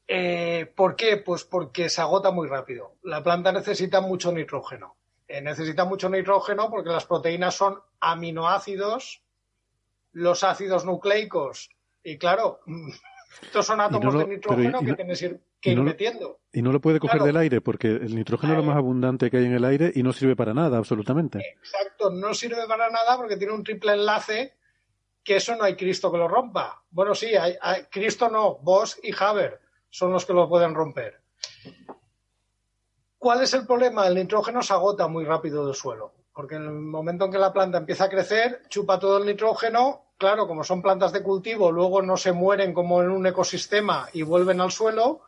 Eh, ¿Por qué? Pues porque se agota muy rápido. La planta necesita mucho nitrógeno. eh, necesita mucho nitrógeno porque las proteínas son aminoácidos, los ácidos nucleicos, y claro, estos son átomos no de nitrógeno y- que no- tienes ir- que ir no lo- metiendo. Y no lo puede coger Claro. del aire porque el nitrógeno es lo más abundante que hay en el aire y no sirve para nada, absolutamente. Exacto, no sirve para nada porque tiene un triple enlace que eso no hay Cristo que lo rompa. Bueno, sí, hay, hay- Cristo no, Bosch y Haber son los que lo pueden romper. ¿Cuál es el problema? El nitrógeno se agota muy rápido del suelo, porque en el momento en que la planta empieza a crecer, chupa todo el nitrógeno, claro, como son plantas de cultivo, luego no se mueren como en un ecosistema y vuelven al suelo,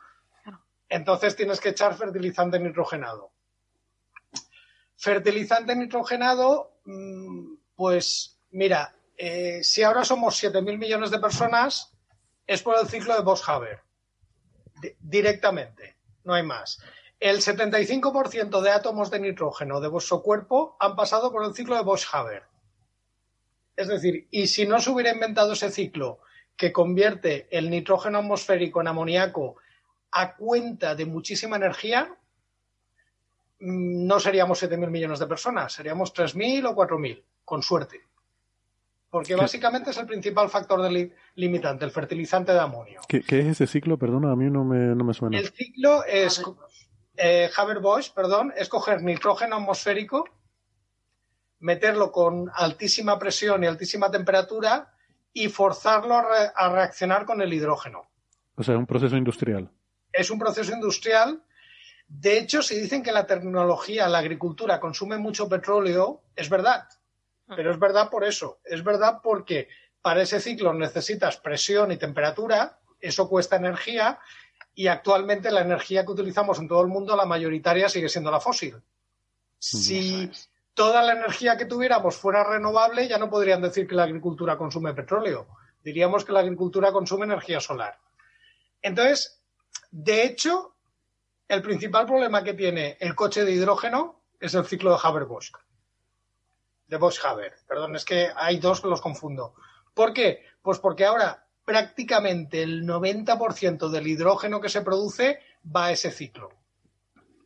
entonces tienes que echar fertilizante nitrogenado. Fertilizante nitrogenado, mm, pues mira, eh, si ahora somos 7.000 millones de personas, es por el ciclo de Bosch-Haber. Di- directamente, no hay más. El 75% de átomos de nitrógeno de vuestro cuerpo han pasado por el ciclo de Bosch-Haber. Es decir, y si no se hubiera inventado ese ciclo que convierte el nitrógeno atmosférico en amoníaco a cuenta de muchísima energía, mm, no seríamos 7.000 millones de personas, seríamos 3.000 o 4.000, con suerte. Porque básicamente es el principal factor de li- limitante, el fertilizante de amonio. ¿Qué, qué es ese ciclo? Perdona, a mí no me, no me suena. El ciclo es, eh, Haber-Bosch, perdón, es coger nitrógeno atmosférico, meterlo con altísima presión y altísima temperatura y forzarlo a, re- a reaccionar con el hidrógeno. O sea, un proceso industrial. Es un proceso industrial. De hecho, si dicen que la tecnología, la agricultura consume mucho petróleo, es verdad. Pero es verdad por eso. Es verdad porque para ese ciclo necesitas presión y temperatura, eso cuesta energía y actualmente la energía que utilizamos en todo el mundo, la mayoritaria sigue siendo la fósil. Si toda la energía que tuviéramos fuera renovable, ya no podrían decir que la agricultura consume petróleo. Diríamos que la agricultura consume energía solar. Entonces, de hecho, el principal problema que tiene el coche de hidrógeno es el ciclo de Haber-Bosch. De Bosch-Haber. Perdón, es que hay dos que los confundo. ¿Por qué? Pues porque ahora prácticamente el 90% del hidrógeno que se produce va a ese ciclo.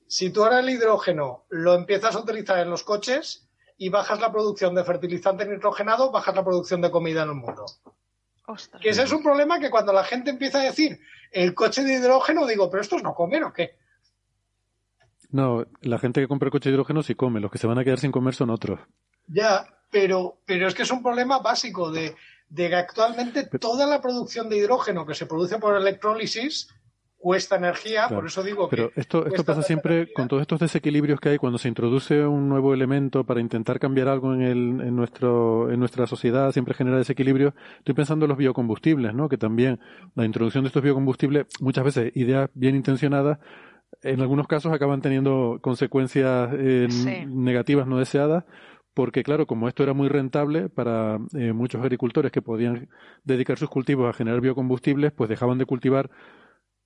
Si tú ahora el hidrógeno lo empiezas a utilizar en los coches y bajas la producción de fertilizante nitrogenado, bajas la producción de comida en el mundo. Ostras. Que ese es un problema que cuando la gente empieza a decir el coche de hidrógeno, digo, pero estos no comen o qué. No, la gente que compra el coche de hidrógeno sí come, los que se van a quedar sin comer son otros. Ya, pero, pero es que es un problema básico de, de que actualmente toda la producción de hidrógeno que se produce por electrólisis cuesta energía, Claro. por eso digo Pero que esto, esto cuesta pasa siempre energía. con todos estos desequilibrios que hay cuando se introduce un nuevo elemento para intentar cambiar algo en, el, en, nuestro, en nuestra sociedad, siempre genera desequilibrio. Estoy pensando en los biocombustibles, ¿no? que también la introducción de estos biocombustibles, muchas veces ideas bien intencionadas, en algunos casos acaban teniendo consecuencias eh, Sí. negativas no deseadas. Porque, claro, como esto era muy rentable para eh, muchos agricultores que podían dedicar sus cultivos a generar biocombustibles, pues dejaban de cultivar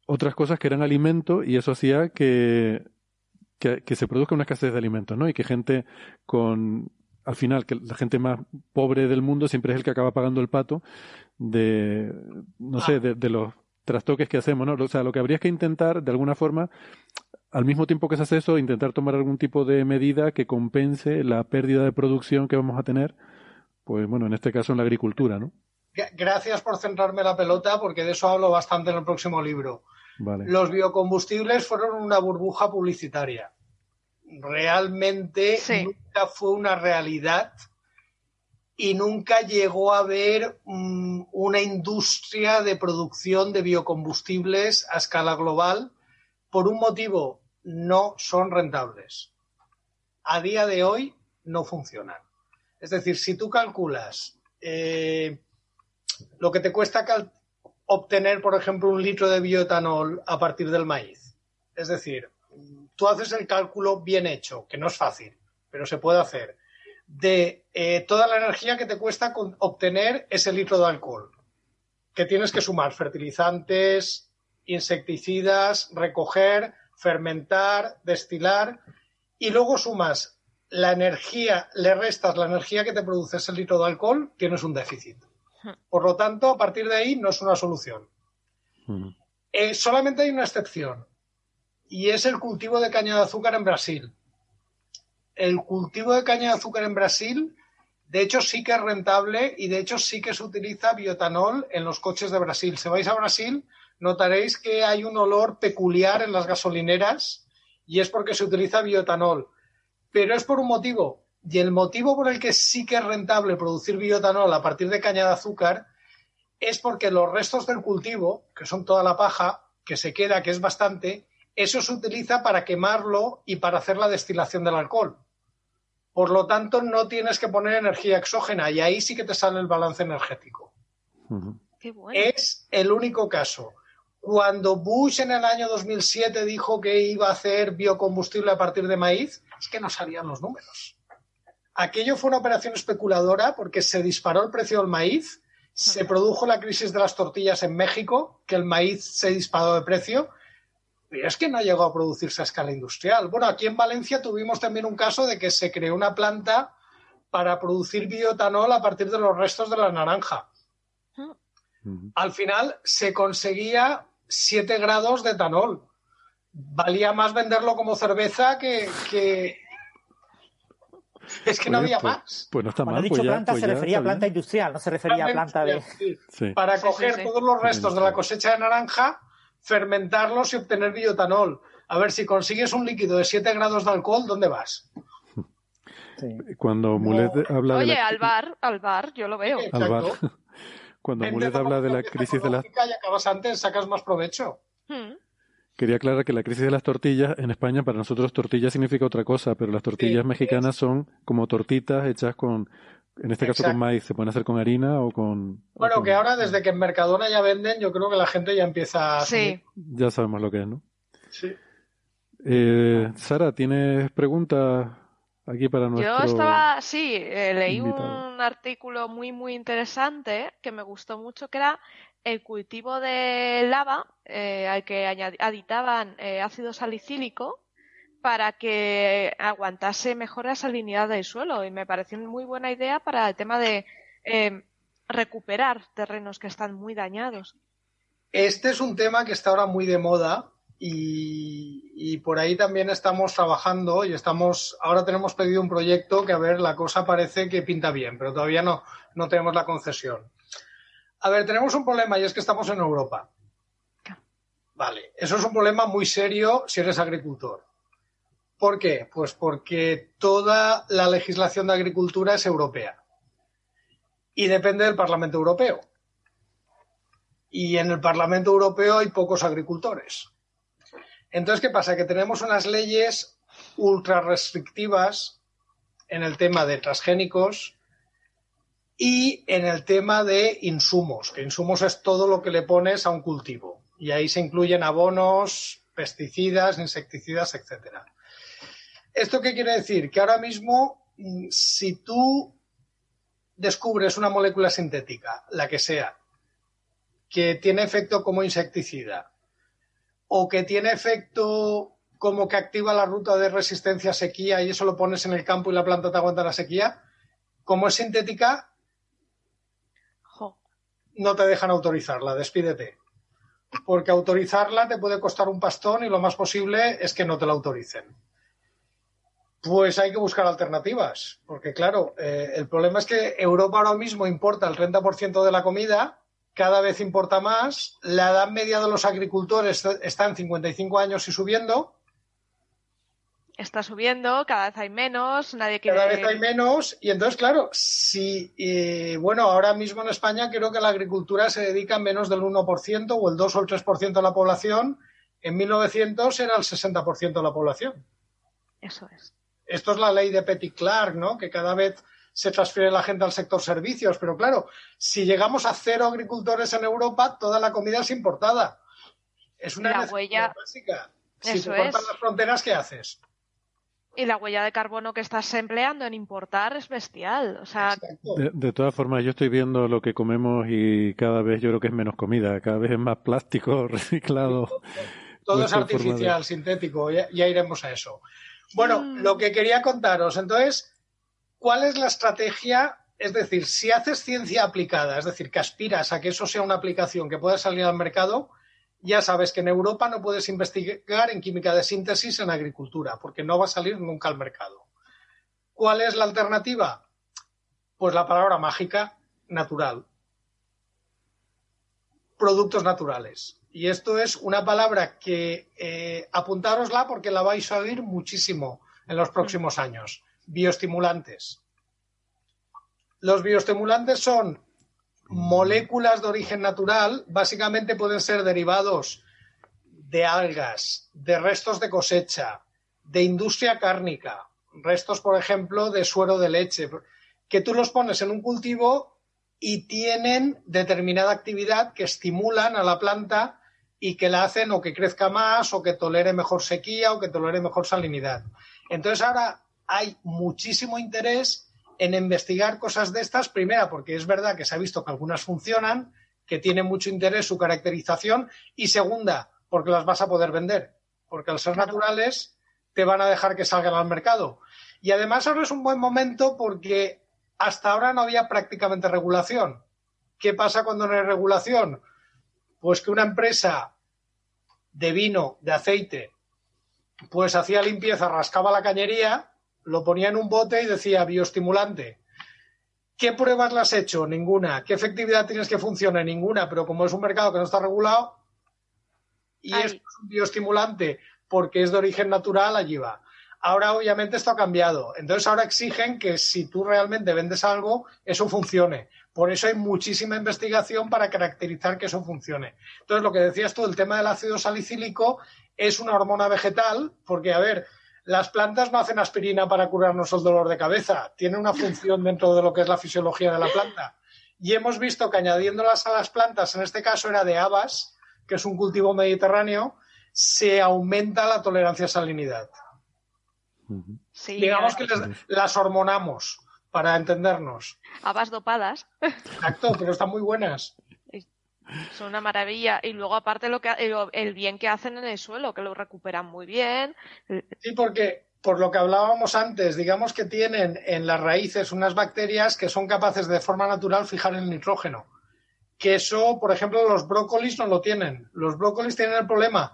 otras cosas que eran alimento y eso hacía que, que, que se produzca una escasez de alimentos, ¿no? Y que gente con, al final, que la gente más pobre del mundo siempre es el que acaba pagando el pato de, no sé, de, de los trastoques que hacemos, ¿no? O sea, lo que habría que intentar, de alguna forma, al mismo tiempo que se hace eso, intentar tomar algún tipo de medida que compense la pérdida de producción que vamos a tener, pues bueno, en este caso en la agricultura, ¿no? Gra- Gracias por centrarme la pelota, porque de eso hablo bastante en el próximo libro. Vale. Los biocombustibles fueron una burbuja publicitaria. Realmente Sí. nunca fue una realidad y nunca llegó a haber mm, una industria de producción de biocombustibles a escala global. Por un motivo, no son rentables. A día de hoy no funcionan. Es decir, si tú calculas eh, lo que te cuesta obtener, por ejemplo, un litro de bioetanol a partir del maíz. Es decir, tú haces el cálculo bien hecho, que no es fácil, pero se puede hacer, de eh, toda la energía que te cuesta con- obtener ese litro de alcohol, que tienes que sumar fertilizantes, insecticidas, recoger, fermentar, destilar, y luego sumas la energía, le restas la energía que te produce ese litro de alcohol, tienes un déficit. Por lo tanto, a partir de ahí no es una solución. Ujú. Eh, solamente hay una excepción y es el cultivo de caña de azúcar en Brasil. El cultivo de caña de azúcar en Brasil, de hecho sí que es rentable y de hecho sí que se utiliza bioetanol en los coches de Brasil. Si vais a Brasil, notaréis que hay un olor peculiar en las gasolineras y es porque se utiliza bioetanol. Pero es por un motivo. Y el motivo por el que sí que es rentable producir bioetanol a partir de caña de azúcar es porque los restos del cultivo, que son toda la paja, que se queda, que es bastante, eso se utiliza para quemarlo y para hacer la destilación del alcohol. Por lo tanto, no tienes que poner energía exógena y ahí sí que te sale el balance energético. Qué bueno. Es el único caso. Cuando Bush en el año 2007 dijo que iba a hacer biocombustible a partir de maíz, es que no salían los números. Aquello fue una operación especuladora porque se disparó el precio del maíz, se produjo la crisis de las tortillas en México, que el maíz se disparó de precio, pero es que no llegó a producirse a escala industrial. Bueno, aquí en Valencia tuvimos también un caso de que se creó una planta para producir bioetanol a partir de los restos de la naranja. Al final se conseguía 7 grados de etanol. Valía más venderlo como cerveza que, que... Es que no había pues- más. Pues no está Cuando ha mal. dicho pues ya- planta pues se ya refería a bien. planta industrial, no se refería a planta de... Sí. Sí. Para Sí, coger sí, sí. todos los restos de la cosecha de naranja, fermentarlos y obtener bioetanol. A ver, si consigues un líquido de 7 grados de alcohol, ¿dónde vas? Sí. Cuando Mulet habla de Oye, la... al bar, al bar, yo lo veo. al bar. Cuando Mulet habla de la crisis de las... Y acabas antes, sacas más provecho. Hmm. Quería aclarar que la crisis de las tortillas, en España para nosotros tortilla significa otra cosa, pero las tortillas Sí, mexicanas son como tortitas hechas con, en este caso con maíz, se pueden hacer con harina o con... o Bueno, con- que ahora desde que en Mercadona ya venden, yo creo que la gente ya empieza a... Sí. Ya sabemos lo que es, ¿no? Sí. Eh, Sara, ¿tienes preguntas aquí para nuestro... Yo estaba, sí, eh, leí invitado. un artículo muy, muy interesante que me gustó mucho, que era el cultivo de lava eh, al que añadi- aditaban eh, ácido salicílico para que aguantase mejor la salinidad del suelo. Y me pareció una muy buena idea para el tema de eh, recuperar terrenos que están muy dañados. Este es un tema que está ahora muy de moda y, y por ahí también estamos trabajando y estamos, ahora tenemos pedido un proyecto que a ver, la cosa parece que pinta bien, pero todavía no, no tenemos la concesión. A ver, tenemos un problema y es que estamos en Europa. Vale, eso es un problema muy serio si eres agricultor. ¿Por qué? Pues porque toda la legislación de agricultura es europea y depende del Parlamento Europeo y en el Parlamento Europeo hay pocos agricultores. Entonces, ¿qué pasa? Que tenemos unas leyes ultra restrictivas en el tema de transgénicos y en el tema de insumos, que insumos es todo lo que le pones a un cultivo. Y ahí se incluyen abonos, pesticidas, insecticidas, etcétera. ¿Esto qué quiere decir? Que ahora mismo, mm, si tú descubres una molécula sintética, la que sea, que tiene efecto como insecticida o que tiene efecto como que activa la ruta de resistencia a sequía y eso lo pones en el campo y la planta te aguanta la sequía, como es sintética, Jo. no te dejan autorizarla, despídete. Porque autorizarla te puede costar un pastón y lo más posible es que no te la autoricen. Pues hay que buscar alternativas, porque claro, eh, el problema es que Europa ahora mismo importa el 30% de la comida, cada vez importa más, la edad media de los agricultores está en 55 años y subiendo, Está subiendo, cada vez hay menos, nadie quiere... cada vez hay menos, y entonces, claro, si, eh, bueno, ahora mismo en España creo que la agricultura se dedica a menos del 1% o el 2 o el 3% de la población, en 1900 era el 60% de la población. Eso es. Esto es la ley de Petit Clark, ¿no? Que cada vez se transfiere la gente al sector servicios. Pero claro, si llegamos a cero agricultores en Europa, toda la comida es importada. Es una La huella- básica. Si Eso te cortan es. las fronteras, ¿qué haces? Y la huella de carbono que estás empleando en importar es bestial. O sea, Exacto. De, de todas formas, yo estoy viendo lo que comemos y cada vez yo creo que es menos comida, cada vez es más plástico reciclado. Todo es artificial, de- sintético, ya, ya iremos a eso. Bueno, Mm. lo que quería contaros, entonces, ¿cuál es la estrategia? Es decir, si haces ciencia aplicada, es decir, que aspiras a que eso sea una aplicación que pueda salir al mercado, ya sabes que en Europa no puedes investigar en química de síntesis en agricultura, porque no va a salir nunca al mercado. ¿Cuál es la alternativa? Pues la palabra mágica, natural. Productos naturales. Y esto es una palabra que eh, apuntárosla porque la vais a oír muchísimo en los próximos años. Bioestimulantes. Los bioestimulantes son moléculas de origen natural, básicamente pueden ser derivados de algas, de restos de cosecha, de industria cárnica, restos, por ejemplo, de suero de leche, que tú los pones en un cultivo y tienen determinada actividad que estimulan a la planta y que la hacen o que crezca más o que tolere mejor sequía o que tolere mejor salinidad. Entonces ahora hay muchísimo interés en investigar cosas de estas, primera porque es verdad que se ha visto que algunas funcionan, que tiene mucho interés su caracterización y segunda porque las vas a poder vender, porque al ser naturales te van a dejar que salgan al mercado. Y además ahora es un buen momento porque hasta ahora no había prácticamente regulación. ¿Qué pasa cuando no hay regulación? Pues que una empresa de vino, de aceite, pues hacía limpieza, rascaba la cañería, lo ponía en un bote y decía bioestimulante. ¿Qué pruebas le has hecho? Ninguna. ¿Qué efectividad tienes que funcione? Ninguna. Pero como es un mercado que no está regulado y es un bioestimulante porque es de origen natural, allí va. Ahora, obviamente, esto ha cambiado. Entonces, ahora exigen que si tú realmente vendes algo, eso funcione. Por eso hay muchísima investigación para caracterizar que eso funcione. Entonces, lo que decías tú, el tema del ácido salicílico es una hormona vegetal, porque, a ver, las plantas no hacen aspirina para curarnos el dolor de cabeza, tiene una función dentro de lo que es la fisiología de la planta. Y hemos visto que añadiéndolas a las plantas, en este caso era de habas, que es un cultivo mediterráneo, se aumenta la tolerancia a salinidad. Digamos que las hormonamos, para entendernos. Habas dopadas. Exacto, pero están muy buenas. Son una maravilla. Y luego, aparte, lo que, el bien que hacen en el suelo, que lo recuperan muy bien. Sí, porque por lo que hablábamos antes, digamos que tienen en las raíces unas bacterias que son capaces de forma natural fijar el nitrógeno. Que eso, por ejemplo, los brócolis no lo tienen. Los brócolis tienen el problema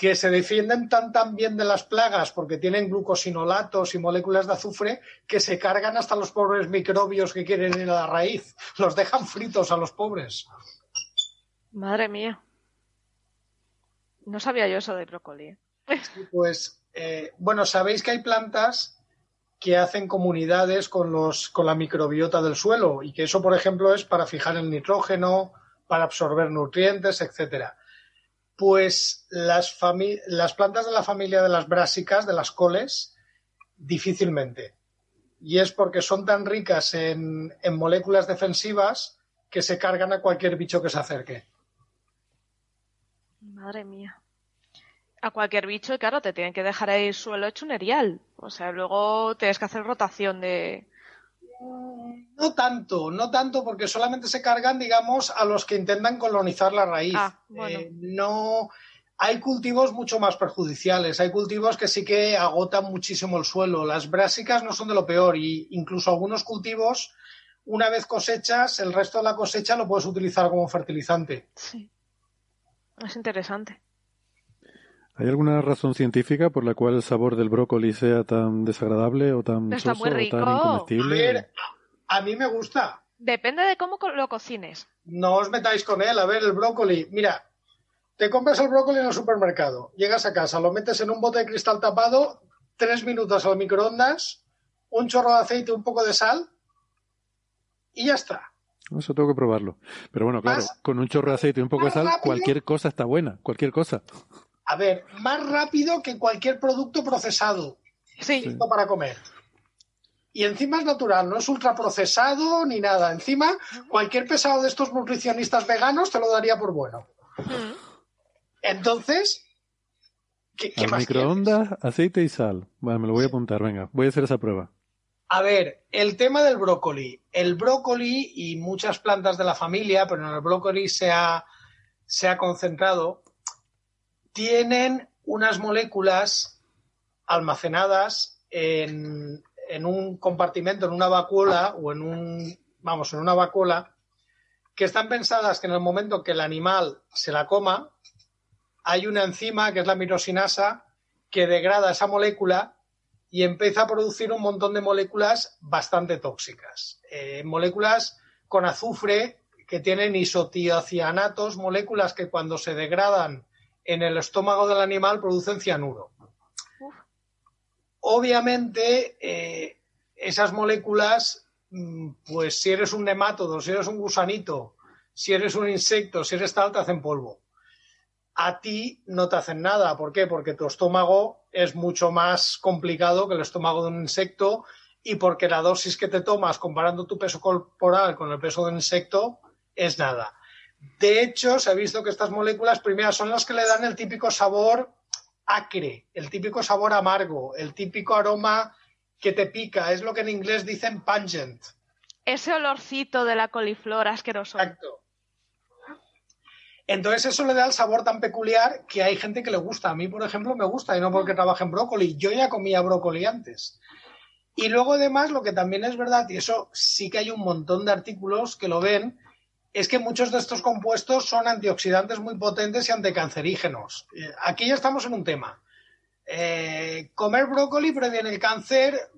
que se defienden tan tan bien de las plagas porque tienen glucosinolatos y moléculas de azufre que se cargan hasta los pobres microbios que quieren ir a la raíz. Los dejan fritos a los pobres. Madre mía. No sabía yo eso de brócoli. pues, eh, bueno, sabéis que hay plantas que hacen comunidades con, los, con la microbiota del suelo y que eso, por ejemplo, es para fijar el nitrógeno, para absorber nutrientes, etcétera. Pues las, las plantas de la familia de las brásicas, de las coles, difícilmente. Y es porque son tan ricas en, en moléculas defensivas que se cargan a cualquier bicho que se acerque. Madre mía. A cualquier bicho, claro, te tienen que dejar ahí el suelo hecho un erial. O sea, luego tienes que hacer rotación de. No tanto, no tanto, porque solamente se cargan, digamos, a los que intentan colonizar la raíz. Ah, bueno. Eh, no. Hay cultivos mucho más perjudiciales. Hay cultivos que sí que agotan muchísimo el suelo. Las brásicas no son de lo peor. Y incluso algunos cultivos, una vez cosechas, el resto de la cosecha lo puedes utilizar como fertilizante. Sí. Es interesante. ¿Hay alguna razón científica por la cual el sabor del brócoli sea tan desagradable o tan Está soso muy o rico. tan incomestible? A ver, a mí me gusta. Depende de cómo lo cocines. No os metáis con él. A ver, el brócoli. Mira, te compras el brócoli en el supermercado. Llegas a casa, lo metes en un bote de cristal tapado, tres minutos al microondas, un chorro de aceite, un poco de sal y ya está. Eso tengo que probarlo. Pero bueno, claro, Más- con un chorro de aceite y un poco de sal, rápido. cualquier cosa está buena, cualquier cosa. A ver, más rápido que cualquier producto procesado Sí. listo para comer. Y encima es natural, no es ultraprocesado ni nada. Encima, cualquier pesado de estos nutricionistas veganos te lo daría por bueno. Entonces, ¿qué, más quieres? microondas, aceite y sal. Vale, me lo voy a apuntar, venga, voy a hacer esa prueba. A ver, el tema del brócoli. El brócoli y muchas plantas de la familia, pero en el brócoli se ha, se ha concentrado, tienen unas moléculas almacenadas en, en un compartimento, en una vacuola o en un, vamos, en una vacuola, que están pensadas que en el momento que el animal se la coma, hay una enzima que es la mirosinasa que degrada esa molécula y empieza a producir un montón de moléculas bastante tóxicas. Eh, moléculas con azufre que tienen isotiocianatos, moléculas que cuando se degradan en el estómago del animal producen cianuro. Obviamente, eh, esas moléculas, mm, pues si eres un nemátodo, si eres un gusanito, si eres un insecto, si eres tal, te hacen polvo. A ti no te hacen nada. ¿Por qué? Porque tu estómago es mucho más complicado que el estómago de un insecto y porque la dosis que te tomas comparando tu peso corporal con el peso de un insecto es nada. De hecho, se ha visto que estas moléculas primeras son las que le dan el típico sabor acre, el típico sabor amargo, el típico aroma que te pica. Es lo que en inglés dicen pungent. Ese olorcito de la coliflor asqueroso. Exacto. Entonces eso le da el sabor tan peculiar que hay gente que le gusta. A mí, por ejemplo, me gusta y no porque trabaje en brócoli. Yo ya comía brócoli antes. Y luego además lo que también es verdad, y eso sí que hay un montón de artículos que lo ven, es que muchos de estos compuestos son antioxidantes muy potentes y anticancerígenos. Eh, aquí ya estamos en un tema. Eh, comer brócoli previene el cáncer.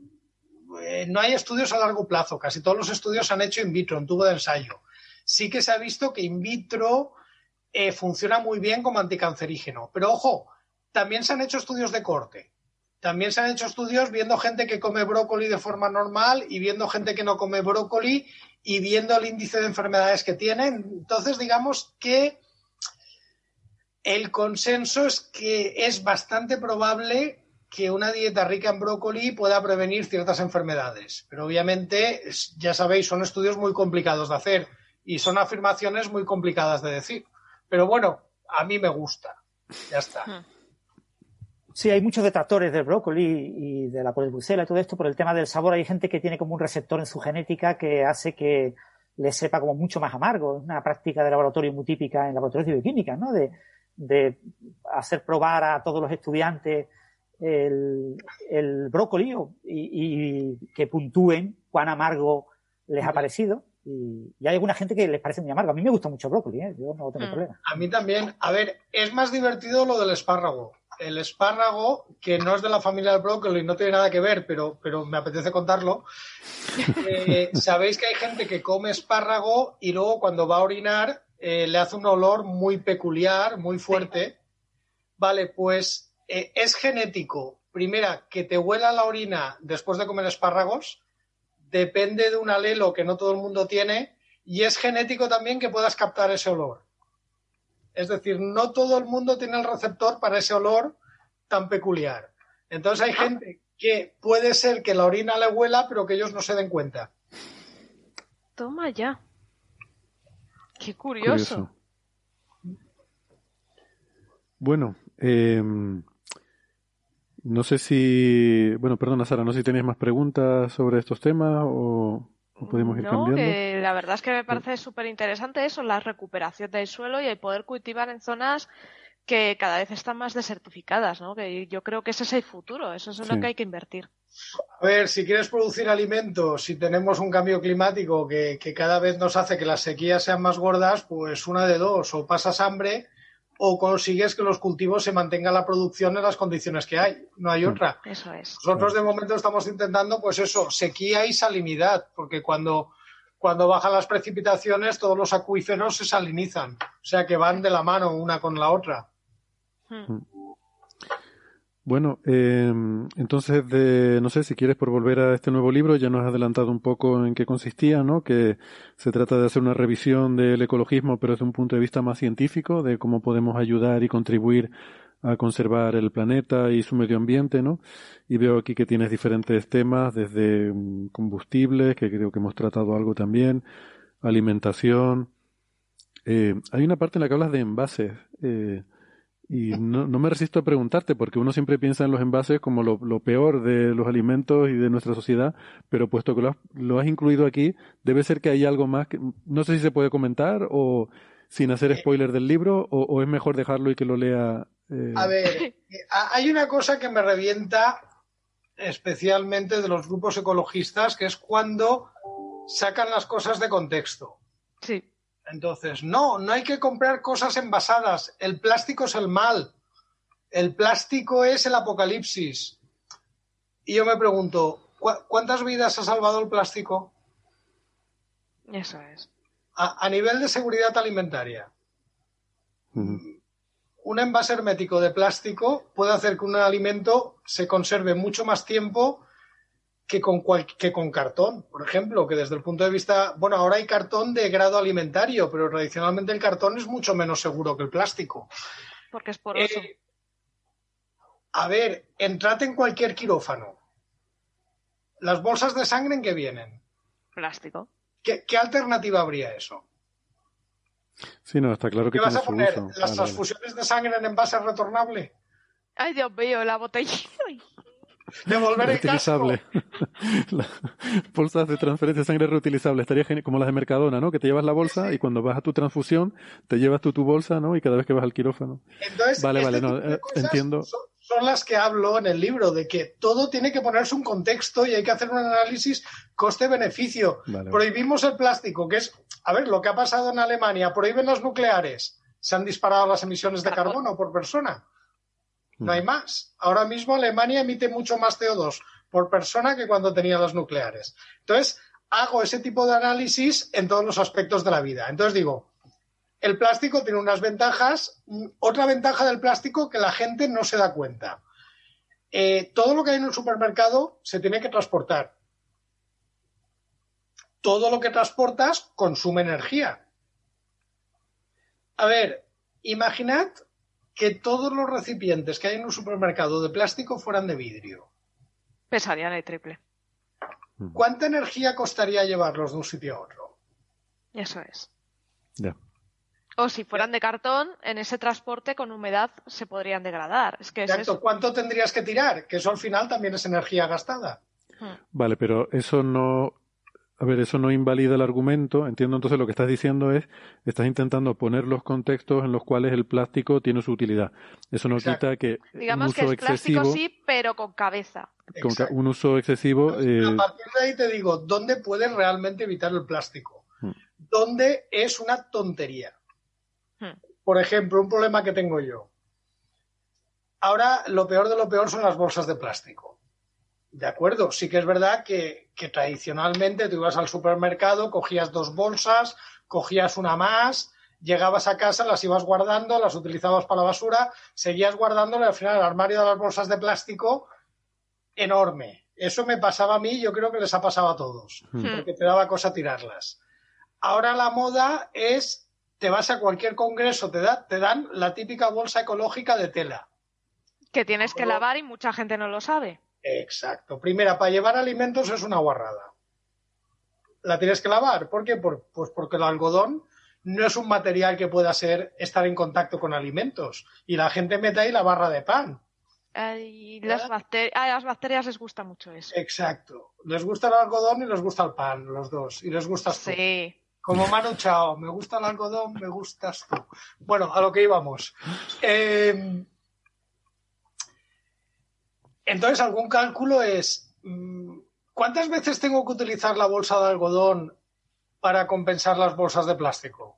Eh, no hay estudios a largo plazo. Casi todos los estudios se han hecho in vitro, en tubo de ensayo. Sí que se ha visto que in vitro funciona muy bien como anticancerígeno. Pero ojo, también se han hecho estudios de corte. También se han hecho estudios viendo gente que come brócoli de forma normal y viendo gente que no come brócoli y viendo el índice de enfermedades que tienen. Entonces, digamos que el consenso es que es bastante probable que una dieta rica en brócoli pueda prevenir ciertas enfermedades. Pero obviamente, ya sabéis, son estudios muy complicados de hacer y son afirmaciones muy complicadas de decir. Pero bueno, a mí me gusta. Ya está. Sí, hay muchos detractores del brócoli y de la bucela y todo esto por el tema del sabor. Hay gente que tiene como un receptor en su genética que hace que le sepa como mucho más amargo. Es una práctica de laboratorio muy típica en laboratorios de bioquímica, ¿no? De, hacer probar a todos los estudiantes el, brócoli y, que puntúen cuán amargo les ha parecido. Y, hay alguna gente que les parece muy amargo. A mí me gusta mucho el brócoli, ¿eh? yo no tengo mm. problema. A mí también. A ver, es más divertido lo del espárrago el espárrago, que no es de la familia del brócoli, no tiene nada que ver, pero, pero me apetece contarlo. Eh, sabéis que hay gente que come espárrago y luego cuando va a orinar eh, le hace un olor muy peculiar, muy fuerte. Vale, pues eh, es genético. Primera, que te huela la orina después de comer espárragos. Depende de un alelo que no todo el mundo tiene. Y es genético también que puedas captar ese olor. Es decir, no todo el mundo tiene el receptor para ese olor tan peculiar. Entonces hay gente que puede ser que la orina le huela, pero que ellos no se den cuenta. Toma ya. Qué curioso. Bueno, em, no sé si. Bueno, perdona, Sara, no sé si tenéis más preguntas sobre estos temas o podemos ir no, Que la verdad es que me parece súper interesante eso, la recuperación del suelo y el poder cultivar en zonas que cada vez están más desertificadas, ¿no? Que yo creo que ese es el futuro, eso es en lo que hay que invertir. A ver, si quieres producir alimentos, si tenemos un cambio climático que, que cada vez nos hace que las sequías sean más gordas, pues una de dos, o pasas hambre o consigues que los cultivos se mantenga la producción en las condiciones que hay. No hay otra. Eso es. Nosotros de momento estamos intentando, pues eso, sequía y salinidad, porque cuando, cuando bajan las precipitaciones todos los acuíferos se salinizan, o sea que van de la mano una con la otra. Hmm. Bueno, eh, entonces, de, no sé si quieres por volver a este nuevo libro, ya nos has adelantado un poco en qué consistía, ¿no? Que se trata de hacer una revisión del ecologismo, pero desde un punto de vista más científico, de cómo podemos ayudar y contribuir a conservar el planeta y su medio ambiente, ¿no? Y veo aquí que tienes diferentes temas, desde mm, combustibles, que creo que hemos tratado algo también, alimentación. Eh, hay una parte en la que hablas de envases. Eh, y no, no, me resisto a preguntarte, porque uno siempre piensa en los envases como lo, peor de los alimentos y de nuestra sociedad, pero puesto que lo has, lo has, incluido aquí, debe ser que hay algo más que no sé si se puede comentar o sin hacer eh, spoiler del libro, o, es mejor dejarlo y que lo lea. Eh. A ver, eh, hay una cosa que me revienta especialmente de los grupos ecologistas, que es cuando sacan las cosas de contexto. Sí. Entonces, no, no hay que comprar cosas envasadas. El plástico es el mal. El plástico es el apocalipsis. Y yo me pregunto, ¿cu- ¿cuántas vidas ha salvado el plástico Eso es. a, a nivel de seguridad alimentaria? Un envase hermético de plástico puede hacer que un alimento se conserve mucho más tiempo que con, cual- que con cartón, por ejemplo, que desde el punto de vista, bueno, ahora hay cartón de grado alimentario, pero tradicionalmente el cartón es mucho menos seguro que el plástico. Porque es poroso. Eh, a ver, entrad en cualquier quirófano. Las bolsas de sangre en que vienen. Plástico. ¿Qué, qué alternativa habría a eso? Sí, no, está claro que ¿Qué vas a poner? uso. ¿Las Vale, vale. transfusiones de sangre en envase retornable? Ay, Dios mío, la botella. ¿Devolver el casco? Las bolsas de transferencia de sangre reutilizable. Estaría genial, como las de Mercadona, ¿no? Que te llevas la bolsa y cuando vas a tu transfusión, te llevas tú tu bolsa, ¿no? Y cada vez que vas al quirófano. Entonces, Vale, este vale, no, eh, entiendo. Son, son las que hablo en el libro, de que todo tiene que ponerse un contexto y hay que hacer un análisis coste-beneficio. Vale. Prohibimos el plástico, que es, a ver, lo que ha pasado en Alemania, prohíben las nucleares, se han disparado las emisiones de Carbono. carbono por persona. No hay más. Ahora mismo Alemania emite mucho más CO2 por persona que cuando tenía las nucleares. Entonces, hago ese tipo de análisis en todos los aspectos de la vida. Entonces digo, el plástico tiene unas ventajas. Otra ventaja del plástico que la gente no se da cuenta. Eh, todo lo que hay en un supermercado se tiene que transportar. Todo lo que transportas consume energía. A ver, imaginad que todos los recipientes que hay en un supermercado de plástico fueran de vidrio. Pesarían el triple. ¿Cuánta energía costaría llevarlos de un sitio a otro? Eso es. Ya. O si fueran de cartón, en ese transporte con humedad se podrían degradar. Es que Exacto. ¿Cuánto tendrías que tirar? Que eso al final también es energía gastada. Vale, pero eso no. A ver, eso no invalida el argumento. Entiendo entonces lo que estás diciendo es, estás intentando poner los contextos en los cuales el plástico tiene su utilidad. Eso no Exacto. quita que Digamos un que es plástico sí, pero con cabeza. con ca- un uso excesivo, eh, A partir de ahí te digo, ¿dónde puedes realmente evitar el plástico? Hmm. ¿Dónde es una tontería? Hmm. Por ejemplo, un problema que tengo yo. Ahora, lo peor de lo peor son las bolsas de plástico. De acuerdo, sí que es verdad que, que tradicionalmente tú ibas al supermercado, cogías dos bolsas, cogías una más, llegabas a casa, las ibas guardando, las utilizabas para la basura, seguías guardándolo y al final el armario de las bolsas de plástico enorme. Eso me pasaba a mí, yo creo que les ha pasado a todos, Hmm. porque te daba cosa tirarlas. Ahora la moda es, te vas a cualquier congreso, te, da, te dan la típica bolsa ecológica de tela. Que tienes que Pero- lavar y mucha gente no lo sabe. Exacto. Primera, para llevar alimentos es una guarrada. La tienes que lavar. ¿Por qué? Por- pues porque el algodón no es un material que pueda ser estar en contacto con alimentos. Y la gente mete ahí la barra de pan. Ay, las, bacter- a las bacterias les gusta mucho eso. Exacto. Les gusta el algodón y les gusta el pan, los dos. Y les gustas tú. Sí. Como Manu Chao, me gusta el algodón, me gustas tú. Bueno, a lo que íbamos. Eh, entonces, algún cálculo es, mm, ¿cuántas veces tengo que utilizar la bolsa de algodón para compensar las bolsas de plástico?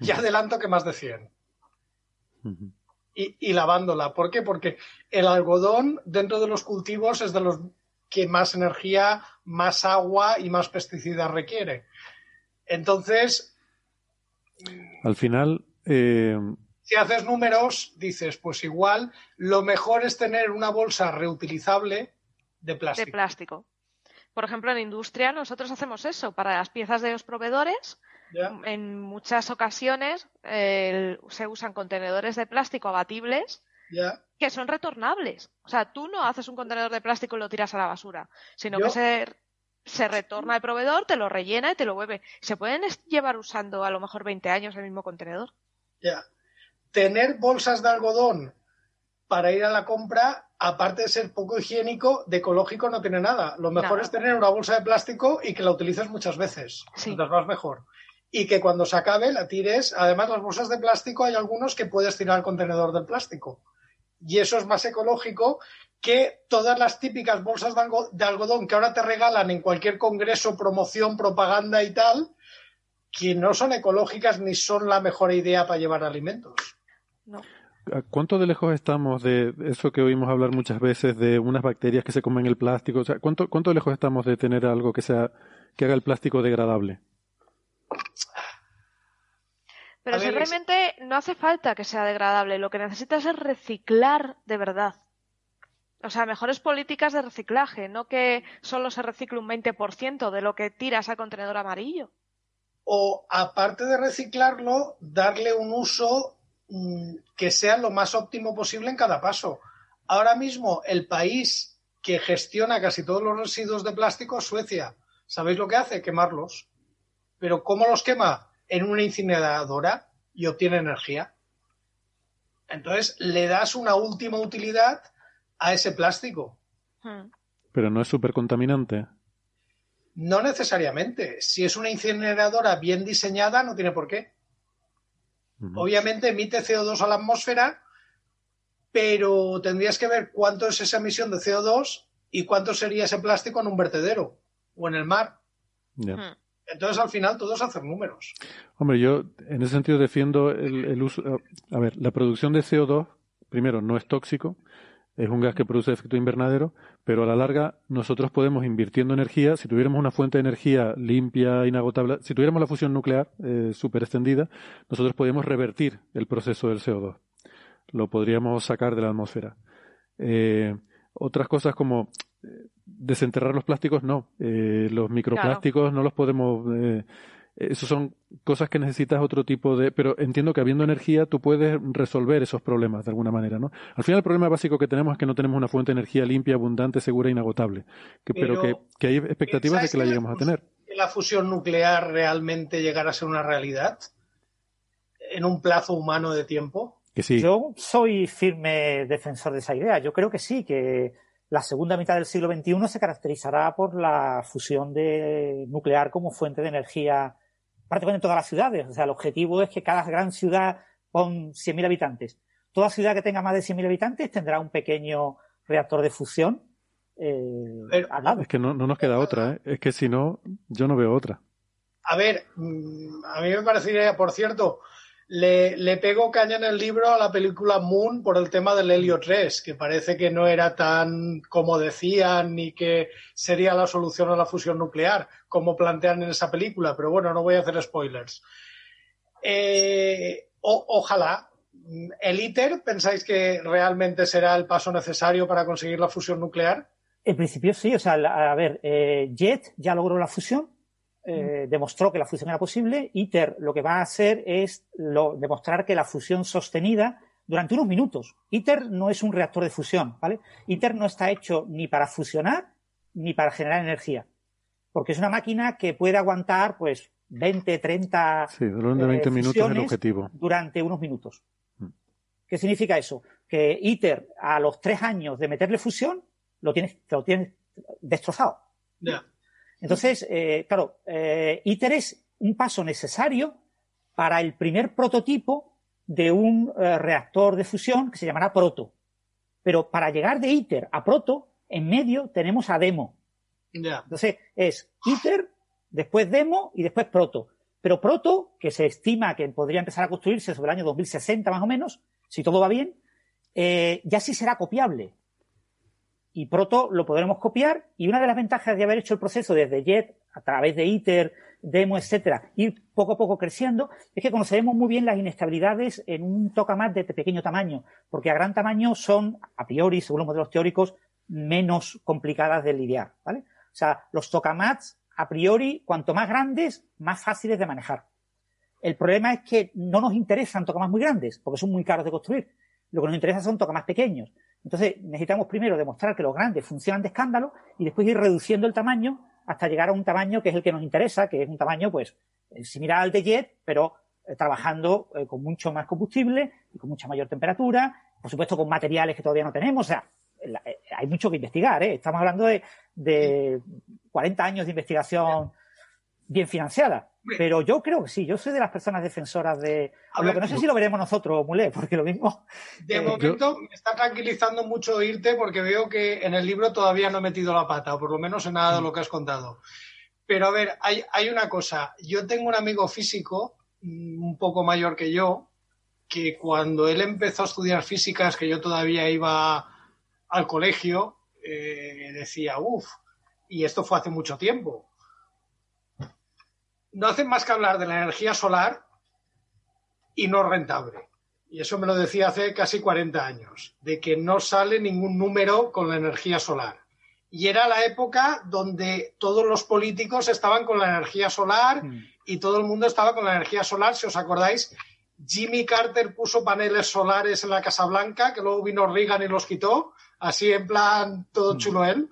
Y adelanto que más de 100. ujú. Y, y lavándola. ¿Por qué? Porque el algodón dentro de los cultivos es de los que más energía, más agua y más pesticidas requiere. Entonces, al final, eh, si haces números, dices, pues igual lo mejor es tener una bolsa reutilizable de plástico. de plástico. Por ejemplo, en industria nosotros hacemos eso. Para las piezas de los proveedores, ¿ya? en muchas ocasiones eh, se usan contenedores de plástico abatibles ¿Ya? que son retornables. O sea, tú no haces un contenedor de plástico y lo tiras a la basura, sino Yo- que se, se retorna al proveedor, te lo rellena y te lo vuelve. Se pueden llevar usando a lo mejor 20 años el mismo contenedor. Ya. Tener bolsas de algodón para ir a la compra, aparte de ser poco higiénico, de ecológico no tiene nada. Lo mejor Nada. es tener una bolsa de plástico y que la utilices muchas veces. Sí. Más mejor. Y que cuando se acabe la tires. Además, las bolsas de plástico hay algunos que puedes tirar al contenedor del plástico. Y eso es más ecológico que todas las típicas bolsas de algodón que ahora te regalan en cualquier congreso, promoción, propaganda y tal, que no son ecológicas ni son la mejor idea para llevar alimentos. No. ¿A ¿Cuánto de lejos estamos de eso que oímos hablar muchas veces de unas bacterias que se comen el plástico? O sea, ¿cuánto, ¿Cuánto de lejos estamos de tener algo que sea que haga el plástico degradable? Pero si realmente no hace falta que sea degradable, lo que necesitas es reciclar de verdad. O sea, mejores políticas de reciclaje, no que solo se recicle un 20% de lo que tiras al contenedor amarillo. O aparte de reciclarlo, darle un uso que sea lo más óptimo posible en cada paso. Ahora mismo el país que gestiona casi todos los residuos de plástico es Suecia. ¿Sabéis lo que hace? Quemarlos. Pero ¿cómo los quema? En una incineradora y obtiene energía. Entonces le das una última utilidad a ese plástico. Hmm. Pero no es súper contaminante. No necesariamente. Si es una incineradora bien diseñada, no tiene por qué. Obviamente emite CO2 a la atmósfera, pero tendrías que ver cuánto es esa emisión de CO2 y cuánto sería ese plástico en un vertedero o en el mar. Entonces, al final, todos hacen números. Hombre, yo en ese sentido defiendo el, el uso. A ver, la producción de CO2, primero, no es tóxico, es un gas que produce efecto invernadero, pero a la larga nosotros podemos, invirtiendo energía, si tuviéramos una fuente de energía limpia, inagotable, si tuviéramos la fusión nuclear eh, súper extendida, nosotros podríamos revertir el proceso del CO2. Lo podríamos sacar de la atmósfera. Eh, otras cosas como eh, desenterrar los plásticos, no. Eh, los microplásticos no los podemos. Esos son cosas que necesitas otro tipo de. Pero entiendo que habiendo energía tú puedes resolver esos problemas de alguna manera, ¿no? Al final el problema básico que tenemos es que no tenemos una fuente de energía limpia, abundante, segura e inagotable. Que- pero Pero, que, que hay expectativas de ¿pensáis que la que la lleguemos a tener. que la fusión nuclear realmente llegara a ser una realidad en un plazo humano de tiempo? Que sí. Yo soy firme defensor de esa idea. Yo creo que sí, que la segunda mitad del siglo XXI se caracterizará por la fusión de nuclear como fuente de energía prácticamente en todas las ciudades. O sea, el objetivo es que cada gran ciudad con 100.000 habitantes, toda ciudad que tenga más de 100.000 habitantes tendrá un pequeño reactor de fusión eh, Pero- al lado. Es que no, no nos queda otra, ¿eh? Es que si no, yo no veo otra. A ver, mm, a mí me parecería, por cierto, le, le pego caña en el libro a la película Moon por el tema del helio 3, que parece que no era tan como decían ni que sería la solución a la fusión nuclear, como plantean en esa película, pero bueno, no voy a hacer spoilers. Eh, ojalá. ¿El ITER pensáis que realmente será el paso necesario para conseguir la fusión nuclear? En principio sí, o sea, a ver, eh, JET ya logró la fusión, eh, demostró que la fusión era posible. ITER lo que va a hacer es lo- demostrar que la fusión sostenida durante unos minutos. ITER no es un reactor de fusión, ¿vale? ITER no está hecho ni para fusionar ni para generar energía, porque es una máquina que puede aguantar, pues, 20, 30 Sí, de orden de eh, 20 minutos el objetivo. durante unos minutos. Mm. ¿Qué significa eso? Que ITER, a los tres años de meterle fusión, lo tienes, lo tienes destrozado. Ya. Entonces, eh, claro, eh, ITER es un paso necesario para el primer prototipo de un eh, reactor de fusión que se llamará Proto. Pero para llegar de ITER a Proto, en medio tenemos a Demo. Entonces, es ITER, después Demo y después Proto. Pero Proto, que se estima que podría empezar a construirse sobre el año 2060 más o menos, si todo va bien, eh, ya sí será copiable. Y Proto lo podremos copiar y una de las ventajas de haber hecho el proceso desde JET a través de ITER, Demo, etcétera, ir poco a poco creciendo, es que conoceremos muy bien las inestabilidades en un tokamak de pequeño tamaño, porque a gran tamaño son, a priori, según los modelos teóricos, menos complicadas de lidiar, ¿vale? O sea, los tokamaks, a priori, cuanto más grandes, más fáciles de manejar. El problema es que no nos interesan tokamaks muy grandes, porque son muy caros de construir. Lo que nos interesa son tokamaks pequeños. Entonces, necesitamos primero demostrar que los grandes funcionan de escándalo y después ir reduciendo el tamaño hasta llegar a un tamaño que es el que nos interesa, que es un tamaño, pues, eh, similar al de Jet, pero eh, trabajando eh, con mucho más combustible y con mucha mayor temperatura, por supuesto con materiales que todavía no tenemos. O sea, la- hay mucho que investigar, ¿eh? Estamos hablando de, de 40 años de investigación bien financiada. Pero yo creo que sí, yo soy de las personas defensoras de... A lo ver, que no sé si lo veremos nosotros, Mulé, porque lo mismo... De Eh, momento me está tranquilizando mucho oírte porque veo que en el libro todavía no he metido la pata, o por lo menos en nada de lo que has contado. Pero a ver, hay, hay una cosa. Yo tengo un amigo físico, mm, un poco mayor que yo, que cuando él empezó a estudiar físicas, que yo todavía iba al colegio, eh, decía, uff, y esto fue hace mucho tiempo. No hacen más que hablar de la energía solar y no rentable. Y eso me lo decía hace casi 40 años, de que no sale ningún número con la energía solar. Y era la época donde todos los políticos estaban con la energía solar Mm. y todo el mundo estaba con la energía solar. Si os acordáis, Jimmy Carter puso paneles solares en la Casa Blanca, que luego vino Reagan y los quitó, así en plan todo chulo él.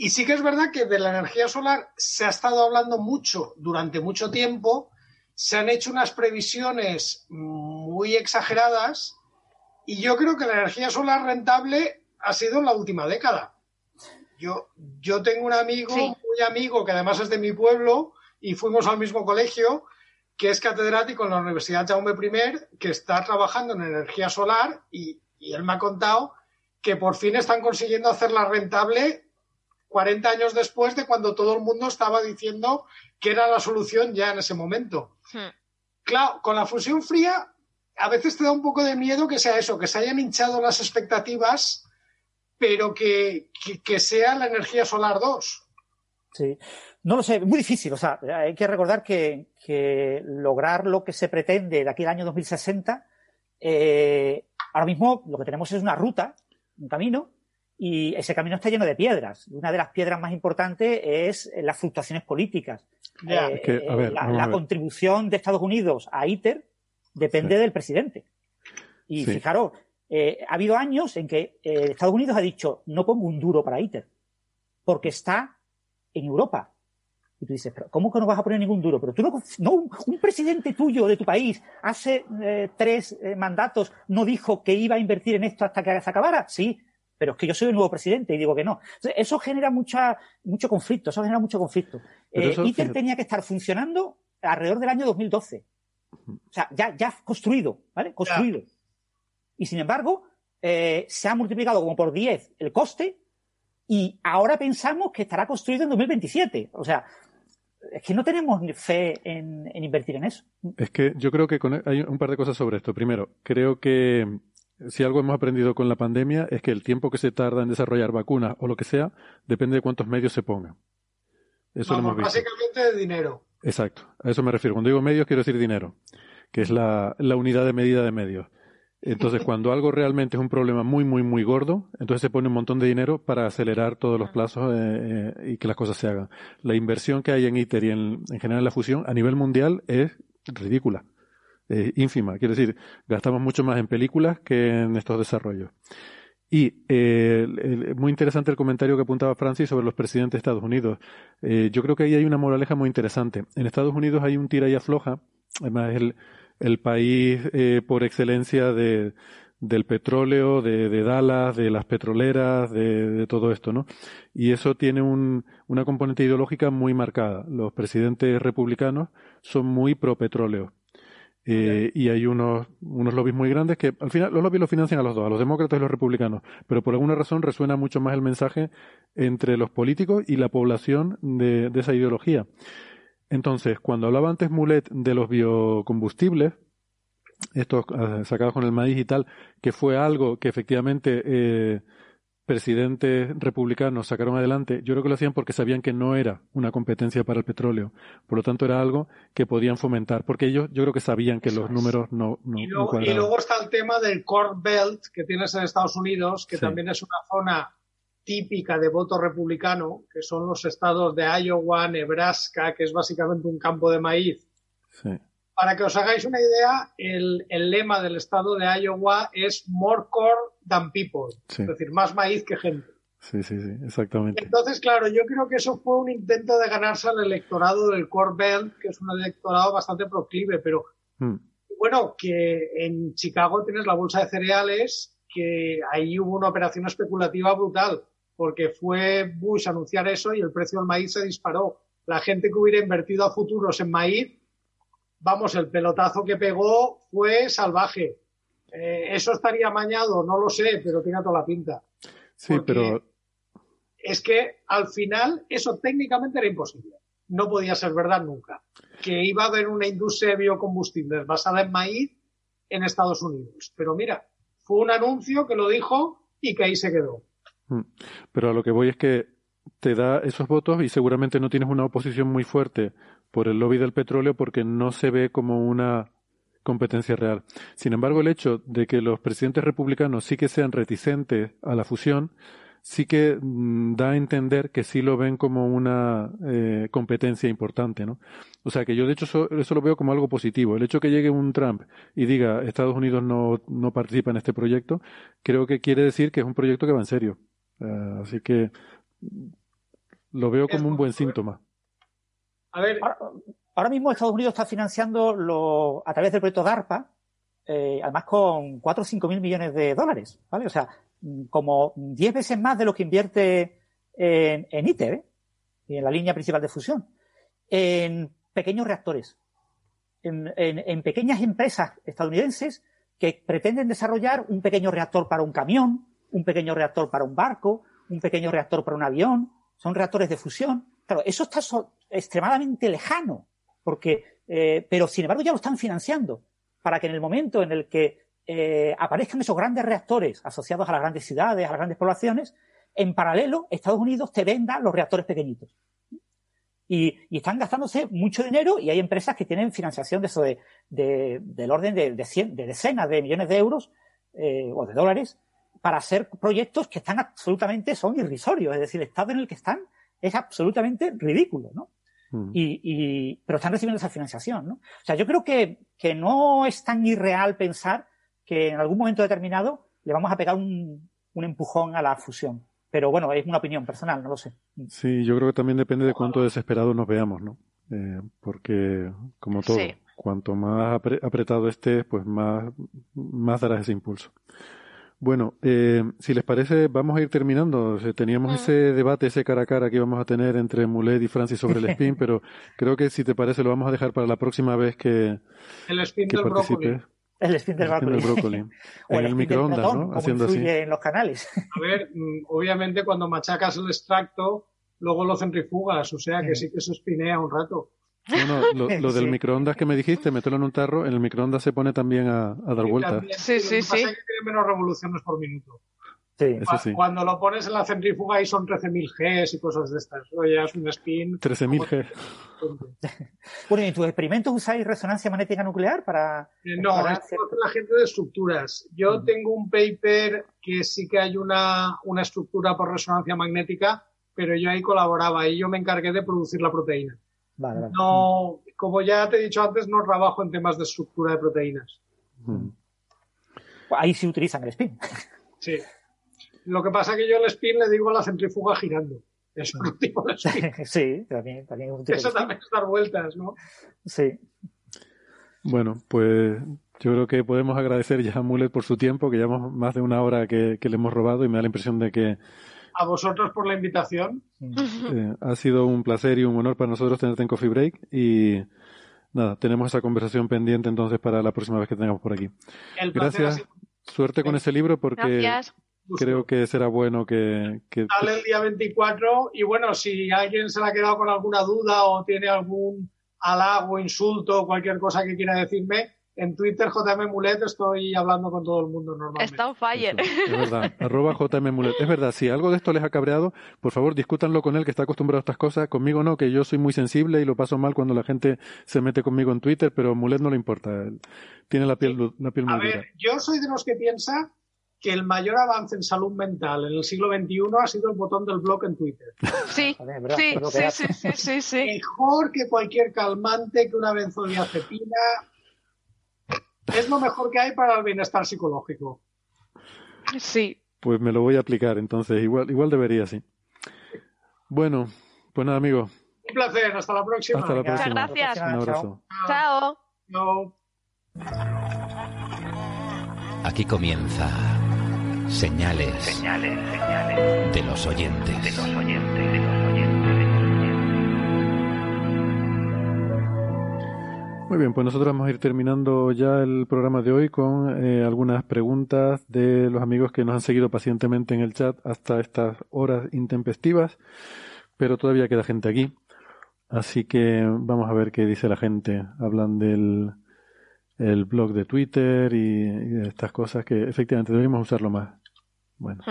Y sí que es verdad que de la energía solar se ha estado hablando mucho durante mucho tiempo, se han hecho unas previsiones muy exageradas y yo creo que la energía solar rentable ha sido en la última década. Yo, yo tengo un amigo, Sí. muy amigo, que además es de mi pueblo y fuimos al mismo colegio, que es catedrático en la Universidad Jaume I, que está trabajando en energía solar y, y él me ha contado que por fin están consiguiendo hacerla rentable 40 años después de cuando todo el mundo estaba diciendo que era la solución ya en ese momento. Hmm. Claro, con la fusión fría a veces te da un poco de miedo que sea eso, que se hayan hinchado las expectativas, pero que, que, que sea la energía solar 2. Sí. No lo sé, muy difícil. O sea, hay que recordar que, que lograr lo que se pretende de aquí al año 2060, eh, ahora mismo lo que tenemos es una ruta, un camino, y ese camino está lleno de piedras. Una de las piedras más importantes es las fluctuaciones políticas. Eh, Es que, a ver, la, vamos la a ver. contribución de Estados Unidos a ITER depende Sí. del presidente. Y Sí. fijaros, eh, ha habido años en que eh, Estados Unidos ha dicho, no pongo un duro para ITER, porque está en Europa. Y tú dices, pero ¿cómo que no vas a poner ningún duro? Pero tú no, no un, un presidente tuyo de tu país hace eh, tres eh, mandatos no dijo que iba a invertir en esto hasta que se acabara. Sí, pero es que yo soy el nuevo presidente y digo que no. Entonces, Eso genera mucha, mucho conflicto, eso genera mucho conflicto. Eh, eso, ITER fíjate. tenía que estar funcionando alrededor del año 2012. O sea, ya, ya construido, ¿vale? Construido. Y sin embargo, eh, se ha multiplicado como por 10 el coste y ahora pensamos que estará construido en 2027. O sea, es que no tenemos fe en, en invertir en eso. Es que yo creo que con- hay un par de cosas sobre esto. Primero, creo que si algo hemos aprendido con la pandemia es que el tiempo que se tarda en desarrollar vacunas o lo que sea depende de cuántos medios se pongan. Eso Vamos, lo hemos visto. básicamente de dinero. Exacto, a eso me refiero. Cuando digo medios quiero decir dinero, que es la, la unidad de medida de medios. Entonces, cuando algo realmente es un problema muy, muy, muy gordo, entonces se pone un montón de dinero para acelerar todos los plazos eh, eh, y que las cosas se hagan. La inversión que hay en ITER y en, en general en la fusión a nivel mundial es ridícula, es ínfima. Quiero decir, gastamos mucho más en películas que en estos desarrollos. Y eh, muy interesante el comentario que apuntaba Francis sobre los presidentes de Estados Unidos. Eh, yo creo que ahí hay una moraleja muy interesante. En Estados Unidos hay un tira y afloja, además el, el país eh, por excelencia de, del petróleo, de, Dallas, de las petroleras, de, de todo esto, ¿no? Y eso tiene un, una componente ideológica muy marcada. Los presidentes republicanos son muy pro petróleo. Eh, y hay unos, unos lobbies muy grandes que al final los lobbies los financian a los dos, a los demócratas y los republicanos, pero por alguna razón resuena mucho más el mensaje entre los políticos y la población de, de esa ideología. Entonces, cuando hablaba antes Mulet de los biocombustibles, estos eh, sacados con el maíz y tal, que fue algo que efectivamente eh, presidentes republicanos sacaron adelante, yo creo que lo hacían porque sabían que no era una competencia para el petróleo. Por lo tanto, era algo que podían fomentar, porque ellos yo creo que sabían que Eso los es. números no, no, Y no luego, y cuadraban. luego está el tema del Corn Belt que tienes en Estados Unidos, que Sí. también es una zona típica de voto republicano, que son los estados de Iowa, Nebraska, que es básicamente un campo de maíz. Sí. Para que os hagáis una idea, el, el lema del estado de Iowa es More corn than people, Sí. es decir, más maíz que gente. Sí, sí, sí, exactamente. Entonces, claro, yo creo que eso fue un intento de ganarse al electorado del Corn Belt, que es un electorado bastante proclive, pero Mm. bueno, que en Chicago tienes la bolsa de cereales, que ahí hubo una operación especulativa brutal, porque fue Bush anunciar eso y el precio del maíz se disparó. La gente que hubiera invertido a futuros en maíz, vamos, el pelotazo que pegó fue salvaje. Eh, eso estaría amañado, no lo sé, pero tiene toda la pinta. Sí, Porque- pero Es que al final eso técnicamente era imposible. No podía ser verdad nunca. Que iba a haber una industria de biocombustibles basada en maíz, en Estados Unidos. Pero mira, fue un anuncio que lo dijo y que ahí se quedó. Mm. Pero a lo que voy es que te da esos votos y seguramente no tienes una oposición muy fuerte por el lobby del petróleo porque no se ve como una competencia real. Sin embargo, el hecho de que los presidentes republicanos sí que sean reticentes a la fusión, sí que mm, da a entender que sí lo ven como una eh, competencia importante, ¿no? O sea que yo de hecho eso, lo veo como algo positivo. El hecho que llegue un Trump y diga Estados Unidos no, no participa en este proyecto, creo que quiere decir que es un proyecto que va en serio. Uh, así que lo veo como un buen síntoma. A ver, ahora, ahora mismo Estados Unidos está financiando lo, a través del proyecto DARPA, eh, además con 4 o 5 mil millones de dólares, ¿vale? O sea, como 10 veces más de lo que invierte en, en ITER, ¿eh? y en la línea principal de fusión, en pequeños reactores, en, en, en, pequeñas empresas estadounidenses que pretenden desarrollar un pequeño reactor para un camión, un pequeño reactor para un barco, un pequeño reactor para un avión, son reactores de fusión. Claro, eso está extremadamente lejano, porque, eh, pero sin embargo ya lo están financiando para que en el momento en el que eh, aparezcan esos grandes reactores asociados a las grandes ciudades, a las grandes poblaciones, en paralelo Estados Unidos te venda los reactores pequeñitos. Y, y, están gastándose mucho dinero y hay empresas que tienen financiación de eso de, de del orden de, de, cien, de, decenas de millones de euros eh, o de dólares para hacer proyectos que están absolutamente, son irrisorios. Es decir, el estado en el que están es absolutamente ridículo, ¿no? Mm. Y, y, pero están recibiendo esa financiación, ¿no? O sea, yo creo que, que no es tan irreal pensar que en algún momento determinado le vamos a pegar un, un empujón a la fusión. Pero bueno, es una opinión personal, no lo sé. Sí, yo creo que también depende de cuánto desesperados nos veamos, ¿no? Eh, porque, como todo, sí. cuanto más apretado estés, pues más, más darás ese impulso. Bueno, eh, si les parece, vamos a ir terminando. Teníamos mm. ese debate, ese cara a cara que íbamos a tener entre Mulet y Francis sobre el spin, pero creo que si te parece lo vamos a dejar para la próxima vez que, el spin que del participes. El spin del brócoli. El brócoli. o en el, el microondas, ¿no? Haciendo así. en los canales. A ver, obviamente cuando machacas el extracto, luego lo centrifugas, o sea que sí que se espinea un rato. No, no, lo, lo del sí. microondas que me dijiste, meterlo en un tarro, en el microondas se pone también a, a dar vueltas. Sí, sí, lo que pasa sí. es que tiene menos revoluciones por minuto. Sí. Eso sí. Cuando lo pones en la centrífuga ahí son 13.000 Gs y cosas de estas. Eso ya es un spin. 13.000 G. Bueno, ¿y en tus experimentos usáis resonancia magnética nuclear para...? Eh, No, para esto la gente de estructuras. Yo tengo un paper que sí que hay una, una estructura por resonancia magnética, pero yo ahí colaboraba y yo me encargué de producir la proteína. Vale, vale. No, como ya te he dicho antes, no trabajo en temas de estructura de proteínas. Mm. Ahí sí utilizan el spin. Sí. Lo que pasa es que yo el spin le digo a la centrífuga girando. Es un tipo de spin. sí, también, también es un tipo de Eso spin. también es dar vueltas, ¿no? Sí. Bueno, pues yo creo que podemos agradecer ya a Mulet por su tiempo, que llevamos más de una hora que, que le hemos robado y me da la impresión de que A vosotros por la invitación. eh, ha sido un placer y un honor para nosotros tenerte en Coffee Break y nada, tenemos esa conversación pendiente entonces para la próxima vez que tengamos por aquí. El Gracias. sido Suerte con ese libro porque Gracias. creo que será bueno que, que Sale el día 24 y bueno, si alguien se le ha quedado con alguna duda o tiene algún halago, insulto, cualquier cosa que quiera decirme, en Twitter JM Mulet estoy hablando con todo el mundo normalmente. Está on fire. Es verdad, arroba JM Mulet. Es verdad, si algo de esto les ha cabreado, por favor discútanlo con él que está acostumbrado a estas cosas. Conmigo no, que yo soy muy sensible y lo paso mal cuando la gente se mete conmigo en Twitter, pero Mulet no le importa. Él tiene la piel, la piel A muy dura. ver, yo soy de los que piensa que el mayor avance en salud mental en el siglo XXI ha sido el botón del blog en Twitter. Sí, sí, sí, sí, sí. Mejor que cualquier calmante, que una benzodiazepina. Es lo mejor que hay para el bienestar psicológico. Sí. Pues me lo voy a aplicar, entonces igual, igual debería, sí. Bueno, pues nada, amigos. Un placer, hasta la próxima. Hasta la próxima. gracias. Un abrazo. Chao. Chao. Aquí comienza Señales, de los oyentes. Muy bien, pues nosotros vamos a ir terminando ya el programa de hoy con eh, algunas preguntas de los amigos que nos han seguido pacientemente en el chat hasta estas horas intempestivas, pero todavía queda gente aquí. Así que vamos a ver qué dice la gente. Hablan del el blog de Twitter y, estas cosas que efectivamente deberíamos usarlo más. Bueno.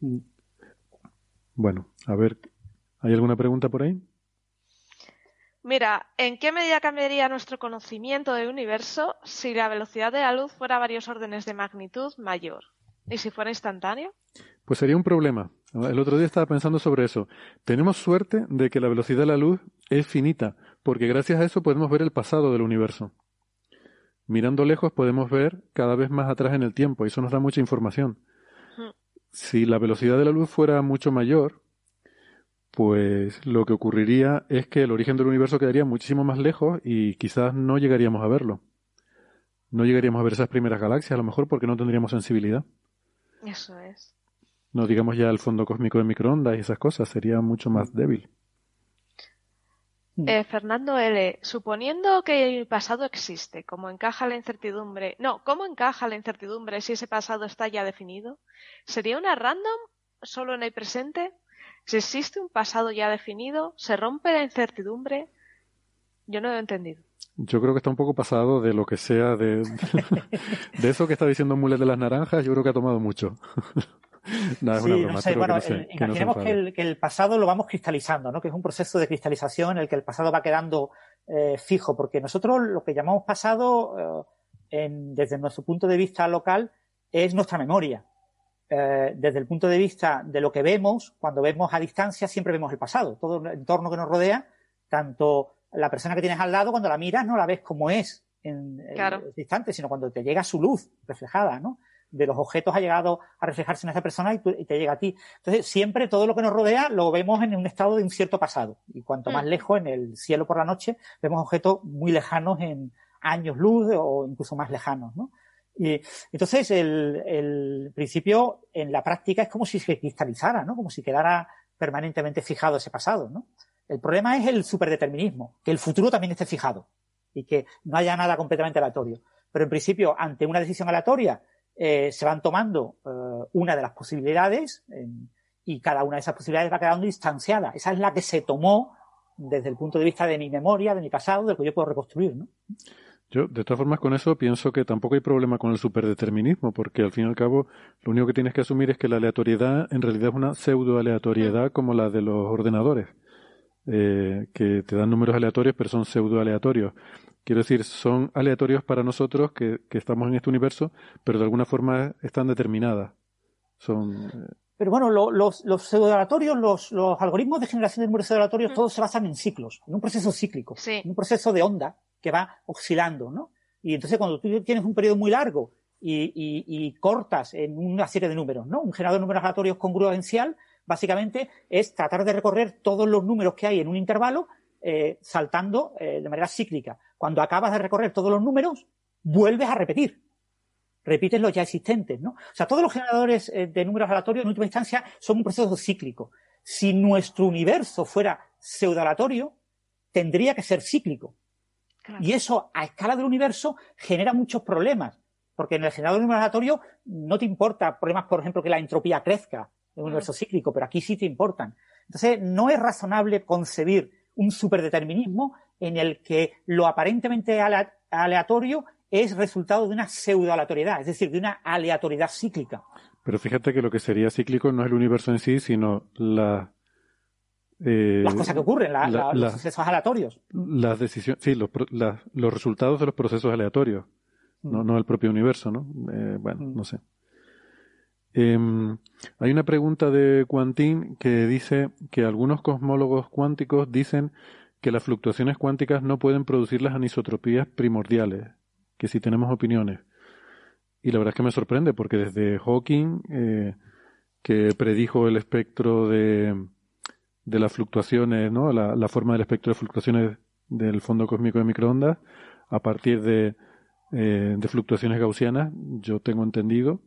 Hmm. Bueno, a ver, ¿hay alguna pregunta por ahí? Mira, ¿en qué medida cambiaría nuestro conocimiento del universo si la velocidad de la luz fuera varios órdenes de magnitud mayor? ¿Y si fuera instantáneo? Pues sería un problema. El otro día estaba pensando sobre eso. Tenemos suerte de que la velocidad de la luz es finita, porque gracias a eso podemos ver el pasado del universo. Mirando lejos podemos ver cada vez más atrás en el tiempo y eso nos da mucha información. Si la velocidad de la luz fuera mucho mayor, pues lo que ocurriría es que el origen del universo quedaría muchísimo más lejos y quizás no llegaríamos a verlo. No llegaríamos a ver esas primeras galaxias, a lo mejor porque no tendríamos sensibilidad. Eso es. No digamos ya el fondo cósmico de microondas y esas cosas, sería mucho más débil. Eh, Fernando L., suponiendo que el pasado existe, ¿cómo encaja la incertidumbre? No, ¿cómo encaja la incertidumbre si ese pasado está ya definido? ¿Sería una random solo en el presente? Si existe un pasado ya definido, se rompe la incertidumbre. Yo no lo he entendido. Yo creo que está un poco pasado de lo que sea de, de eso que está diciendo Mules de las Naranjas. Yo creo que ha tomado mucho. no, es una broma, bueno, imaginemos que, el, que, el, pasado lo vamos cristalizando, ¿no? Que es un proceso de cristalización en el que el pasado va quedando eh, fijo, porque nosotros lo que llamamos pasado, eh, en, desde nuestro punto de vista local, es nuestra memoria. Eh, desde el punto de vista de lo que vemos, cuando vemos a distancia, siempre vemos el pasado. Todo el entorno que nos rodea, tanto la persona que tienes al lado, cuando la miras, no la ves como es en el instante, sino cuando te llega su luz reflejada, ¿no? De los objetos ha llegado a reflejarse en esa persona y, te llega a ti. Entonces, siempre todo lo que nos rodea lo vemos en un estado de un cierto pasado. Y cuanto más mm. lejos, en el cielo por la noche, vemos objetos muy lejanos en años luz o incluso más lejanos, ¿no? Y entonces, el, el, principio en la práctica es como si se cristalizara, ¿no? Como si quedara permanentemente fijado ese pasado, ¿no? El problema es el superdeterminismo, que el futuro también esté fijado y que no haya nada completamente aleatorio. Pero en principio, ante una decisión aleatoria, eh, se van tomando eh, una de las posibilidades y cada una de esas posibilidades va quedando instanciada. Esa es la que se tomó desde el punto de vista de mi memoria, de mi pasado, de lo que yo puedo reconstruir, ¿no? Yo, de todas formas, con eso pienso que tampoco hay problema con el superdeterminismo, porque al fin y al cabo lo único que tienes que asumir es que la aleatoriedad en realidad es una pseudo-aleatoriedad como la de los ordenadores, eh, que te dan números aleatorios pero son pseudo-aleatorios. Quiero decir, son aleatorios para nosotros que, que, estamos en este universo, pero de alguna forma están determinadas. Son. Eh, pero bueno, los, los pseudo-aleatorios, los, los algoritmos de generación de números pseudo-aleatorios, todos se basan en ciclos, en un proceso cíclico, en un proceso de onda que va oscilando, ¿no? Y entonces cuando tú tienes un periodo muy largo y, cortas en una serie de números, ¿no? Un generador de números aleatorios congruencial, básicamente es tratar de recorrer todos los números que hay en un intervalo eh, saltando eh, de manera cíclica. Cuando acabas de recorrer todos los números, vuelves a repetir. Repites los ya existentes, ¿no? O sea, todos los generadores eh, de números aleatorios en última instancia son un proceso cíclico. Si nuestro universo fuera pseudo-aleatorio, tendría que ser cíclico. Y eso, a escala del universo, genera muchos problemas. Porque en el generador aleatorio no te importa problemas, por ejemplo, que la entropía crezca en un universo cíclico, pero aquí sí te importan. Entonces, no es razonable concebir un superdeterminismo en el que lo aparentemente aleatorio es resultado de una pseudoaleatoriedad, es decir, de una aleatoriedad cíclica. Pero fíjate que lo que sería cíclico no es el universo en sí, sino la eh, las cosas que ocurren, los procesos aleatorios. Las decisiones, sí, los, los resultados de los procesos aleatorios, no, mm. no el propio universo, ¿no? Eh, bueno, mm. no sé. Em, hay una pregunta de Quantin que dice que algunos cosmólogos cuánticos dicen que las fluctuaciones cuánticas no pueden producir las anisotropías primordiales, que si tenemos opiniones. Y la verdad es que me sorprende porque desde Hawking, eh, que predijo el espectro de, de las fluctuaciones, ¿no? La, forma del espectro de fluctuaciones del fondo cósmico de microondas a partir de, eh, de fluctuaciones gaussianas, yo tengo entendido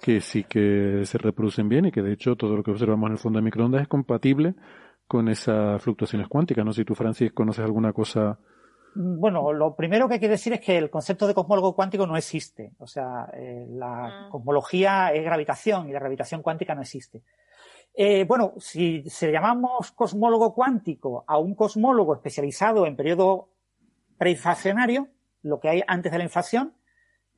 que sí que se reproducen bien y que de hecho todo lo que observamos en el fondo de microondas es compatible con esas fluctuaciones cuánticas. No sé si tú, Francis, conoces alguna cosa. Bueno, lo primero que hay que decir es que el concepto de cosmólogo cuántico no existe. O sea, eh, la ah. cosmología es gravitación y la gravitación cuántica no existe. Eh, bueno, si se llamamos cosmólogo cuántico a un cosmólogo especializado en periodo preinflacionario, lo que hay antes de la inflación.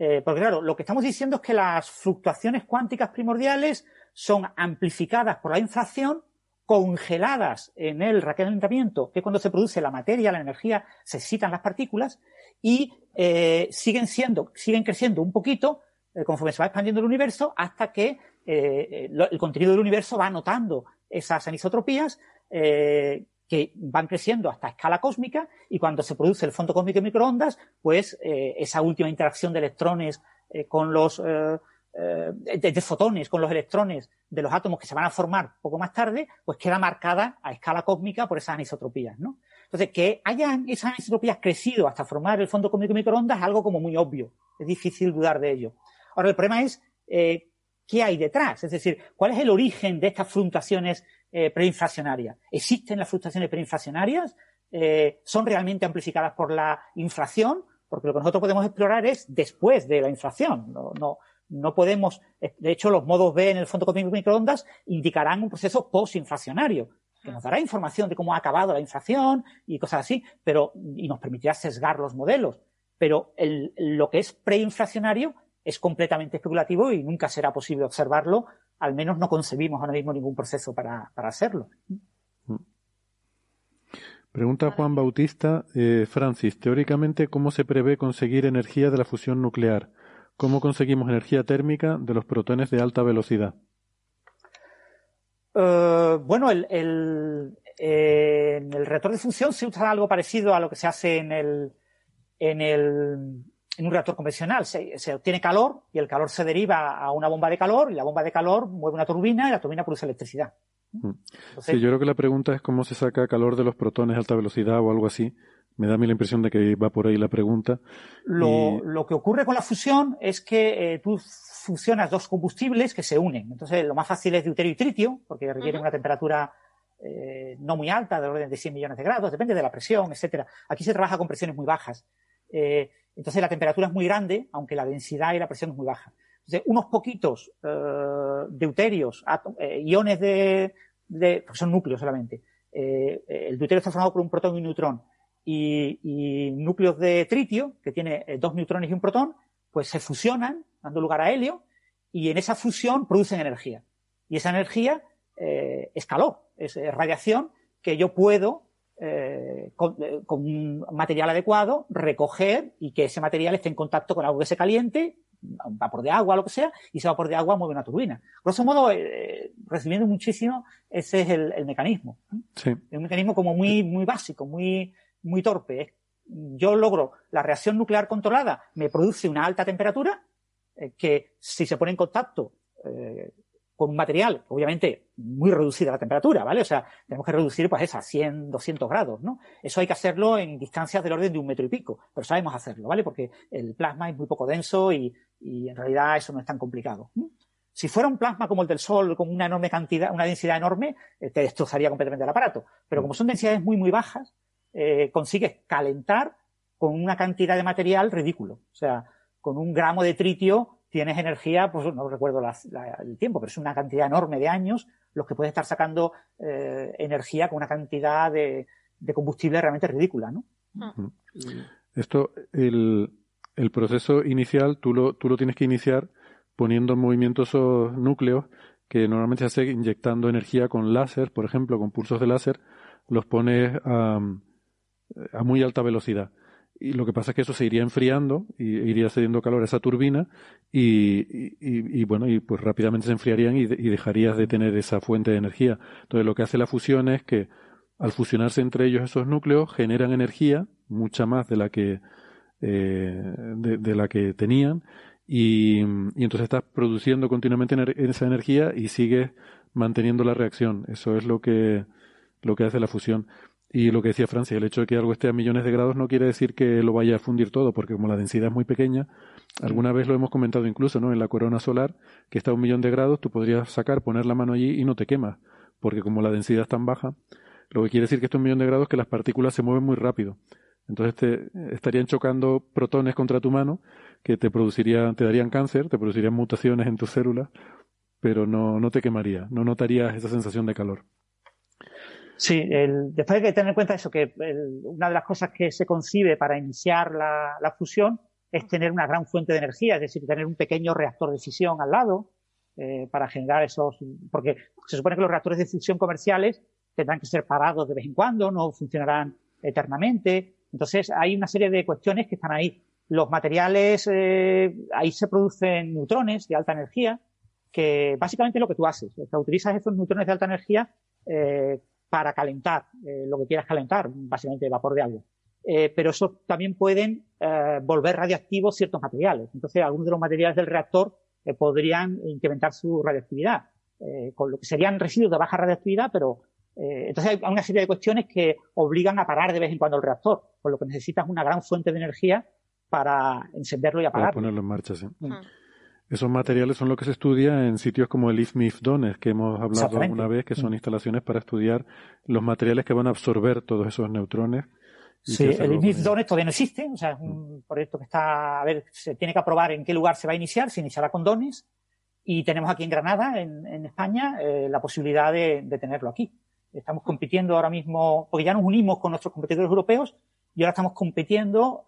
Eh, porque claro, lo que estamos diciendo es que las fluctuaciones cuánticas primordiales son amplificadas por la inflación, congeladas en el recalentamiento, que cuando se produce la materia, la energía, se excitan las partículas y eh, siguen siendo, siguen creciendo un poquito conforme se va expandiendo el universo hasta que eh, el contenido del universo va anotando esas anisotropías que van creciendo hasta escala cósmica y cuando se produce el fondo cósmico de microondas, pues esa última interacción de electrones con los fotones con los electrones de los átomos que se van a formar poco más tarde, pues queda marcada a escala cósmica por esas anisotropías, ¿no? Entonces, que hayan esas anisotropías crecido hasta formar el fondo cósmico de microondas es algo como muy obvio. Es difícil dudar de ello. Ahora, el problema es eh, qué hay detrás. Es decir, cuál es el origen de estas fluctuaciones eh, preinflacionarias. ¿Existen las fluctuaciones preinflacionarias? Eh, ¿Son realmente amplificadas por la inflación? Porque lo que nosotros podemos explorar es después de la inflación. No, podemos, de hecho, los modos B en el fondo cósmico de microondas indicarán un proceso postinflacionario, que nos dará información de cómo ha acabado la inflación y cosas así, pero, y nos permitirá sesgar los modelos. Pero lo que es preinflacionario es completamente especulativo y nunca será posible observarlo, al menos no concebimos ahora mismo ningún proceso para, para hacerlo. Pregunta Juan Bautista, eh, Francis, teóricamente, ¿cómo se prevé conseguir energía de la fusión nuclear? ¿Cómo conseguimos energía térmica de los protones de alta velocidad? Uh, bueno, el, el, eh, en el reactor de función se usa algo parecido a lo que se hace en el, en el en un reactor convencional. Se, se, obtiene calor y el calor se deriva a una bomba de calor y la bomba de calor mueve una turbina y la turbina produce electricidad. Mm. Entonces, sí, yo creo que la pregunta es cómo se saca calor de los protones de alta velocidad o algo así. Me da a mí la impresión de que va por ahí la pregunta. Lo, lo que ocurre con la fusión es que eh, tú fusionas dos combustibles que se unen. Entonces, lo más fácil es deuterio y tritio, porque requiere uh -huh. una temperatura eh, no muy alta, de orden de 100 millones de grados, depende de la presión, etcétera. Aquí se trabaja con presiones muy bajas. Eh, entonces, la temperatura es muy grande, aunque la densidad y la presión es muy baja. Entonces, unos poquitos eh, deuterios, eh, iones de, porque son núcleos solamente. el deuterio está formado por un protón y un neutrón y, núcleos de tritio, que tiene dos neutrones y un protón, pues se fusionan, dando lugar a helio, y en esa fusión producen energía. Y esa energía eh, es calor, es, radiación que yo puedo, eh, con, eh, con, un material adecuado, recoger y que ese material esté en contacto con algo que se caliente, un vapor de agua, lo que sea, y ese vapor de agua mueve una turbina. Grosso modo, eh, resumiendo muchísimo, ese es el, el mecanismo. Sí. Es un mecanismo como muy, muy básico, muy, muy torpe. Yo logro la reacción nuclear controlada, me produce una alta temperatura que si se pone en contacto con un material, obviamente muy reducida la temperatura, ¿vale? O sea, tenemos que reducir pues esa 100, 200 grados, ¿no? Eso hay que hacerlo en distancias del orden de un metro y pico, pero sabemos hacerlo, ¿vale? Porque el plasma es muy poco denso y, y en realidad eso no es tan complicado. Si fuera un plasma como el del Sol, con una enorme cantidad, una densidad enorme, eh, te destrozaría completamente el aparato. Pero como son densidades muy, muy bajas, eh, consigues calentar con una cantidad de material ridículo. O sea, con un gramo de tritio tienes energía, pues no recuerdo la, la, el tiempo, pero es una cantidad enorme de años los que puedes estar sacando eh, energía con una cantidad de, de, combustible realmente ridícula, ¿no? Uh -huh. Esto, el, el, proceso inicial, tú lo, tú lo tienes que iniciar poniendo en movimiento esos núcleos que normalmente se hace inyectando energía con láser, por ejemplo, con pulsos de láser, los pones a, a muy alta velocidad. Y lo que pasa es que eso se iría enfriando y iría cediendo calor a esa turbina y, y, bueno, y pues rápidamente se enfriarían y, y, dejarías de tener esa fuente de energía. Entonces lo que hace la fusión es que al fusionarse entre ellos esos núcleos generan energía, mucha más de la que, eh, de, de, la que tenían y, entonces estás produciendo continuamente esa energía y sigues manteniendo la reacción. Eso es lo que, lo que hace la fusión. Y lo que decía Francia, el hecho de que algo esté a millones de grados no quiere decir que lo vaya a fundir todo, porque como la densidad es muy pequeña, alguna vez lo hemos comentado incluso, ¿no? En la corona solar, que está a un millón de grados, tú podrías sacar, poner la mano allí y no te quemas, porque como la densidad es tan baja, lo que quiere decir que está a un millón de grados es que las partículas se mueven muy rápido. Entonces te estarían chocando protones contra tu mano que te producirían, te darían cáncer, te producirían mutaciones en tus células, pero no, no te quemaría, no notarías esa sensación de calor. Sí, el, después hay que tener en cuenta eso, que el, una de las cosas que se concibe para iniciar la, la, fusión es tener una gran fuente de energía, es decir, tener un pequeño reactor de fisión al lado eh, para generar esos, porque se supone que los reactores de fusión comerciales tendrán que ser parados de vez en cuando, no funcionarán eternamente. Entonces hay una serie de cuestiones que están ahí. Los materiales, eh, ahí se producen neutrones de alta energía, que básicamente es lo que tú haces. O sea, utilizas esos neutrones de alta energía eh, para calentar eh, lo que quieras calentar, básicamente vapor de agua. Eh, pero eso también pueden eh, volver radiactivos ciertos materiales. Entonces, algunos de los materiales del reactor eh, podrían incrementar su radioactividad, eh, con lo que serían residuos de baja radioactividad, pero entonces hay una serie de cuestiones que obligan a parar de vez en cuando el reactor, por lo que necesitas una gran fuente de energía para encenderlo y apagarlo. Para ponerlo en marcha, sí. Mm. Esos materiales son lo que se estudia en sitios como el IFMIF Dones, que hemos hablado una vez, que son instalaciones para estudiar los materiales que van a absorber todos esos neutrones. Sí, el IFMIF Dones todavía no existe, o sea, es un proyecto que está, a ver, se tiene que aprobar en qué lugar se va a iniciar, se iniciará con Dones, y tenemos aquí en Granada, en, en España, eh, la posibilidad de, de tenerlo aquí. Estamos compitiendo ahora mismo, porque ya nos unimos con nuestros competidores europeos y ahora estamos compitiendo,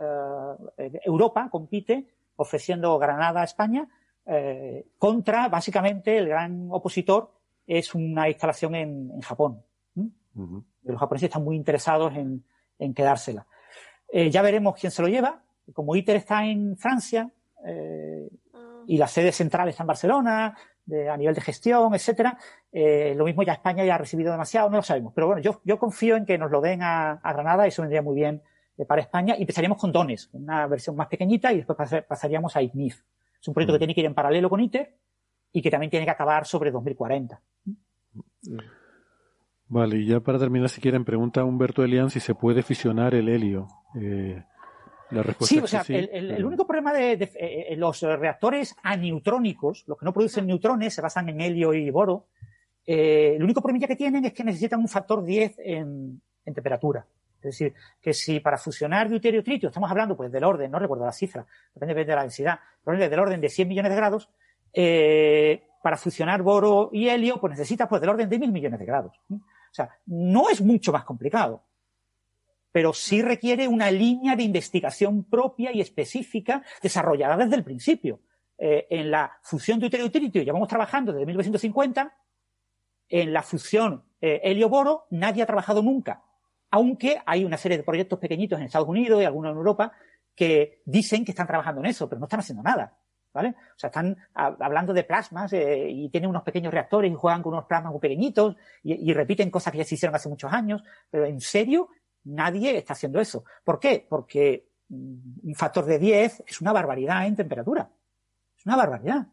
eh, Europa compite ofreciendo Granada a España eh, contra, básicamente, el gran opositor es una instalación en, en Japón. ¿Mm? Uh -huh. Los japoneses están muy interesados en, en quedársela. Eh, ya veremos quién se lo lleva. Como ITER está en Francia eh, y la sede central está en Barcelona, de, a nivel de gestión, etcétera. Lo mismo ya España ya ha recibido demasiado, no lo sabemos. Pero bueno, yo, yo confío en que nos lo den a, a Granada, eso vendría muy bien para España. Y empezaríamos con Dones, una versión más pequeñita, y después pasaríamos a IGNIF. Es un proyecto que tiene que ir en paralelo con ITER y que también tiene que acabar sobre 2040. Vale, y ya para terminar, si quieren, pregunta Humberto Elian si se puede fisionar el helio. Eh, la respuesta sí, es o sea, sí, el, el, el, único problema de, de eh, los reactores aneutrónicos, los que no producen neutrones, se basan en helio y boro, eh, el único problema que tienen es que necesitan un factor 10 en, en temperatura. Es decir, que si para fusionar deuterio y tritio estamos hablando pues del orden, no recuerdo la cifra, depende de la densidad, pero del orden de 100 millones de grados, eh, para fusionar boro y helio pues necesitas pues del orden de mil millones de grados. O sea, no es mucho más complicado, pero sí requiere una línea de investigación propia y específica desarrollada desde el principio. Eh, en la fusión deuterio y tritio llevamos trabajando desde 1950, en la fusión eh, helio-boro nadie ha trabajado nunca aunque hay una serie de proyectos pequeñitos en Estados Unidos y algunos en Europa que dicen que están trabajando en eso, pero no están haciendo nada. ¿Vale? O sea, están hablando de plasmas eh, y tienen unos pequeños reactores y juegan con unos plasmas muy pequeñitos y, y, repiten cosas que ya se hicieron hace muchos años, pero en serio nadie está haciendo eso. ¿Por qué? Porque un factor de 10 es una barbaridad en temperatura. Es una barbaridad.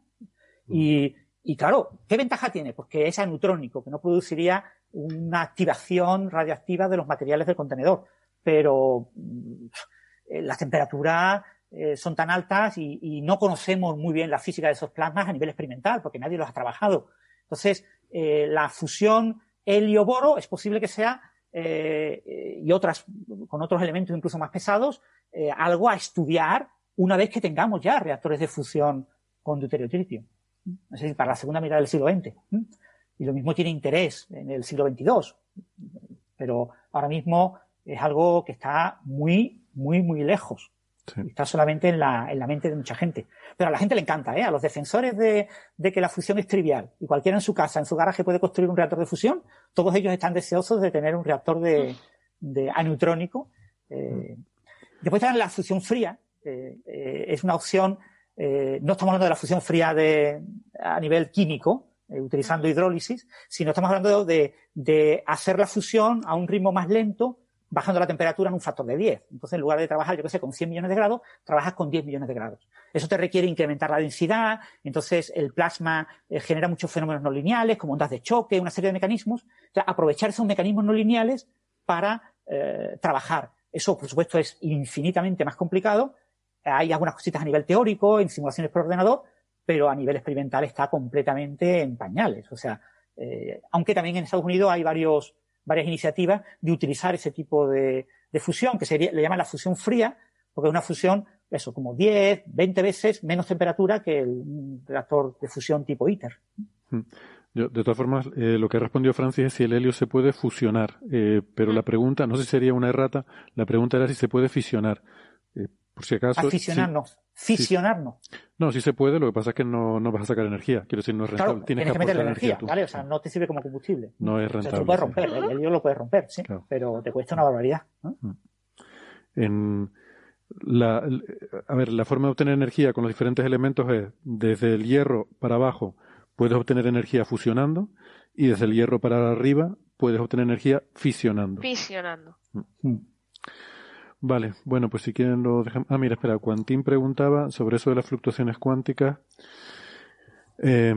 Y, y claro, ¿qué ventaja tiene? Porque es anutrónico, que no produciría una activación radioactiva de los materiales del contenedor. Pero eh, las temperaturas eh, son tan altas y, no conocemos muy bien la física de esos plasmas a nivel experimental, porque nadie los ha trabajado. Entonces, eh, la fusión helio-boro es posible que sea, y otras, con otros elementos incluso más pesados, algo a estudiar una vez que tengamos ya reactores de fusión con deuterio-tritio. Es decir, para la segunda mitad del siglo XX y lo mismo tiene interés en el siglo XXII. Pero ahora mismo es algo que está muy, muy, muy lejos. Sí. Está solamente en la, en la mente de mucha gente. Pero a la gente le encanta, ¿eh? A los defensores de, de que la fusión es trivial y cualquiera en su casa, en su garaje puede construir un reactor de fusión, todos ellos están deseosos de tener un reactor de, de aneutrónico. Eh, después está la fusión fría. Eh, eh, es una opción, eh, no estamos hablando de la fusión fría de, a nivel químico, eh, utilizando hidrólisis, sino estamos hablando de, de, hacer la fusión a un ritmo más lento, bajando la temperatura en un factor de 10. Entonces, en lugar de trabajar, yo que sé, con 100 millones de grados, trabajas con 10 millones de grados. Eso te requiere incrementar la densidad, entonces el plasma eh, genera muchos fenómenos no lineales, como ondas de choque, una serie de mecanismos. Entonces, aprovechar esos mecanismos no lineales para eh, trabajar. Eso, por supuesto, es infinitamente más complicado. Hay algunas cositas a nivel teórico, en simulaciones por ordenador, pero a nivel experimental está completamente en pañales. O sea, eh, aunque también en Estados Unidos hay varios, varias iniciativas de utilizar ese tipo de, de fusión, que sería, le llaman la fusión fría, porque es una fusión, eso, como 10, 20 veces menos temperatura que el reactor de fusión tipo ITER. Yo, de todas formas, eh, lo que ha respondido Francis es si el helio se puede fusionar, eh, pero la pregunta, no sé si sería una errata, la pregunta era si se puede fisionar. Por si acaso. Aficionar sí- no. Fisionar no. No, sí se puede, lo que pasa es que no, no vas a sacar energía. Quiero decir, no es rentable. Claro, Tienes, tienes que meterle aportar energía, tú. ¿vale? O sea, no te sirve como combustible. No es O sea, rentable. tú puedes sí. romper, el helio lo puedes romper, sí, Claro. pero te cuesta una barbaridad. ¿no? En la, el- a ver, la forma de obtener energía con los diferentes elementos es desde el hierro para abajo puedes obtener energía fusionando y desde el hierro para arriba puedes obtener energía fisionando. Fisionando. Vale, bueno, pues si quieren lo dejamos. Ah, mira, espera, Quantín preguntaba sobre eso de las fluctuaciones cuánticas. Eh,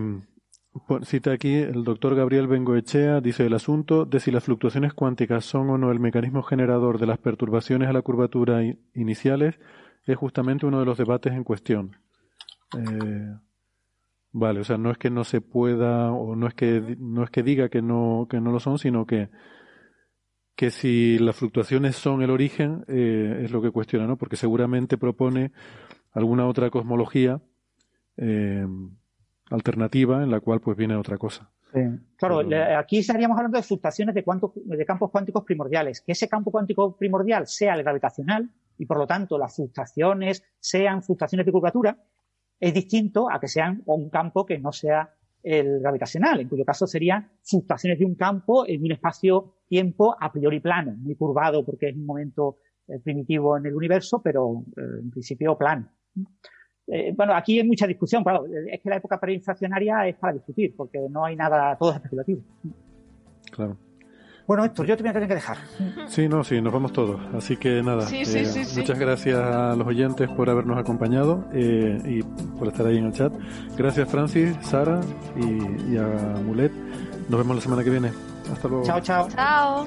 cita aquí el doctor Gabriel Bengoechea, dice el asunto de si las fluctuaciones cuánticas son o no el mecanismo generador de las perturbaciones a la curvatura iniciales es justamente uno de los debates en cuestión. Eh, vale, o sea, no es que no se pueda o no es que no es que diga que no que no lo son, sino que que si las fluctuaciones son el origen, eh, es lo que cuestiona, ¿no? Porque seguramente propone alguna otra cosmología eh, alternativa en la cual pues viene otra cosa. Claro, Pero- aquí estaríamos hablando de fluctuaciones de, cuanto- de campos cuánticos primordiales. Que ese campo cuántico primordial sea el gravitacional y por lo tanto las fluctuaciones sean fluctuaciones de curvatura, es distinto a que sean un campo que no sea el gravitacional, en cuyo caso serían fluctuaciones de un campo en un espacio-tiempo a priori plano, muy curvado porque es un momento eh, primitivo en el universo, pero eh, en principio plano. Eh, bueno, aquí hay mucha discusión, claro, es que la época preinflacionaria es para discutir, porque no hay nada, todo es especulativo. Claro. Bueno, Héctor, yo te voy a tener que dejar. Sí, no, sí, nos vamos todos. Así que nada, Sí, sí, eh, sí, sí. muchas gracias a los oyentes por habernos acompañado eh, y por estar ahí en el chat. Gracias Francis, Sara y, y a Mulet. Nos vemos la semana que viene. Hasta luego. Chao, chao. Chao.